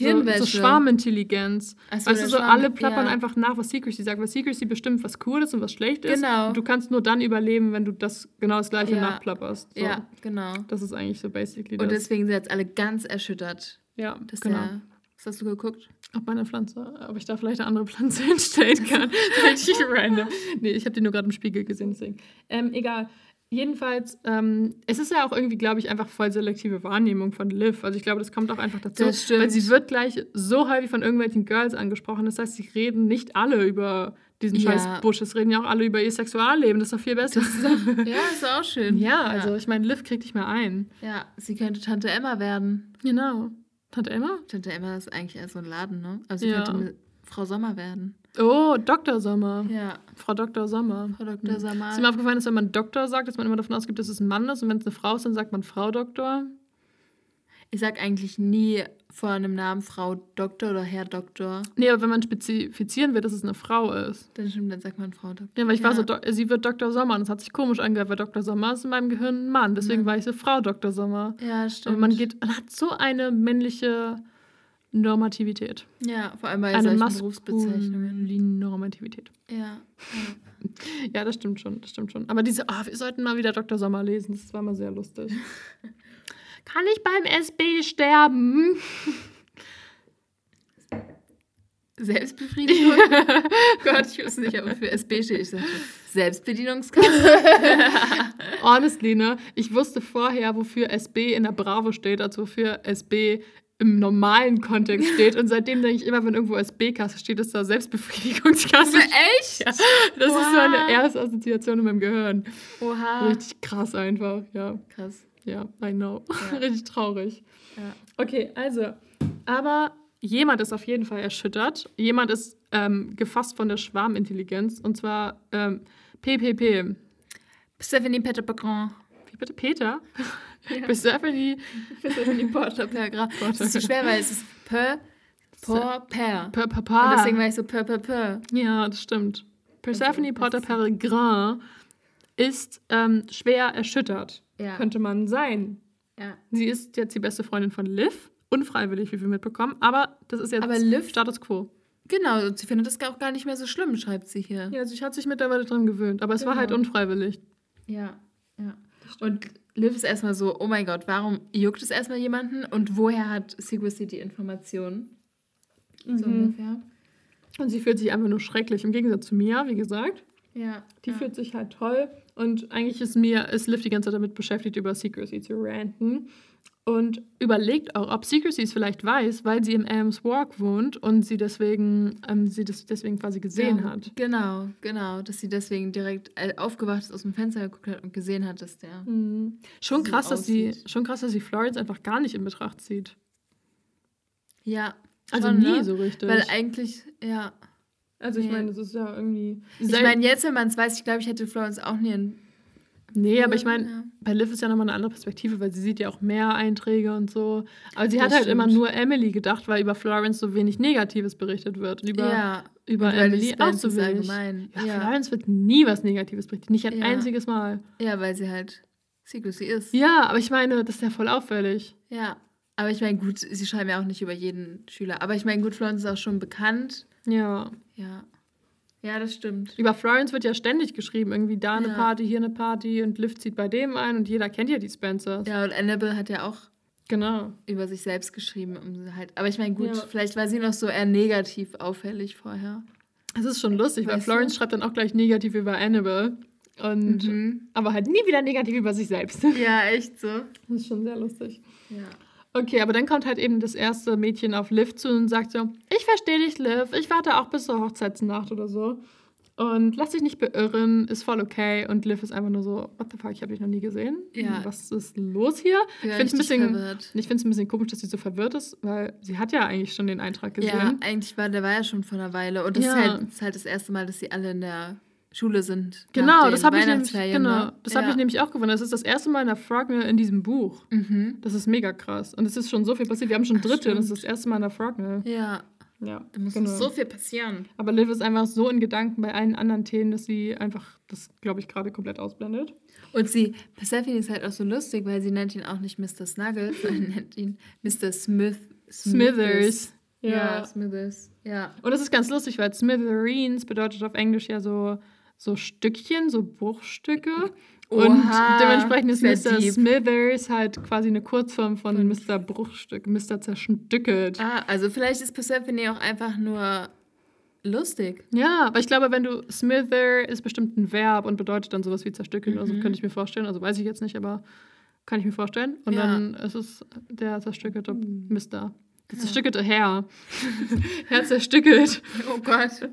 So, Hirnwäsche. so Schwarmintelligenz. So, weißt du, der so Schwarm- alle plappern ja. einfach nach, was Secrecy sagt, weil Secrecy bestimmt, was cool ist und was schlecht ist. Genau. Und du kannst nur dann überleben, wenn du das genau das gleiche Ja. nachplapperst. So. Ja, genau. Das ist eigentlich so basically Und das. deswegen sind jetzt alle ganz erschüttert, ja, dass genau. der. Was hast du geguckt? Ob meine Pflanze, ob ich da vielleicht eine andere Pflanze hinstellen kann. Richtig random. Nee, ich habe die nur gerade im Spiegel gesehen, deswegen. Ähm, egal. Jedenfalls, ähm, es ist ja auch irgendwie, glaube ich, einfach voll selektive Wahrnehmung von Liv. Also ich glaube, das kommt auch einfach dazu. Das stimmt. Weil sie wird gleich so häufig von irgendwelchen Girls angesprochen. Das heißt, sie reden nicht alle über diesen Ja. scheiß Busch. Es reden ja auch alle über ihr Sexualleben. Das ist doch viel besser. Ja, ist auch schön. ja, also ich meine, Liv kriegt dich mal ein. Ja, sie könnte Tante Emma werden. Genau. Tante Emma? Tante Emma ist eigentlich eher so ein Laden, ne? Also sie Ja. könnte Frau Sommer werden. Oh, Dr. Sommer. Ja, Frau Dr. Sommer. Frau Dr. Sommer. Ist mal aufgefallen, dass wenn man Doktor sagt, dass man immer davon ausgeht, dass es ein Mann ist und wenn es eine Frau ist, dann sagt man Frau Doktor? Ich sag eigentlich nie vor einem Namen Frau Doktor oder Herr Doktor. Nee, aber wenn man spezifizieren will, dass es eine Frau ist. Dann stimmt, dann sagt man Frau Doktor. Ja, weil ich war so, sie wird Dr. Sommer und das hat sich komisch angehört, weil Dr. Sommer ist in meinem Gehirn ein Mann. Deswegen Mann. war ich so Frau Dr. Sommer. Ja, stimmt. Und man geht, man hat so eine männliche Normativität. Ja, vor allem bei eine solchen Berufsbezeichnungen. Normativität. Ja. ja. Ja, das stimmt schon, das stimmt schon. Aber diese, oh, wir sollten mal wieder Dr. Sommer lesen, das war mal sehr lustig. Kann ich beim SB sterben? Selbstbefriedigung? Gott, ich wusste nicht, aber für SB steht. Ich sagte, Selbstbedienungskasse? Honestly, ne? Ich wusste vorher, wofür SB in der Bravo steht, als wofür SB im normalen Kontext steht. Und seitdem denke ich immer, wenn irgendwo SB-Kasse steht, ist da Selbstbefriedigungskasse. Echt? Ja, das ist so eine erste Assoziation in meinem Gehirn. Oha. Richtig krass einfach, ja. Krass. Ja, I know. Ja. Richtig traurig. Ja. Okay, also, aber jemand ist auf jeden Fall erschüttert. Jemand ist ähm, gefasst von der Schwarmintelligenz und zwar ähm, PPP. Stephanie Peter Pagron. Wie bitte? Peter? Ja. Persephone? Stephanie Porter Pergra. Das ist so schwer, weil es ist per, por, per. Per Und Papa. deswegen war ich so per, per, per. Ja, das stimmt. Persephone Okay, das- Peregrin ist ähm, schwer erschüttert, Ja. könnte man sein. ja. Sie ist jetzt die beste Freundin von Liv, unfreiwillig, wie wir mitbekommen, aber das ist jetzt Aber Liv- Status Quo. Genau, und sie findet das auch gar nicht mehr so schlimm, schreibt sie hier. Ja, sie hat sich mittlerweile dran gewöhnt, aber es war Genau. halt unfreiwillig. Ja, ja. Und Liv ist erstmal so, oh mein Gott, warum juckt es erstmal jemanden und woher hat Secrecy die Information? So Mhm. ungefähr. Und sie fühlt sich einfach nur schrecklich, im Gegensatz zu Mia, wie gesagt. Ja. Die ja. fühlt sich halt toll. Und eigentlich ist Mia, ist Liv die ganze Zeit damit beschäftigt, über Secrecy zu ranten. Und überlegt auch, ob Secrecy es vielleicht weiß, weil sie im Elms Walk wohnt und sie deswegen, ähm, sie das deswegen quasi gesehen ja, hat. Genau, genau. Dass sie deswegen direkt äh, aufgewacht ist, aus dem Fenster geguckt hat und gesehen hat, dass der. Mhm. Schon so krass, dass sie, schon krass, dass sie Florence einfach gar nicht in Betracht zieht. Ja. Also schon, nie ne? so richtig. Weil eigentlich, ja. also ich Nee. meine, das ist ja irgendwie. Ich meine, jetzt, wenn man es weiß, ich glaube, ich hätte Florence auch nie in. Nee, aber ich meine, Ja. bei Liv ist ja nochmal eine andere Perspektive, weil sie sieht ja auch mehr Einträge und so. Aber sie Das hat halt immer stimmt. nur Emily gedacht, weil über Florence so wenig Negatives berichtet wird. Und über, ja. über und Emily auch so wenig. allgemein. Ja, Ja. Florence wird nie was Negatives berichtet. Nicht ein einziges Mal. ja, weil sie halt Secrecy ist. Ja, aber ich meine, das ist ja voll auffällig. Ja. Aber ich meine, gut, sie schreiben ja auch nicht über jeden Schüler. Aber ich meine, gut, Florence ist auch schon bekannt. Ja. Ja. Ja, das stimmt. Über Florence wird ja ständig geschrieben. Irgendwie da eine Ja. Party, hier eine Party und Liv zieht bei dem ein und jeder kennt ja die Spencers. Ja, und Annabelle hat ja auch Genau. über sich selbst geschrieben. Um halt, aber ich meine, gut, Ja. vielleicht war sie noch so eher negativ auffällig vorher. Es ist schon lustig, weil Weißt du? Florence schreibt dann auch gleich negativ über Annabelle. Und Mhm. aber halt nie wieder negativ über sich selbst. Ja, echt so. Das ist schon sehr lustig. Ja. Okay, aber dann kommt halt eben das erste Mädchen auf Liv zu und sagt so: Ich verstehe dich, Liv. Ich warte auch bis zur Hochzeitsnacht oder so. Und lass dich nicht beirren, ist voll okay. Und Liv ist einfach nur so: What the fuck, ich habe dich noch nie gesehen. Ja. Was ist los hier? Ja, ich finde es ein, bisschen- verwirrt. ich find's ein bisschen komisch, dass sie so verwirrt ist, weil sie hat ja eigentlich schon den Eintrag gesehen. Ja, eigentlich war der war ja schon vor einer Weile. Und das Ja. ist, halt, das ist halt das erste Mal, dass sie alle in der Schule sind. nach Genau, das habe ich, nämlich, genau, ne? das ja. hab ich nämlich auch gewundert. Das ist das erste Mal in der Frognall in diesem Buch. Mhm. Das ist mega krass. Und es ist schon so viel passiert. Wir haben schon Ach, dritte und es ist stimmt. das erste Mal in der Frognall. Ja, Ja, da muss genau. so viel passieren. Aber Liv ist einfach so in Gedanken bei allen anderen Themen, dass sie einfach das, glaube ich, gerade komplett ausblendet. Und sie, Persephone ist halt auch so lustig, weil sie nennt ihn auch nicht Mr. Snuggle, sondern nennt ihn Mr. Smith. Smithers. Ja, Ja. Smithers. Ja. Und das ist ganz lustig, weil Smithereens bedeutet auf Englisch ja so, so Stückchen, so Bruchstücke. Und Oha, dementsprechend ist Mr. deep. Smithers halt quasi eine Kurzform von Von- Mr. Bruchstück, Mr. Zerstückelt. Ah, also vielleicht ist Persephone auch einfach nur lustig. Ja, aber ich glaube, wenn du Smither ist bestimmt ein Verb und bedeutet dann sowas wie zerstückeln oder so, Mhm. könnte ich mir vorstellen. Also weiß ich jetzt nicht, aber kann ich mir vorstellen. Und Ja. dann ist es der zerstückelte Mister. Ja. zerstückelte Herr. Herr zerstückelt. Oh Gott.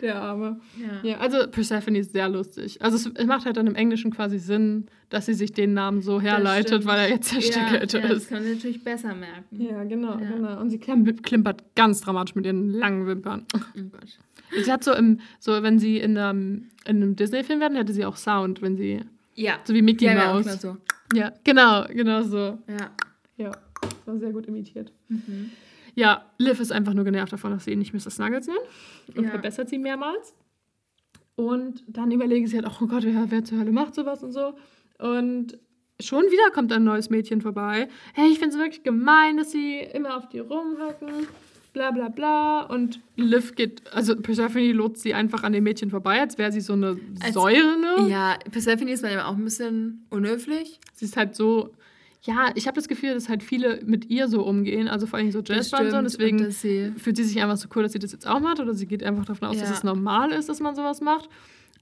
Der Arme. Ja. Ja, also Persephone ist sehr lustig. Also es, macht halt dann im Englischen quasi Sinn, dass sie sich den Namen so herleitet, weil er jetzt zerstückelt ja, ja, das ist. kann sie natürlich besser merken. Ja, genau, Ja. genau. Und sie klim- klimpert ganz dramatisch mit ihren langen Wimpern. Oh Gott. Sie hat so im, so wenn sie in einem, in einem Disney-Film werden, hätte sie auch Sound, wenn sie, Ja. so wie Mickey Ja, ja, Mouse. mal so. Ja, genau, genau so. Ja. Ja. Das war sehr gut imitiert. Mhm. Ja, Liv ist einfach nur genervt davon, dass sie ihn nicht Mr. Snuggles nennt und Ja. verbessert sie mehrmals. Und dann überlegen sie halt, oh Gott, wer, wer zur Hölle macht sowas und so. Und schon wieder kommt ein neues Mädchen vorbei. Hey, ich finde es wirklich gemein, dass sie immer auf die rumhacken. Bla bla bla. Und Liv geht, also Persephone lotst sie einfach an dem Mädchen vorbei, als wäre sie so eine Als- Säure. Ja, Persephone ist manchmal auch ein bisschen unhöflich. Sie ist halt so. Ja, ich habe das Gefühl, dass halt viele mit ihr so umgehen, also vor allem so Jasper und so. Deswegen Und dass sie fühlt sie sich einfach so cool, dass sie das jetzt auch macht oder sie geht einfach davon aus, dass Ja. es normal ist, dass man sowas macht.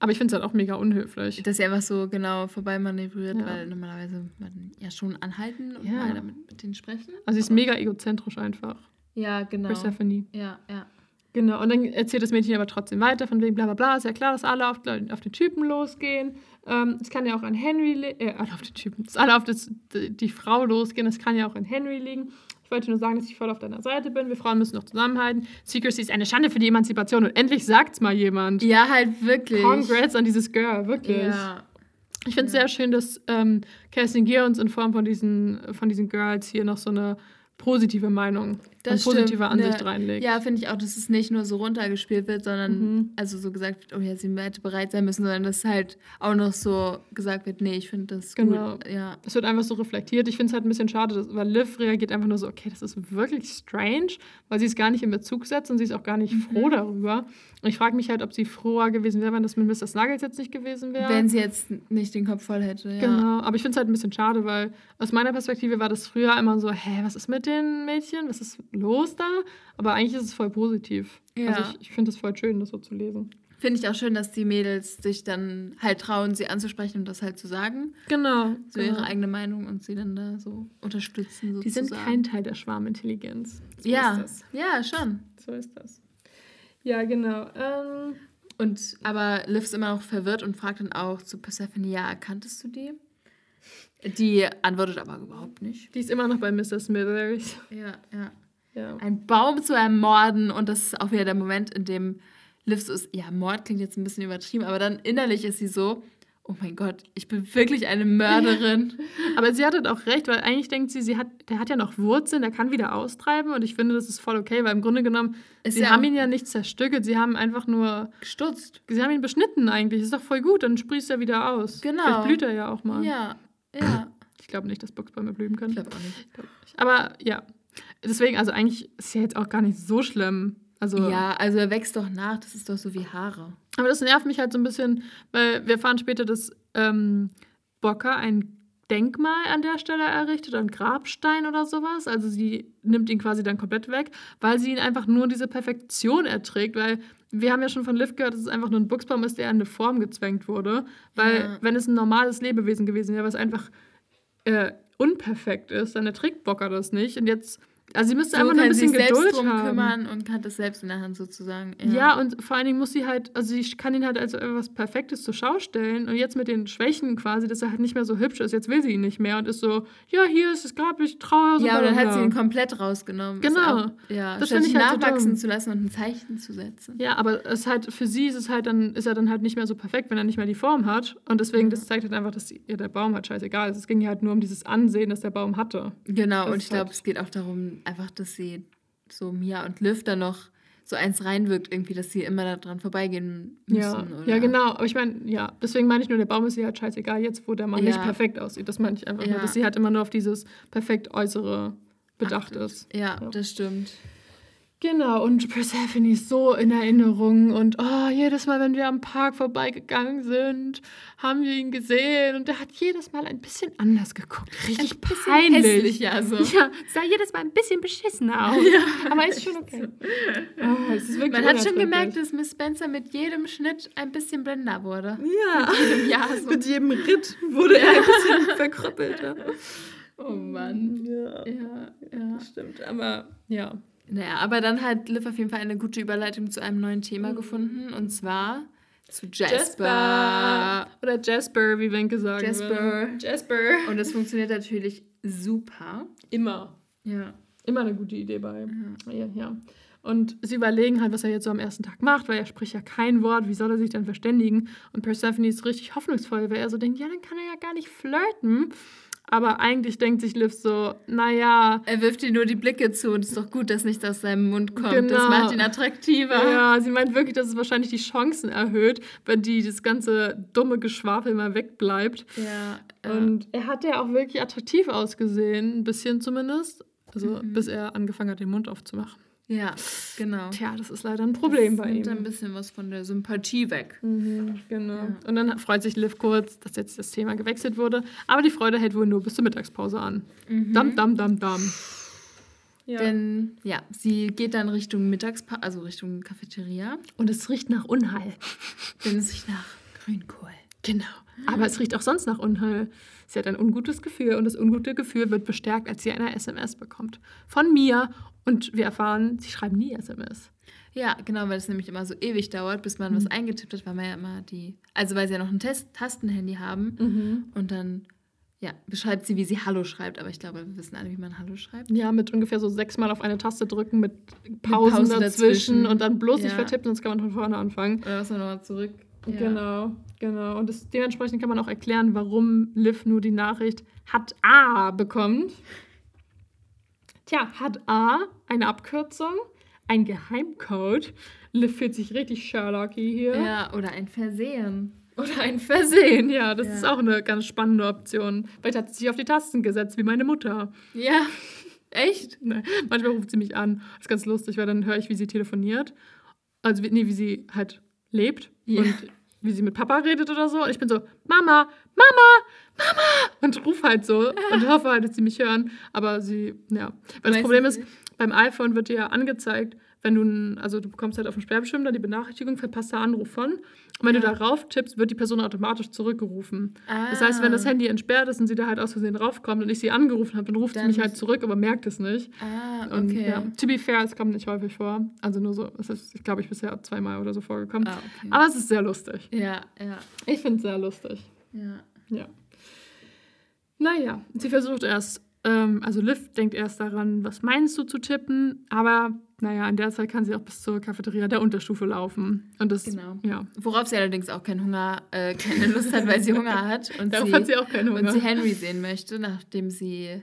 Aber ich finde es halt auch mega unhöflich. dass sie einfach so genau vorbei manövriert, Ja. weil normalerweise man ja schon anhalten und Ja. mal damit mit denen sprechen. Also sie ist mega egozentrisch einfach. Ja, genau. Persephone. Ja, ja. Genau, und dann erzählt das Mädchen aber trotzdem weiter, von wegen bla bla bla. Ist ja klar, dass alle auf, auf den Typen losgehen. Ähm, es kann ja auch an Henry, äh, alle auf den Typen, dass alle auf das, die, die Frau losgehen. Das kann ja auch an Henry liegen. Ich wollte nur sagen, dass ich voll auf deiner Seite bin. Wir Frauen müssen noch zusammenhalten. Secrecy ist eine Schande für die Emanzipation. Und endlich sagt's mal jemand. Ja, halt wirklich. Congrats an dieses Girl, wirklich. Ja. Ich finde es sehr schön, dass ähm, Kerstin Gier uns in Form von diesen, von diesen Girls hier noch so eine positive Meinung Das und positive stimmt, Ansicht ne. reinlegt. Ja, finde ich auch, dass es nicht nur so runtergespielt wird, sondern Mhm. also so gesagt wird, oh ja, sie hätte bereit sein müssen, sondern dass halt auch noch so gesagt wird, nee, ich finde das Genau. gut. Ja. Es wird einfach so reflektiert. Ich finde es halt ein bisschen schade, dass, weil Liv reagiert einfach nur so, okay, das ist wirklich strange, weil sie es gar nicht in Bezug setzt und sie ist auch gar nicht Mhm. froh darüber. Und ich frage mich halt, ob sie froher gewesen wäre, wenn das mit Mr. Snuggles jetzt nicht gewesen wäre. Wenn sie jetzt nicht den Kopf voll hätte, ja. Genau, aber ich finde es halt ein bisschen schade, weil aus meiner Perspektive war das früher immer so, hä, was ist mit den Mädchen? Was ist los da? Aber eigentlich ist es voll positiv. Ja. Also ich, ich finde es voll schön, das so zu lesen. Finde ich auch schön, dass die Mädels sich dann halt trauen, sie anzusprechen und das halt zu sagen. Genau. So ihre eigene Meinung und sie dann da so unterstützen. Sozusagen. Die sind kein Teil der Schwarmintelligenz. So ja, ja, schon. So ist das. Ja, genau. Ähm, Und aber Liv ist immer noch verwirrt und fragt dann auch zu Persephone, ja, kanntest du die? Die antwortet aber überhaupt nicht. die ist immer noch bei Mr. Smithers. Ja, ja. Ja. Ein Baum zu ermorden und das ist auch wieder der Moment, in dem Liv so ist, ja, Mord klingt jetzt ein bisschen übertrieben, aber dann innerlich ist sie so, oh mein Gott, ich bin wirklich eine Mörderin. Aber sie hat halt auch recht, weil eigentlich denkt sie, sie hat, der hat ja noch Wurzeln, der kann wieder austreiben und ich finde, das ist voll okay, weil im Grunde genommen, Ist sie ja haben ihn ja nicht zerstückelt, sie haben einfach nur, Gestutzt. sie haben ihn beschnitten eigentlich, ist doch voll gut, dann sprießt er wieder aus. Genau. Vielleicht blüht er ja auch mal. Ja, ja. Ich glaube nicht, dass Buchsbäume blühen können. Ich glaube auch nicht. Ich glaub nicht. Aber ja, deswegen, also eigentlich ist ja jetzt auch gar nicht so schlimm. Also, Ja, also er wächst doch nach, das ist doch so wie Haare. Aber das nervt mich halt so ein bisschen, weil wir erfahren später, dass ähm, Bocker ein Denkmal an der Stelle errichtet, ein Grabstein oder sowas. Also sie nimmt ihn quasi dann komplett weg, weil sie ihn einfach nur diese Perfektion erträgt, weil wir haben ja schon von Liv gehört, dass es einfach nur ein Buchsbaum ist, der in eine Form gezwängt wurde. Weil Ja. wenn es ein normales Lebewesen gewesen wäre, was einfach äh, unperfekt ist, dann erträgt Bocker das nicht. Und jetzt, also sie müsste So einfach nur ein bisschen sich Geduld drum haben. kümmern und hat das selbst in der Hand sozusagen. Ja. und vor allen Dingen muss sie halt, also sie kann ihn halt als etwas Perfektes zur Schau stellen und jetzt mit den Schwächen quasi, dass er halt nicht mehr so hübsch ist, jetzt will sie ihn nicht mehr und ist so, ja, hier ist das Grab, ich traue so. Ja, und dann hat sie ihn komplett rausgenommen. Genau. Auch, ja, Das statt find ich halt nachwachsen zu lassen und ein Zeichen zu setzen. Ja, aber es halt, für sie ist es halt dann, ist er dann halt nicht mehr so perfekt, wenn er nicht mehr die Form hat. Und deswegen, Ja. das zeigt halt einfach, dass ihr der Baum halt scheißegal ist. Es ging ja halt nur um dieses Ansehen, das der Baum hatte. Genau, Das und ich glaube, halt- es geht auch darum, einfach, dass sie so Mia und Liv da noch so eins reinwirkt, irgendwie, dass sie immer daran vorbeigehen müssen. Ja, oder? ja, genau. Aber ich meine, ja, deswegen meine ich nur, der Baum ist ihr halt scheißegal, jetzt wo der Mann nicht Ja. perfekt aussieht. Das meine ich einfach nur, Ja. dass sie halt immer nur auf dieses perfekt Äußere bedacht Achtet. ist. Ja, Ja. das stimmt. Genau, und Persephone ist so in Erinnerung und oh, jedes Mal, wenn wir am Park vorbeigegangen sind, haben wir ihn gesehen und der hat jedes Mal ein bisschen anders geguckt. Richtig Ein bisschen peinlich. hässlich, ja, so. Ja, sah jedes Mal ein bisschen beschissen aus. Aber ist schon okay. Oh, ist Man hat schon gemerkt, dass Miss Spencer mit jedem Schnitt ein bisschen blender wurde. Ja, jedem Jahr so. mit jedem Ritt wurde er ein bisschen verkrüppelter. Oh Mann. Ja, Ja, ja. stimmt. Aber ja. Naja, aber dann hat Liv auf jeden Fall eine gute Überleitung zu einem neuen Mhm. Thema gefunden und zwar zu Jasper. Oder Jasper, wie Wenke sagen Jasper. würde. Jasper. Und das funktioniert natürlich super. Immer. Ja. Immer eine gute Idee bei. Ja, ja. Und sie überlegen halt, was er jetzt so am ersten Tag macht, weil er spricht ja kein Wort. Wie soll er sich dann verständigen? Und Persephone ist richtig hoffnungsvoll, weil er so denkt, ja, dann kann er ja gar nicht flirten. Aber eigentlich denkt sich Liv so, naja. Er wirft ihr nur die Blicke zu und es ist doch gut, dass nichts aus seinem Mund kommt. Genau. Das macht ihn attraktiver. Ja, sie meint wirklich, dass es wahrscheinlich die Chancen erhöht, wenn die das ganze dumme Geschwafel mal wegbleibt. Ja. ja. Und er hat ja auch wirklich attraktiv ausgesehen, ein bisschen zumindest. Also mhm. bis er angefangen hat, den Mund aufzumachen. Ja, genau. Tja, das ist leider ein Problem das bei ihm. nimmt ein bisschen was von der Sympathie weg. Mhm, genau. Ja. Und dann freut sich Liv kurz, dass jetzt das Thema gewechselt wurde. Aber die Freude hält wohl nur bis zur Mittagspause an. Mhm. Dam, dam, dam, dam. Ja. Denn ja, sie geht dann Richtung Mittagspause, also Richtung Cafeteria. Und es riecht nach Unheil. Denn es riecht nach Grünkohl. Genau. Aber es riecht auch sonst nach Unheil. Sie hat ein ungutes Gefühl und das ungute Gefühl wird bestärkt, als sie eine SMS bekommt. Von mir und wir erfahren, sie schreiben nie SMS. Ja, genau, weil es nämlich immer so ewig dauert, bis man mhm. was eingetippt hat, weil man ja immer die, also weil sie ja noch ein Test Tastenhandy haben mhm. und dann ja, beschreibt sie, wie sie Hallo schreibt, aber ich glaube, wir wissen alle, wie man Hallo schreibt. Ja, mit ungefähr so sechsmal auf eine Taste drücken, mit Pausen, mit Pause dazwischen, dazwischen, und dann bloß ja. nicht vertippen, sonst kann man von vorne anfangen. Oder was man nochmal zurück. Ja. Genau, genau. Und das, dementsprechend kann man auch erklären, warum Liv nur die Nachricht hat A bekommt. Tja, hat A eine Abkürzung, ein Geheimcode. Liv fühlt sich richtig Sherlocky hier. Ja, oder ein Versehen. Oder ein Versehen, ja. Das ja. ist auch eine ganz spannende Option. Vielleicht hat sie sich auf die Tasten gesetzt, wie meine Mutter. Ja, echt? Nee. Manchmal ruft sie mich an. Das ist ganz lustig, weil dann höre ich, wie sie telefoniert. Also, nee, wie sie halt lebt. Ja. Und wie sie mit Papa redet oder so. Und ich bin so, Mama, Mama, Mama! Und ruf halt so und hoffe halt, dass sie mich hören. Aber sie, ja. Weil das Problem ist, beim iPhone wird dir ja angezeigt, wenn du, also du bekommst halt auf dem Sperrbestimmung dann die Benachrichtigung, verpasster Anruf von. Und wenn ja. du darauf tippst, wird die Person automatisch zurückgerufen. Ah. Das heißt, wenn das Handy entsperrt ist und sie da halt aus Versehen draufkommt und ich sie angerufen habe, dann ruft dann sie mich halt zurück, aber merkt es nicht. Ah, okay. Und, ja, to be fair, es kommt nicht häufig vor. Also nur so, es ist, glaube ich, bisher zweimal oder so vorgekommen. Ah, okay. Aber es ist sehr lustig. Ja, ja. Ich finde es sehr lustig. Ja. Ja. Naja, sie versucht erst, ähm, also Liv denkt erst daran, was meinst du zu tippen, aber naja, in der Zeit kann sie auch bis zur Cafeteria der Unterstufe laufen. Und das, genau. Ja. Worauf sie allerdings auch keinen Hunger, äh, keine Lust hat, weil sie Hunger hat. Und Darauf sie, hat sie auch keinen Hunger. Und sie Henry sehen möchte, nachdem sie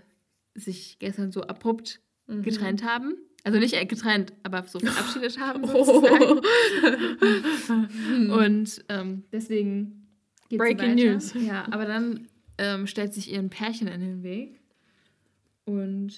sich gestern so abrupt mhm. getrennt haben. Also nicht getrennt, aber so verabschiedet haben. Oh. und ähm, deswegen geht Breaking News. Ja, aber dann ähm, stellt sich ihr ein Pärchen in den Weg. Und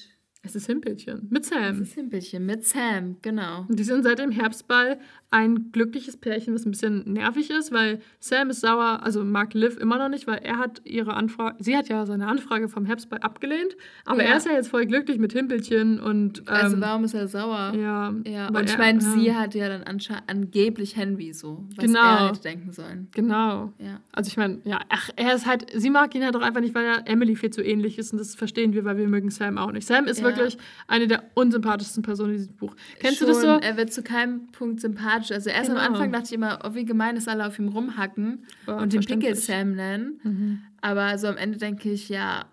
es ist Himpelchen mit Sam. Es ist Himpelchen mit Sam, genau. Und die sind seit dem Herbstball ein glückliches Pärchen, was ein bisschen nervig ist, weil Sam ist sauer, also mag Liv immer noch nicht, weil er hat ihre Anfrage, sie hat ja seine Anfrage vom Herbstball abgelehnt, aber ja. er ist ja jetzt voll glücklich mit Himpelchen und. Also ähm, also warum ist er sauer? Ja. ja und ich meine, ja. sie hat ja dann angeblich Henry so, was genau. er hätte denken sollen. Genau. Ja. Also ich meine, ja, ach, er ist halt, sie mag ihn halt doch einfach nicht, weil er Emily viel zu ähnlich ist und das verstehen wir, weil wir mögen Sam auch nicht. Sam ist wirklich eine der unsympathischsten Personen in diesem Buch. Kennst Schon, du das so? Er wird zu keinem Punkt sympathisch. Also erst genau. am Anfang dachte ich immer, oh, wie gemein ist alle auf ihm rumhacken oh, und den Pickle Sam nennen. Mhm. Aber so am Ende denke ich, ja,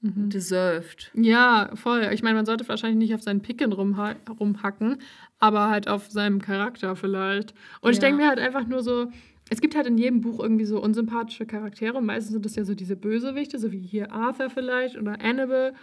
mhm. deserved. Ja, voll. Ich meine, man sollte wahrscheinlich nicht auf seinen Picken rumha rumhacken, aber halt auf seinem Charakter vielleicht. Und ja. ich denke mir halt einfach nur so, es gibt halt in jedem Buch irgendwie so unsympathische Charaktere und meistens sind das ja so diese Bösewichte, so wie hier Arthur vielleicht oder Annabelle.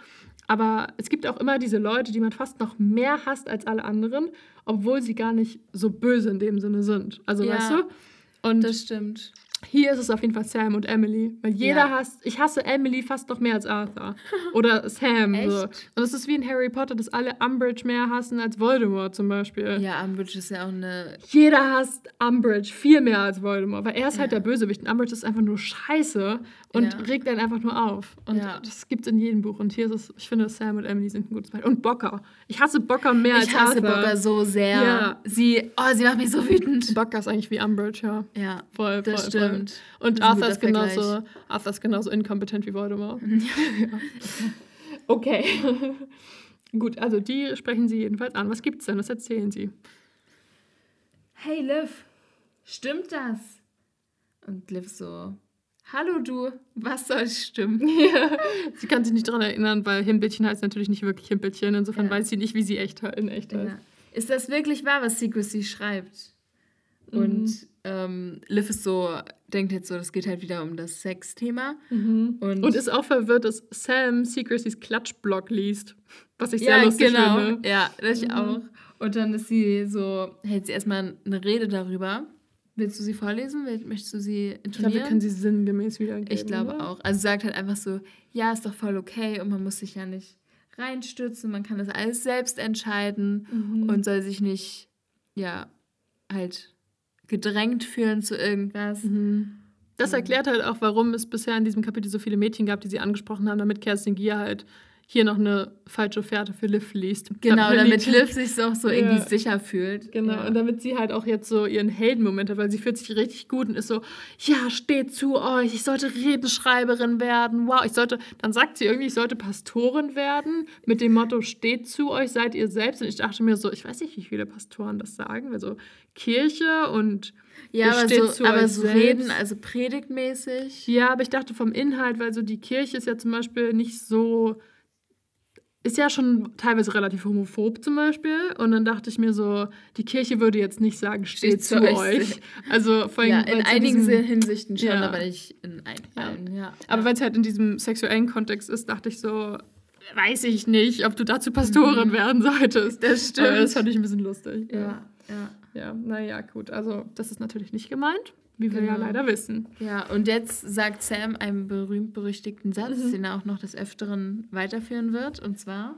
Aber es gibt auch immer diese Leute, die man fast noch mehr hasst als alle anderen, obwohl sie gar nicht so böse in dem Sinne sind. Also ja, weißt du? Und das stimmt. Hier ist es auf jeden Fall Sam und Emily. Weil jeder ja. hasst, ich hasse Emily fast noch mehr als Arthur. Oder Sam. Echt? So. Und es ist wie in Harry Potter, dass alle Umbridge mehr hassen als Voldemort zum Beispiel. Ja, Umbridge ist ja auch eine. Jeder hasst Umbridge viel mehr als Voldemort. Weil er ist halt ja. halt der Bösewicht. Und Umbridge ist einfach nur scheiße und ja. regt einen einfach nur auf. Und das gibt es in jedem Buch. Und hier ist es, ich finde, Sam und Emily sind ein gutes Beispiel. Und Bocker. Ich hasse Bocker mehr ich als Arthur. Ich hasse Bocker so sehr. Sie, oh, sie macht mich so wütend. Bocker ist eigentlich wie Umbridge, ja. Ja, voll, das voll, stimmt. Und Arthur ist, genauso, Arthur ist genauso inkompetent wie Voldemort. ja. Okay. Gut, also die sprechen sie jedenfalls an. Was gibt's denn? Was erzählen sie? Hey Liv, stimmt das? Und Liv so, hallo du, was soll stimmen? Ja. Sie kann sich nicht daran erinnern, weil Himbelchen heißt natürlich nicht wirklich Himbelchen. Insofern ja. weiß sie nicht, wie sie echt in echt heißt. Ja. Ist das wirklich wahr, was Secrecy schreibt? Und ähm, Liv ist so, denkt jetzt so, das geht halt wieder um das Sexthema. Mhm. Und, Und ist auch verwirrt, dass Sam Secrecy's Klatschblock liest. Was ich sehr ja, lustig genau. finde. Ja, das ich Mhm. auch. Und dann ist sie so, hält sie erstmal eine Rede darüber. Willst du sie vorlesen? Möchtest du sie Ich glaube, wir intonieren? können sie sinngemäß wiedergeben. Ich glaube oder? auch. Also sagt halt einfach so, ja, ist doch voll okay und man muss sich ja nicht reinstürzen, man kann das alles selbst entscheiden Mhm. und soll sich nicht, ja, halt gedrängt fühlen zu irgendwas. Mhm. Das erklärt halt auch, warum es bisher in diesem Kapitel so viele Mädchen gab, die sie angesprochen haben, damit Kerstin Gier halt hier noch eine falsche Fährte für Liv liest. Genau, damit Liv Liv sich auch so irgendwie Ja. sicher fühlt. Genau, Ja. und damit sie halt auch jetzt so ihren Heldenmoment hat, weil sie fühlt sich richtig gut und ist so, ja, steht zu euch, ich sollte Redenschreiberin werden, wow, ich sollte, dann sagt sie irgendwie, ich sollte Pastorin werden, mit dem Motto, steht zu euch, seid ihr selbst. Und ich dachte mir so, ich weiß nicht, wie viele Pastoren das sagen, also Kirche und ja, aber steht so, zu aber so reden, also predigtmäßig. Ja, aber ich dachte vom Inhalt, weil so die Kirche ist ja zum Beispiel nicht so. Ist ja schon teilweise relativ homophob zum Beispiel. Und dann dachte ich mir so, die Kirche würde jetzt nicht sagen, steht, zu euch. Also vor allem, Ja, in einigen diesem- Hinsichten schon, Ja. aber nicht in ein, allen. Ja. Aber weil es halt in diesem sexuellen Kontext ist, dachte ich so, weiß ich nicht, ob du dazu Pastorin werden solltest. Mhm. Das stimmt. Aber das fand ich ein bisschen lustig. ja, ja. Ja, naja, gut. Also, das ist natürlich nicht gemeint, wie wir ja Genau. leider wissen. Ja, und jetzt sagt Sam einen berühmt-berüchtigten Satz, Mhm. den er auch noch des Öfteren weiterführen wird. Und zwar: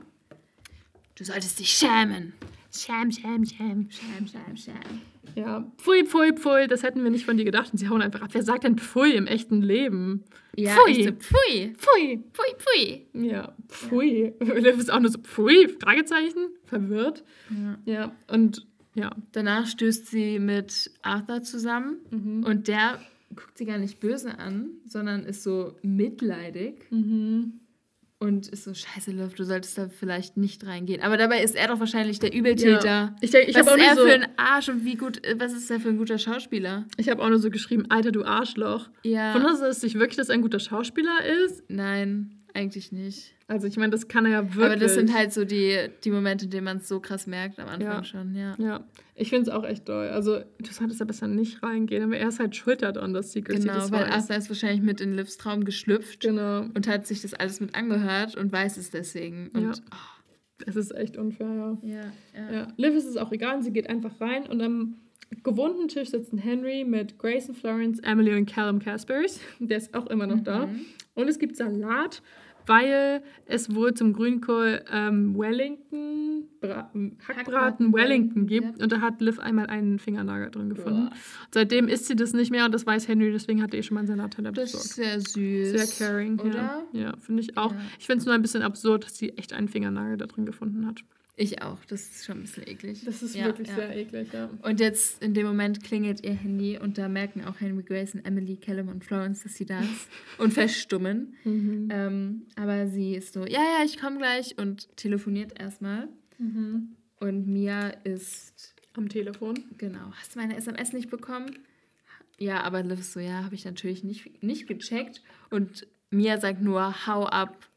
Du solltest dich schämen. Scham, scham, scham. Schäm, schäm, schäm. Ja, pfui, pfui, pfui, das hätten wir nicht von dir gedacht. Und sie hauen einfach ab. Wer sagt denn pfui im echten Leben? Ja, Pfui. so, pfui, Pfui. pfui, pfui. Ja, pfui. Liv ist auch nur so, pfui, Fragezeichen, verwirrt. Ja. Ja, und ja. Danach stößt sie mit Arthur zusammen Mhm. und der guckt sie gar nicht böse an, sondern ist so mitleidig Mhm. und ist so, scheiße, Liv, du solltest da vielleicht nicht reingehen. Aber dabei ist er doch wahrscheinlich der Übeltäter. Ja. Ich, denk- ich was habe auch, ist er nur für so, ein Arsch und wie gut, was ist er für ein guter Schauspieler? ich hab auch nur so geschrieben, Alter, du Arschloch. Ja. Wundert es sich wirklich, dass er ein guter Schauspieler ist? Nein, eigentlich nicht. Also ich meine, das kann er ja wirklich. Aber das sind halt so die, die Momente, in denen man es so krass merkt am Anfang Ja. schon, ja. Ja, ich finde es auch echt doll. Also, du solltest ja besser nicht reingehen, aber er ist halt schuld daran, dass Secret Genau, das weil weiß. Arthur ist wahrscheinlich mit in Livs Traum geschlüpft Genau. und hat sich das alles mit angehört und weiß es deswegen. Und Ja. Es ist echt unfair, ja. ja, ja. Ja, Liv ist es auch egal, sie geht einfach rein und am gewohnten Tisch sitzen Henry mit Grace und Florence, Emily und Callum Caspers. Der ist auch immer noch da. Mhm. Und es gibt Salat, weil es wohl zum Grünkohl ähm, Wellington, Bra Hackbraten Hackbraten Wellington gibt. ja. Und da hat Liv einmal einen Fingernagel drin gefunden. Seitdem isst sie das nicht mehr und das weiß Henry, deswegen hat er ihr schon mal einen Salatteller Das besorgt. ist sehr süß. Sehr caring, oder? ja. Ja, finde ich auch. Ich finde es nur ein bisschen absurd, dass sie echt einen Fingernagel da drin gefunden hat. Ich auch. Das ist schon ein bisschen eklig. Ja, ja. eklig, ja. Und jetzt in dem Moment klingelt ihr Handy und da merken auch Henry Grace und Emily, Callum und Florence, dass sie da ist und verstummen. Mhm. Ähm, aber sie ist so, ja, ja, ich komme gleich und telefoniert erstmal. Mhm. Und Mia ist, Am Telefon. genau, hast du meine SMS nicht bekommen? Ja, aber Liv ist so, ja, habe ich natürlich nicht, nicht gecheckt. Und Mia sagt nur, hau ab.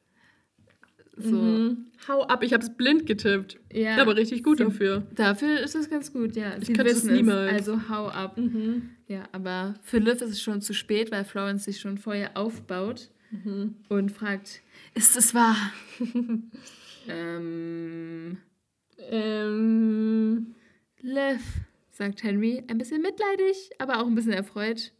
So, Mhm. Hau ab, ich habe es blind getippt. ja. Aber richtig gut sie- dafür. Dafür ist es ganz gut, ja. Ich Sie könnte es niemals. Also hau ab. Mhm. Ja, aber für Liv ist es schon zu spät, weil Florence sich schon vorher aufbaut Mhm. und fragt, ist es wahr? ähm, Ähm, Liv, sagt Henry, ein bisschen mitleidig, aber auch ein bisschen erfreut.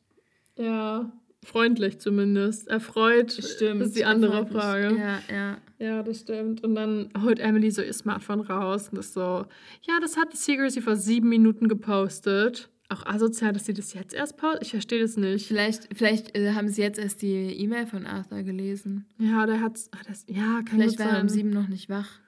ja, freundlich zumindest. Erfreut ist die andere erfreut. Frage. Ja, ja. Ja, das stimmt. Und dann holt Emily so ihr Smartphone raus und ist so, ja, das hat Secrecy vor sieben Minuten gepostet. Auch asozial, dass sie das jetzt erst postet. Ich verstehe das nicht. Vielleicht, vielleicht äh, haben sie jetzt erst die E-Mail von Arthur gelesen. Ja, der hat's. Ah, das, ja, kann Vielleicht war er um sieben noch nicht wach,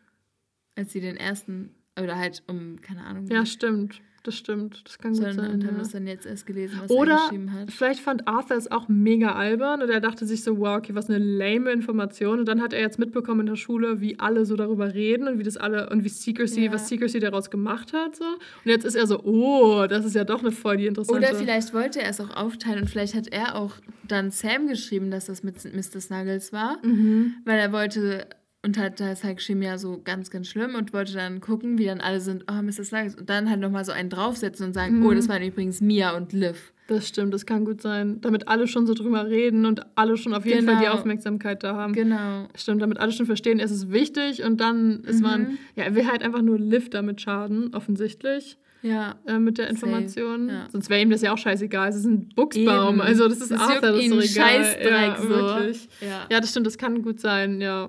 als sie den ersten, oder halt um, keine Ahnung, Ja, stimmt. Das stimmt. Das kann gut sondern sein. und haben Ja. das dann jetzt erst gelesen, was er Oder geschrieben hat. vielleicht fand Arthur es auch mega albern und er dachte sich so, wow, okay, was eine lame Information. Und dann hat er jetzt mitbekommen in der Schule, wie alle so darüber reden und wie das alle und wie Secrecy, Ja. was Secrecy daraus gemacht hat. So. Und jetzt ist er so, oh, das ist ja doch eine voll die interessante. Oder vielleicht wollte er es auch aufteilen und vielleicht hat er auch dann Sam geschrieben, dass das mit Mr. Snuggles war, Mhm. weil er wollte und hat das halt geschrieben, ja, so ganz, ganz schlimm und wollte dann gucken, wie dann alle sind, oh, Mrs. Lagos. Und dann halt nochmal so einen draufsetzen und sagen, Mhm. oh, das waren übrigens Mia und Liv. Das stimmt, das kann gut sein. Damit alle schon so drüber reden und alle schon auf jeden Fall die Genau. Aufmerksamkeit da haben. Genau. Stimmt, damit alle schon verstehen, es ist wichtig und dann ist Mhm. man, ja, er will halt einfach nur Liv damit schaden, offensichtlich, Ja. äh, mit der Information. ja. Sonst wäre ihm das ja auch scheißegal. Es ist ein Buchsbaum, Eben. also das ist Das Arthur, das ist so egal. Scheißdreck ja, so. wirklich. Ja. Ja, das stimmt, das kann gut sein, ja.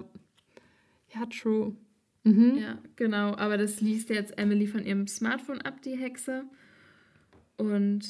Ja, true. Mhm. Ja, genau. Aber das liest jetzt Emily von ihrem Smartphone ab, die Hexe. Und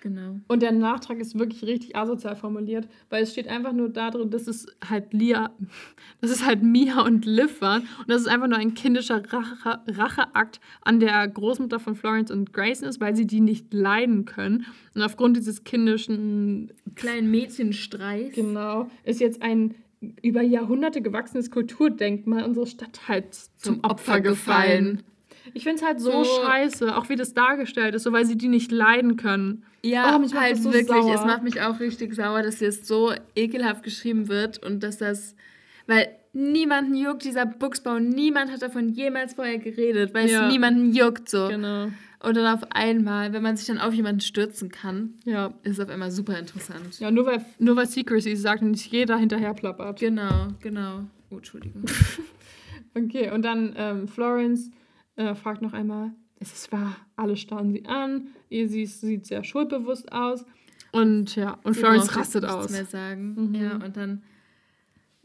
genau. Und der Nachtrag ist wirklich richtig asozial formuliert, weil es steht einfach nur da drin, dass es halt Lia, dass es halt Mia und Liv waren und dass es einfach nur ein kindischer Rache, Racheakt an der Großmutter von Florence und Grayson ist, weil sie die nicht leiden können. Und aufgrund dieses kindischen, Kleinen Mädchenstreich. genau, ist jetzt ein über Jahrhunderte gewachsenes Kulturdenkmal unserer Stadt halt zum, Zum Opfer gefallen. gefallen. Ich finde es halt so, So- scheiße, auch wie das dargestellt ist, so weil sie die nicht leiden können. Ja, Oh, mich macht halt so wirklich. sauer. Es macht mich auch richtig sauer, dass jetzt so ekelhaft geschrieben wird und dass das. Weil niemanden juckt dieser Buchsbau, niemand hat davon jemals vorher geredet, weil Ja. es niemanden juckt so. Genau. Und dann auf einmal, wenn man sich dann auf jemanden stürzen kann, Ja. ist es auf einmal super interessant. Ja, nur weil, nur weil Secrecy sagt und nicht jeder hinterher plappert. Genau, genau. Oh, Entschuldigung. Okay, und dann ähm, Florence äh, fragt noch einmal, ist es wahr? Alle starren sie an, ihr sie sieht sehr schuldbewusst aus. Und ja, und Florence braucht rastet nichts aus. mehr sagen. Mhm. Ja, und dann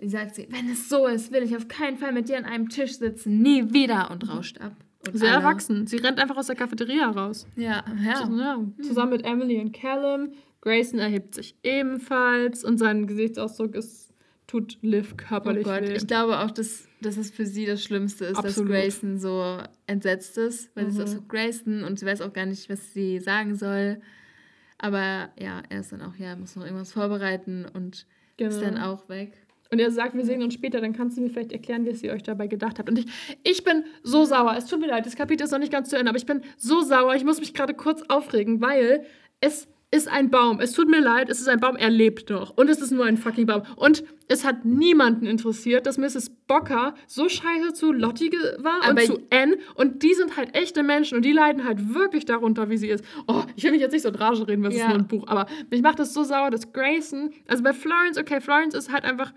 sagt sie, wenn es so ist, will ich auf keinen Fall mit dir an einem Tisch sitzen, nie wieder und rauscht ab. Und Sehr alle- erwachsen. Sie rennt einfach aus der Cafeteria raus. Ja, ja. Ja, zusammen mit Emily und Callum. Grayson erhebt sich ebenfalls und sein Gesichtsausdruck ist, tut Liv Oh körperlich Gott, weh. ich glaube auch, dass, dass es für sie das Schlimmste ist, Absolut. dass Grayson so entsetzt ist, weil sie Mhm. ist auch so Grayson und sie weiß auch gar nicht, was sie sagen soll. Aber ja, er ist dann auch, ja, muss noch irgendwas vorbereiten und ist dann Genau. auch weg. Und er sagt, wir sehen uns später, dann kannst du mir vielleicht erklären, wie ihr euch dabei gedacht habt. Und ich, ich bin so sauer. Es tut mir leid, das Kapitel ist noch nicht ganz zu Ende, aber ich bin so sauer. Ich muss mich gerade kurz aufregen, weil es ist ein Baum. Es tut mir leid, es ist ein Baum, er lebt noch. Und es ist nur ein fucking Baum. Und es hat niemanden interessiert, dass Mrs. Bocker so scheiße zu Lottie war Aber und zu Anne. Und die sind halt echte Menschen und die leiden halt wirklich darunter, wie sie ist. Oh, ich will mich jetzt nicht so in Rage reden, weil es Ja. ist nur ein Buch. Aber mich macht das so sauer, dass Grayson, also bei Florence, okay, Florence ist halt einfach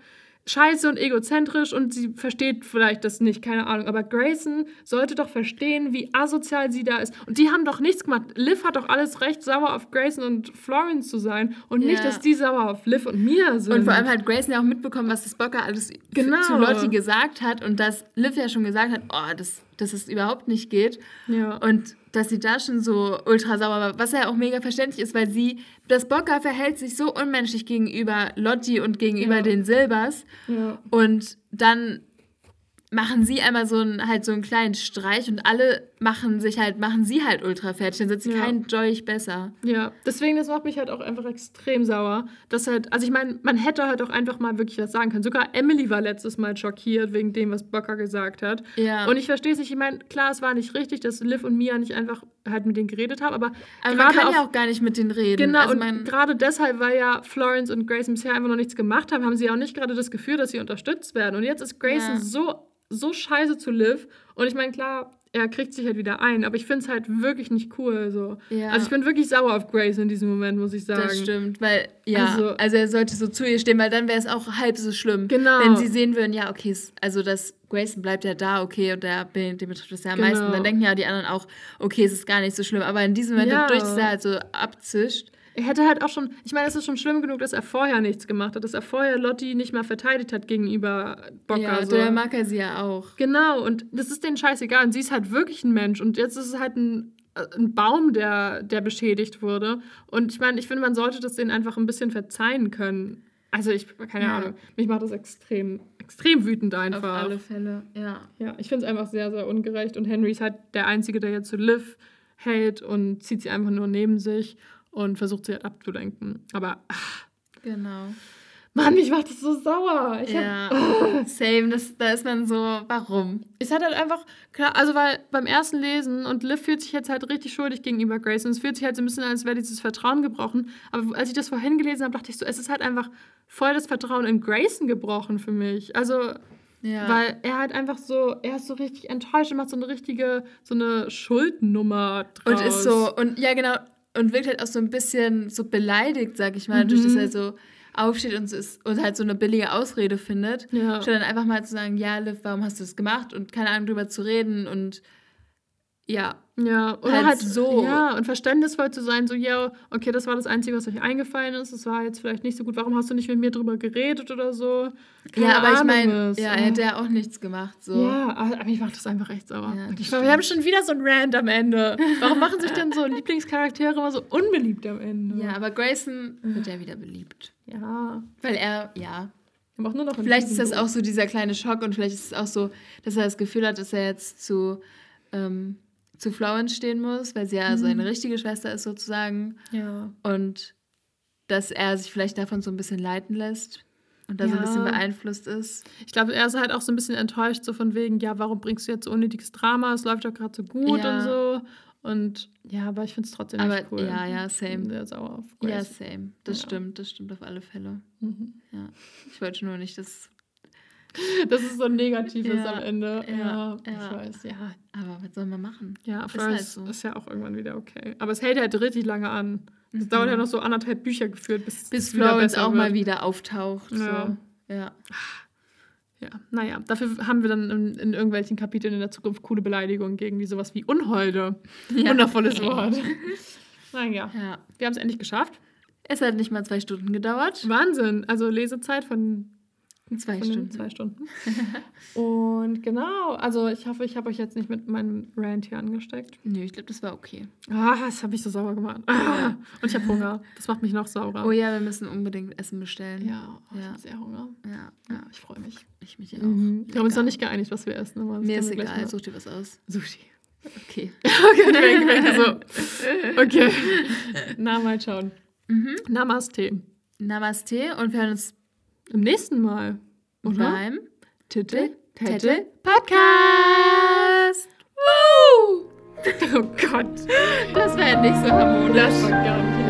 scheiße und egozentrisch und sie versteht vielleicht das nicht, keine Ahnung. Aber Grayson sollte doch verstehen, wie asozial sie da ist. Und die haben doch nichts gemacht. Liv hat doch alles recht, sauer auf Grayson und Florence zu sein und nicht, Ja. dass die sauer auf Liv und Mia sind. Und vor allem hat Grayson ja auch mitbekommen, was das Bocker alles Genau. zu Lottie gesagt hat und dass Liv ja schon gesagt hat, oh, das, dass es überhaupt nicht geht. ja. Und dass sie da schon so ultra sauer war, was ja auch mega verständlich ist, weil sie, das Bocker verhält sich so unmenschlich gegenüber Lottie und gegenüber Ja. den Silbers. ja. Und dann machen sie einmal so einen, halt so einen kleinen Streich und alle machen sich halt, machen sie halt ultra fertig. Dann sitzt sie Ja. kein Joy besser. Ja, deswegen, das macht mich halt auch einfach extrem sauer. Dass halt, also ich meine, man hätte halt auch einfach mal wirklich was sagen können. Sogar Emily war letztes Mal schockiert wegen dem, was Bocker gesagt hat. Ja. Und ich verstehe es nicht. Ich meine, klar, es war nicht richtig, dass Liv und Mia nicht einfach halt mit denen geredet haben, aber, Aber man kann auf, ja auch gar nicht mit denen reden. Genau, also und gerade deshalb, weil ja Florence und Grayson bisher einfach noch nichts gemacht haben, haben sie auch nicht gerade das Gefühl, dass sie unterstützt werden. Und jetzt ist Grayson Ja. so, so scheiße zu Liv. Und ich meine, klar, er kriegt sich halt wieder ein, aber ich finde es halt wirklich nicht cool. So. Ja. Also ich bin wirklich sauer auf Grayson in diesem Moment, muss ich sagen. Das stimmt, weil, ja, Also- also, er sollte so zu ihr stehen, weil dann wäre es auch halb so schlimm. Genau. Wenn sie sehen würden, ja, okay, also das Grayson bleibt ja da, okay, und der, den betrifft es ja am Genau. meisten. Dann denken ja die anderen auch, okay, es ist gar nicht so schlimm. Aber in diesem Moment, Ja. dadurch, dass er halt so abzischt, hätte halt auch schon, ich meine, es ist schon schlimm genug, dass er vorher nichts gemacht hat, dass er vorher Lottie nicht mal verteidigt hat gegenüber Bocker. ja, so. der mag er sie ja auch. Genau, und das ist denen scheißegal. Und sie ist halt wirklich ein Mensch. Und jetzt ist es halt ein, äh, ein Baum, der, der beschädigt wurde. Und ich meine, ich finde, man sollte das denen einfach ein bisschen verzeihen können. Also ich, keine Ja. Ahnung, mich macht das extrem, extrem wütend Auf einfach. alle Fälle, ja. Ja, ich finde es einfach sehr, sehr ungerecht. Und Henry ist halt der Einzige, der jetzt zu Liv hält und zieht sie einfach nur neben sich und versucht sie halt abzulenken. Aber, ach, Genau. Mann, mich macht das so sauer. Ich hab, Ja, same, das, da ist man so, warum? Es hat halt einfach, klar, also weil beim ersten Lesen und Liv fühlt sich jetzt halt richtig schuldig gegenüber Grace und es fühlt sich halt so ein bisschen an, als wäre dieses Vertrauen gebrochen. Aber als ich das vorhin gelesen habe, dachte ich so, es ist halt einfach voll das Vertrauen in Grayson gebrochen für mich. Also, Ja. Weil er halt einfach so, er ist so richtig enttäuscht und macht so eine richtige, so eine Schuldnummer draus. und ist so, und ja, genau, und wirkt halt auch so ein bisschen so beleidigt, sag ich mal, durch dass Mhm. er so aufsteht und ist und halt so eine billige Ausrede findet. Ja. Statt dann einfach mal zu sagen, ja, Liv, warum hast du das gemacht? Und keine Ahnung, drüber zu reden und ja. Ja, oder Halt halt, so. Ja, und verständnisvoll zu sein, so, ja, okay, das war das Einzige, was euch eingefallen ist. Das war jetzt vielleicht nicht so gut. Warum hast du nicht mit mir drüber geredet oder so? Keine ja, aber ich Ahnung meine, was. ja, er hätte ja auch nichts gemacht. So. Ja, aber mich macht das einfach echt sauer. Ja, ich war, wir haben schon wieder so ein Rant am Ende. Warum machen sich denn so Lieblingscharaktere immer so unbeliebt am Ende? Ja, aber Grayson wird ja wieder beliebt. Ja. Weil er, ja. Wir machen nur noch Vielleicht ist das auch so dieser kleine Schock und vielleicht ist es auch so, dass er das Gefühl hat, dass er jetzt zu, ähm, zu Florence stehen muss, weil sie ja seine richtige Schwester ist sozusagen. Ja. Und dass er sich vielleicht davon so ein bisschen leiten lässt und da so ein Ja. bisschen beeinflusst ist. Ich glaube, er ist halt auch so ein bisschen enttäuscht, so von wegen, ja, warum bringst du jetzt so unnötiges Drama? Es läuft doch gerade so gut Ja. und so. Und ja, aber ich finde es trotzdem Aber nicht cool. ja, ja, same. sehr sauer auf Ja, Grace. same. Das Ja. stimmt, das stimmt auf alle Fälle. Mhm. Ja. Ich wollte nur nicht, dass. Das ist so negativ ist Ja, am Ende. ja, Ja, ich weiß, ja. Aber was soll man machen? Ja, Ist halt ist, so. ist ja auch irgendwann wieder okay. Aber es hält halt richtig lange an. Es Mhm. dauert ja noch so anderthalb Bücher geführt, bis, Bis Florence auch wird. mal wieder auftaucht. Ja. So. Ja. Ja, naja, dafür haben wir dann in, in irgendwelchen Kapiteln in der Zukunft coole Beleidigungen gegen wie sowas wie Unholde. Ja. Wundervolles Wort. naja, ja. wir haben es endlich geschafft. Es hat nicht mal zwei Stunden gedauert. Wahnsinn. Also Lesezeit von, Zwei von Stunden. zwei Stunden. Und genau, also ich hoffe, ich habe euch jetzt nicht mit meinem Rant hier angesteckt. Nö, ich glaube, das war okay. Ah, das habe ich so sauer gemacht. Ah, und ich habe Hunger. Das macht mich noch saurer. Oh ja, wir müssen unbedingt Essen bestellen. Ja, oh, ich Ja. habe sehr Hunger. Ja, Ja, ich freue mich. ich mich auch. Mhm. Wir haben uns noch nicht geeinigt, was wir essen. Aber Mir ist egal, such dir was aus. Sushi. Okay. Okay, weg, weg. So. Okay. Na, mal schauen. Mhm. Namaste. Namaste und wir hören uns Im nächsten Mal. Oder? beim Titel? Tette Podcast. Woo! Oh Gott. Das wäre nicht so harmonisch. Das war gar nicht harmonisch.